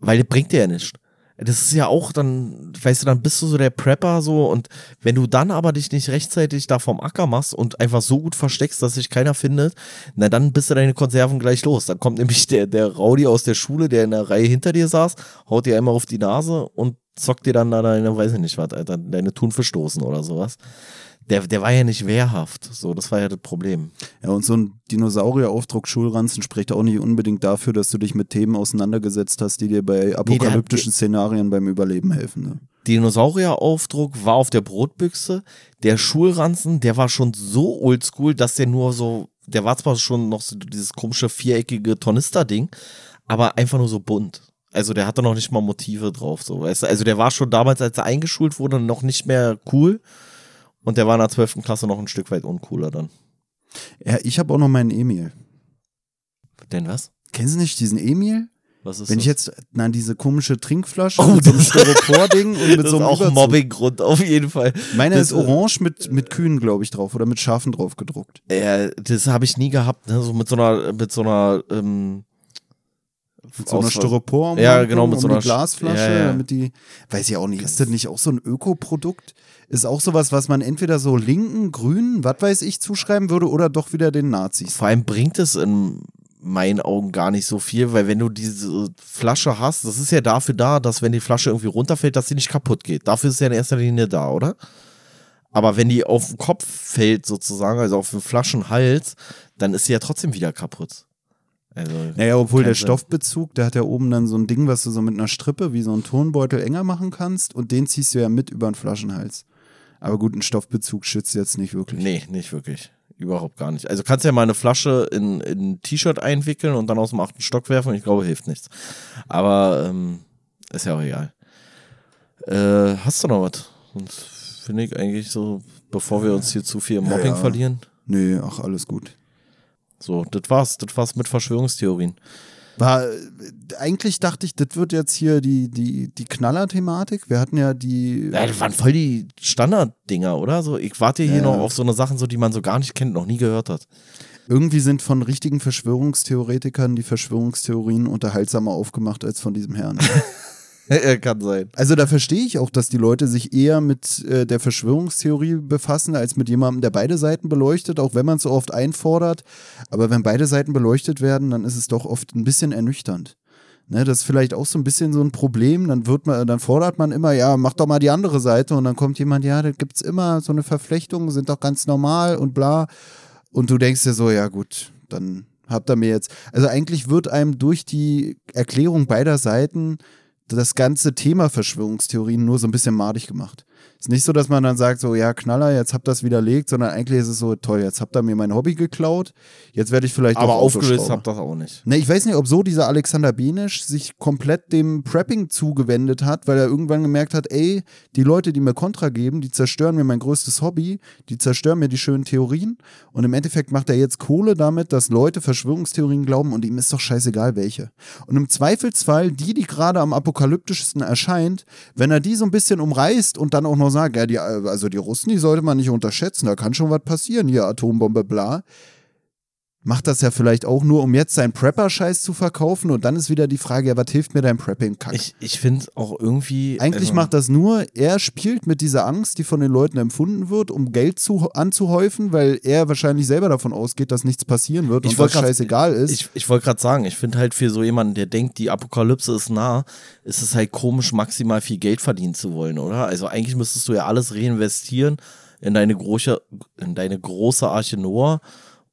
weil der bringt dir ja nichts. Das ist ja auch dann, weißt du, dann bist du so der Prepper so und wenn du dann aber dich nicht rechtzeitig da vom Acker machst und einfach so gut versteckst, dass sich keiner findet, na dann bist du deine Konserven gleich los. Dann kommt nämlich der, der Rowdy aus der Schule, der in der Reihe hinter dir saß, haut dir einmal auf die Nase und zockt dir dann da deine, weiß ich nicht was, Alter, deine Thunfischdosen oder sowas. Der, der war ja nicht wehrhaft. So, das war ja das Problem. Ja, und so ein Dinosaurieraufdruck Schulranzen spricht auch nicht unbedingt dafür, dass du dich mit Themen auseinandergesetzt hast, die dir bei apokalyptischen Szenarien beim Überleben helfen. Ne? Dinosaurieraufdruck war auf der Brotbüchse. Der Schulranzen, der war schon so oldschool, dass der nur so, der war zwar schon noch so dieses komische viereckige Tornister-Ding, aber einfach nur so bunt. Also der hatte noch nicht mal Motive drauf, so weißt du. Also der war schon damals, als er eingeschult wurde, noch nicht mehr cool. Und der war in der 12. Klasse noch ein Stück weit uncooler dann. Ja, ich habe auch noch meinen Emil. Denn was? Kennst du nicht diesen Emil? Was ist Wenn ich das? jetzt, na, diese komische Trinkflasche Oh, mit so einem das- Styropor-Ding und mit das so ist einem auch Überzug. Mobbinggrund, auf jeden Fall. Meiner Das- ist orange mit, mit Kühen, glaube ich, drauf oder mit Schafen drauf gedruckt. Äh, das habe ich nie gehabt, ne? so mit so einer, mit so einer, ähm, Mit so einer Styropor Ja, genau, mit um so einer Sch- Glasflasche, Ja, ja. damit die, weiß ich auch nicht, ist das nicht auch so ein Ökoprodukt? Ist auch sowas, was man entweder so Linken, Grünen, was weiß ich, zuschreiben würde oder doch wieder den Nazis. Vor allem bringt es in meinen Augen gar nicht so viel, weil wenn du diese Flasche hast, das ist ja dafür da, dass wenn die Flasche irgendwie runterfällt, dass sie nicht kaputt geht. Dafür ist sie ja in erster Linie da, oder? Aber wenn die auf den Kopf fällt sozusagen, also auf den Flaschenhals, dann ist sie ja trotzdem wieder kaputt. Also, Naja, obwohl der. Stoffbezug, der hat ja oben dann so ein Ding, was du so mit einer Strippe wie so ein Turnbeutel enger machen kannst und den ziehst du ja mit über den Flaschenhals. Aber gut, ein Stoffbezug schützt jetzt nicht wirklich. Nee, nicht wirklich. Überhaupt gar nicht. Also kannst ja mal eine Flasche in, in ein T-Shirt einwickeln und dann aus dem achten Stock werfen ich glaube, hilft nichts. Aber ähm, ist ja auch egal. Äh, hast du noch was? Sonst finde ich eigentlich so, bevor wir uns hier zu viel im Ja, Mobbing ja. verlieren. Nee, ach, alles gut. So, das war's. Das war's mit Verschwörungstheorien. War, eigentlich dachte ich, das wird jetzt hier die, die, die Knaller-Thematik. Wir hatten ja die. Ja, das waren voll die Standarddinger, oder? So, ich warte hier Ja. noch auf so eine Sachen, so die man so gar nicht kennt, noch nie gehört hat. Irgendwie sind von richtigen Verschwörungstheoretikern die Verschwörungstheorien unterhaltsamer aufgemacht als von diesem Herrn. Kann sein. Also da verstehe ich auch, dass die Leute sich eher mit äh, der Verschwörungstheorie befassen, als mit jemandem, der beide Seiten beleuchtet, auch wenn man es so oft einfordert. Aber wenn beide Seiten beleuchtet werden, dann ist es doch oft ein bisschen ernüchternd. Ne, das ist vielleicht auch so ein bisschen so ein Problem. Dann wird man, dann fordert man immer, ja, mach doch mal die andere Seite und dann kommt jemand, ja, da gibt's immer so eine Verflechtung, sind doch ganz normal und bla. Und du denkst dir so, ja gut, dann habt ihr mir jetzt. Also eigentlich wird einem durch die Erklärung beider Seiten das ganze Thema Verschwörungstheorien nur so ein bisschen madig gemacht. Ist nicht so, dass man dann sagt, so, ja, Knaller, jetzt habt ihr das widerlegt, sondern eigentlich ist es so, toll, jetzt habt ihr mir mein Hobby geklaut, jetzt werde ich vielleicht Aber aufgelöst habt das auch nicht. Ne, ich weiß nicht, ob so dieser Alexander Benisch sich komplett dem Prepping zugewendet hat, weil er irgendwann gemerkt hat, ey, die Leute, die mir Kontra geben, die zerstören mir mein größtes Hobby, die zerstören mir die schönen Theorien und im Endeffekt macht er jetzt Kohle damit, dass Leute Verschwörungstheorien glauben und ihm ist doch scheißegal welche. Und im Zweifelsfall die, die gerade am apokalyptischsten erscheint, wenn er die so ein bisschen umreißt und dann auch noch sagt, ja, die, also die Russen, die sollte man nicht unterschätzen, da kann schon was passieren, hier Atombombe, bla macht das ja vielleicht auch nur, um jetzt seinen Prepper-Scheiß zu verkaufen. Und dann ist wieder die Frage, ja, was hilft mir dein Prepping-Kack? Ich, ich finde auch irgendwie. Eigentlich also, macht das nur, er spielt mit dieser Angst, die von den Leuten empfunden wird, um Geld zu, anzuhäufen, weil er wahrscheinlich selber davon ausgeht, dass nichts passieren wird Ich und das grad- scheißegal ist. Ich, ich wollte gerade sagen, ich finde halt für so jemanden, der denkt, die Apokalypse ist nah, ist es halt komisch, maximal viel Geld verdienen zu wollen, oder? Also eigentlich müsstest du ja alles reinvestieren in deine große, in deine große Arche Noah,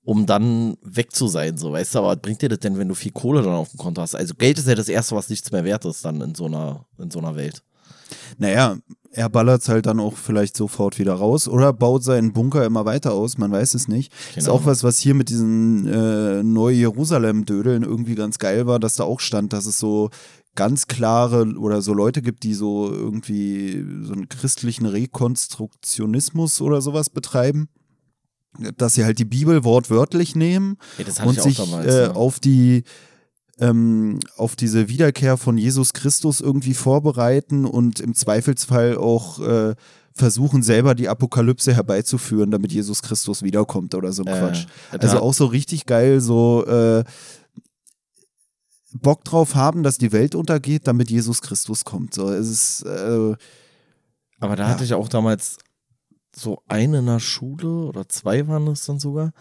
um dann weg zu sein, so, weißt du? Aber was bringt dir das denn, wenn du viel Kohle dann auf dem Konto hast? Also Geld ist ja das Erste, was nichts mehr wert ist dann in so einer, in so einer Welt. Naja, er ballert halt dann auch vielleicht sofort wieder raus oder baut seinen Bunker immer weiter aus, man weiß es nicht. Ist Genau. auch was, was hier mit diesen äh, Neu-Jerusalem-Dödeln irgendwie ganz geil war, dass da auch stand, dass es so ganz klare oder so Leute gibt, die so irgendwie so einen christlichen Rekonstruktionismus oder sowas betreiben. Dass sie halt die Bibel wortwörtlich nehmen Ja, und sich damals. äh, ja. auf die ähm, auf diese Wiederkehr von Jesus Christus irgendwie vorbereiten und im Zweifelsfall auch äh, versuchen, selber die Apokalypse herbeizuführen, damit Jesus Christus wiederkommt oder so ein Äh, Quatsch. Also auch so richtig geil, so äh, Bock drauf haben, dass die Welt untergeht, damit Jesus Christus kommt. So, es ist äh, Aber da Ja. hatte ich auch damals so eine in der Schule oder zwei waren es dann sogar.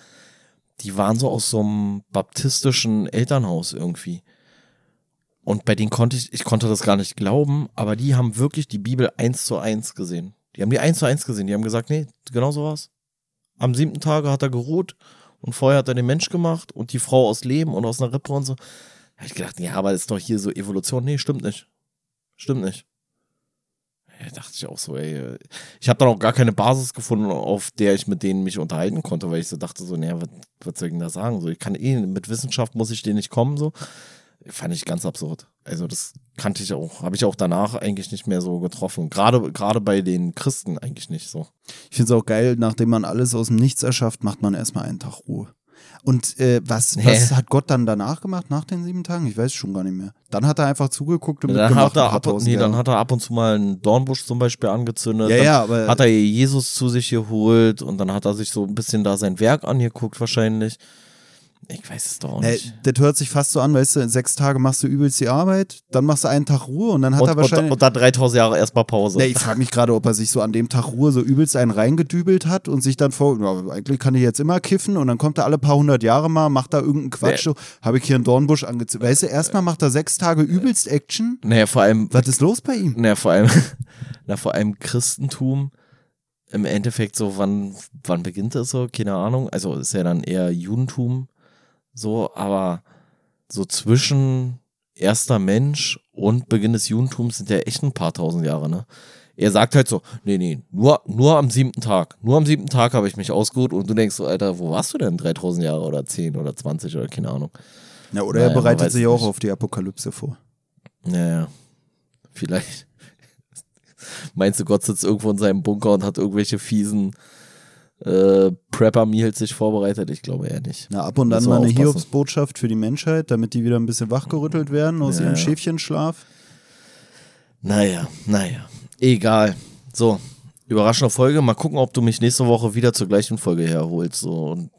Die waren so aus so einem baptistischen Elternhaus irgendwie. Und bei denen konnte ich, ich konnte das gar nicht glauben, aber die haben wirklich die Bibel eins zu eins gesehen. Die haben die eins zu eins gesehen. Die haben gesagt, nee, genau so war's. Am siebten Tage hat er geruht und vorher hat er den Mensch gemacht und die Frau aus Leben und aus einer Rippe und so. Da hab ich gedacht, ja, aber ist doch hier so Evolution. Nee, stimmt nicht. Stimmt nicht. Ja, dachte ich auch so, ey. Ich habe dann auch gar keine Basis gefunden, auf der ich mit denen mich unterhalten konnte, weil ich so dachte, so, naja, was, was soll ich denn da sagen? So, ich kann eh, mit Wissenschaft muss ich denen nicht kommen, so. Fand ich ganz absurd. Also, das kannte ich auch, habe ich auch danach eigentlich nicht mehr so getroffen. Gerade, gerade bei den Christen eigentlich nicht so. Ich finde es auch geil, nachdem man alles aus dem Nichts erschafft, macht man erstmal einen Tag Ruhe. Und äh, was, was hat Gott dann danach gemacht, nach den sieben Tagen? Ich weiß schon gar nicht mehr. Dann hat er einfach zugeguckt und Dann mitgemacht hat, er ab, tausend nee, dann hat er ab und zu mal einen Dornbusch zum Beispiel angezündet. Ja, dann ja, aber hat er Jesus zu sich geholt und dann hat er sich so ein bisschen da sein Werk angeguckt wahrscheinlich. Ich weiß es doch auch äh, nicht. das hört sich fast so an, weißt du, in sechs Tage machst du übelst die Arbeit, dann machst du einen Tag Ruhe und dann hat und, er wahrscheinlich. und, und dann 3000 Jahre erstmal Pause. Nee, ich frage mich gerade, ob er sich so an dem Tag Ruhe so übelst einen reingedübelt hat und sich dann vor, ja, eigentlich kann ich jetzt immer kiffen und dann kommt er alle paar hundert Jahre mal, macht da irgendeinen Quatsch, so, habe ich hier einen Dornbusch angezogen. Weißt du, erstmal macht er sechs Tage übelst Action. naja, vor allem, Was ist los bei ihm? naja, vor allem, na, vor allem Christentum im Endeffekt so, wann, wann beginnt das so? Keine Ahnung. Also ist ja dann eher Judentum so, aber so zwischen erster Mensch und Beginn des Judentums sind ja echt ein paar tausend Jahre, ne? Er sagt halt so, nee, nee, nur, nur am siebten Tag. Nur am siebten Tag habe ich mich ausgeruht und du denkst so, Alter, wo warst du denn 3000 Jahre oder 10 oder 20 oder keine Ahnung. Ja, oder Naja, er bereitet sich auch auf die Apokalypse vor. Naja, vielleicht. Meinst du, Gott sitzt irgendwo in seinem Bunker und hat irgendwelche fiesen äh, Prepper-Meals sich vorbereitet? Ich glaube eher nicht. Na, ab und an mal eine. Hiobsbotschaft für die Menschheit, damit die wieder ein bisschen wachgerüttelt werden aus Ja, ihrem ja. Schäfchenschlaf. Naja, naja. Egal. So, überraschende Folge. Mal gucken, ob du mich nächste Woche wieder zur gleichen Folge herholst. So. Und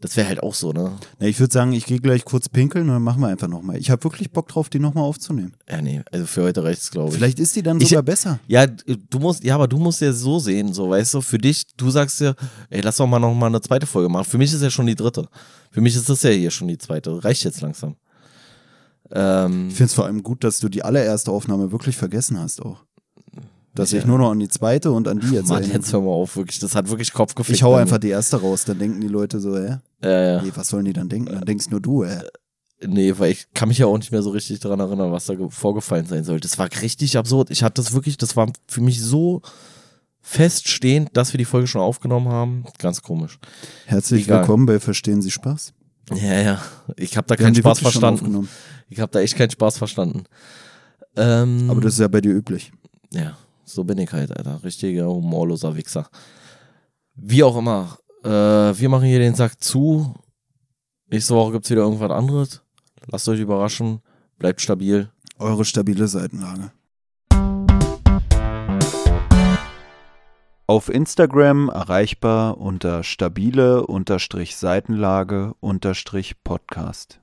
das wäre halt auch so, ne? Na, ich würde sagen, ich gehe gleich kurz pinkeln und dann machen wir einfach nochmal. Ich habe wirklich Bock drauf, die nochmal aufzunehmen. Ja, nee, also für heute reicht's, glaube ich. Vielleicht ist die dann Ich- sogar besser. Ja, du musst, ja, aber du musst ja so sehen, so, weißt du, für dich, du sagst ja, ey, lass doch mal noch mal eine zweite Folge machen. Für mich ist ja schon die dritte. Für mich ist das ja hier schon die zweite. Reicht jetzt langsam. Ähm, Ich finde es vor allem gut, dass du die allererste Aufnahme wirklich vergessen hast auch. Dass Ja. ich nur noch an die zweite und an die jetzt Mann, jetzt hör mal auf, wirklich. Das hat wirklich Kopf gefickt. Ich hau einfach die erste raus, dann denken die Leute so, hä? Äh, Nee, was sollen die dann denken? Dann denkst nur du, hä? nee, weil ich kann mich ja auch nicht mehr so richtig daran erinnern, was da ge- vorgefallen sein soll. Das war richtig absurd. Ich hatte das wirklich, das war für mich so feststehend, dass wir die Folge schon aufgenommen haben. Ganz komisch. Herzlich Egal. willkommen bei Verstehen Sie Spaß. Ja, ja. Ich habe da Wir keinen Spaß verstanden. Ich habe da echt keinen Spaß verstanden. Ähm, Aber das ist ja bei dir üblich. ja, so bin ich halt, Alter. Richtiger humorloser Wichser. Wie auch immer. Äh, wir machen hier den Sack zu. Nächste Woche gibt's wieder irgendwas anderes. Lasst euch überraschen. Bleibt stabil. Eure stabile Seitenlage. Auf Instagram erreichbar unter stabile Seitenlage Podcast.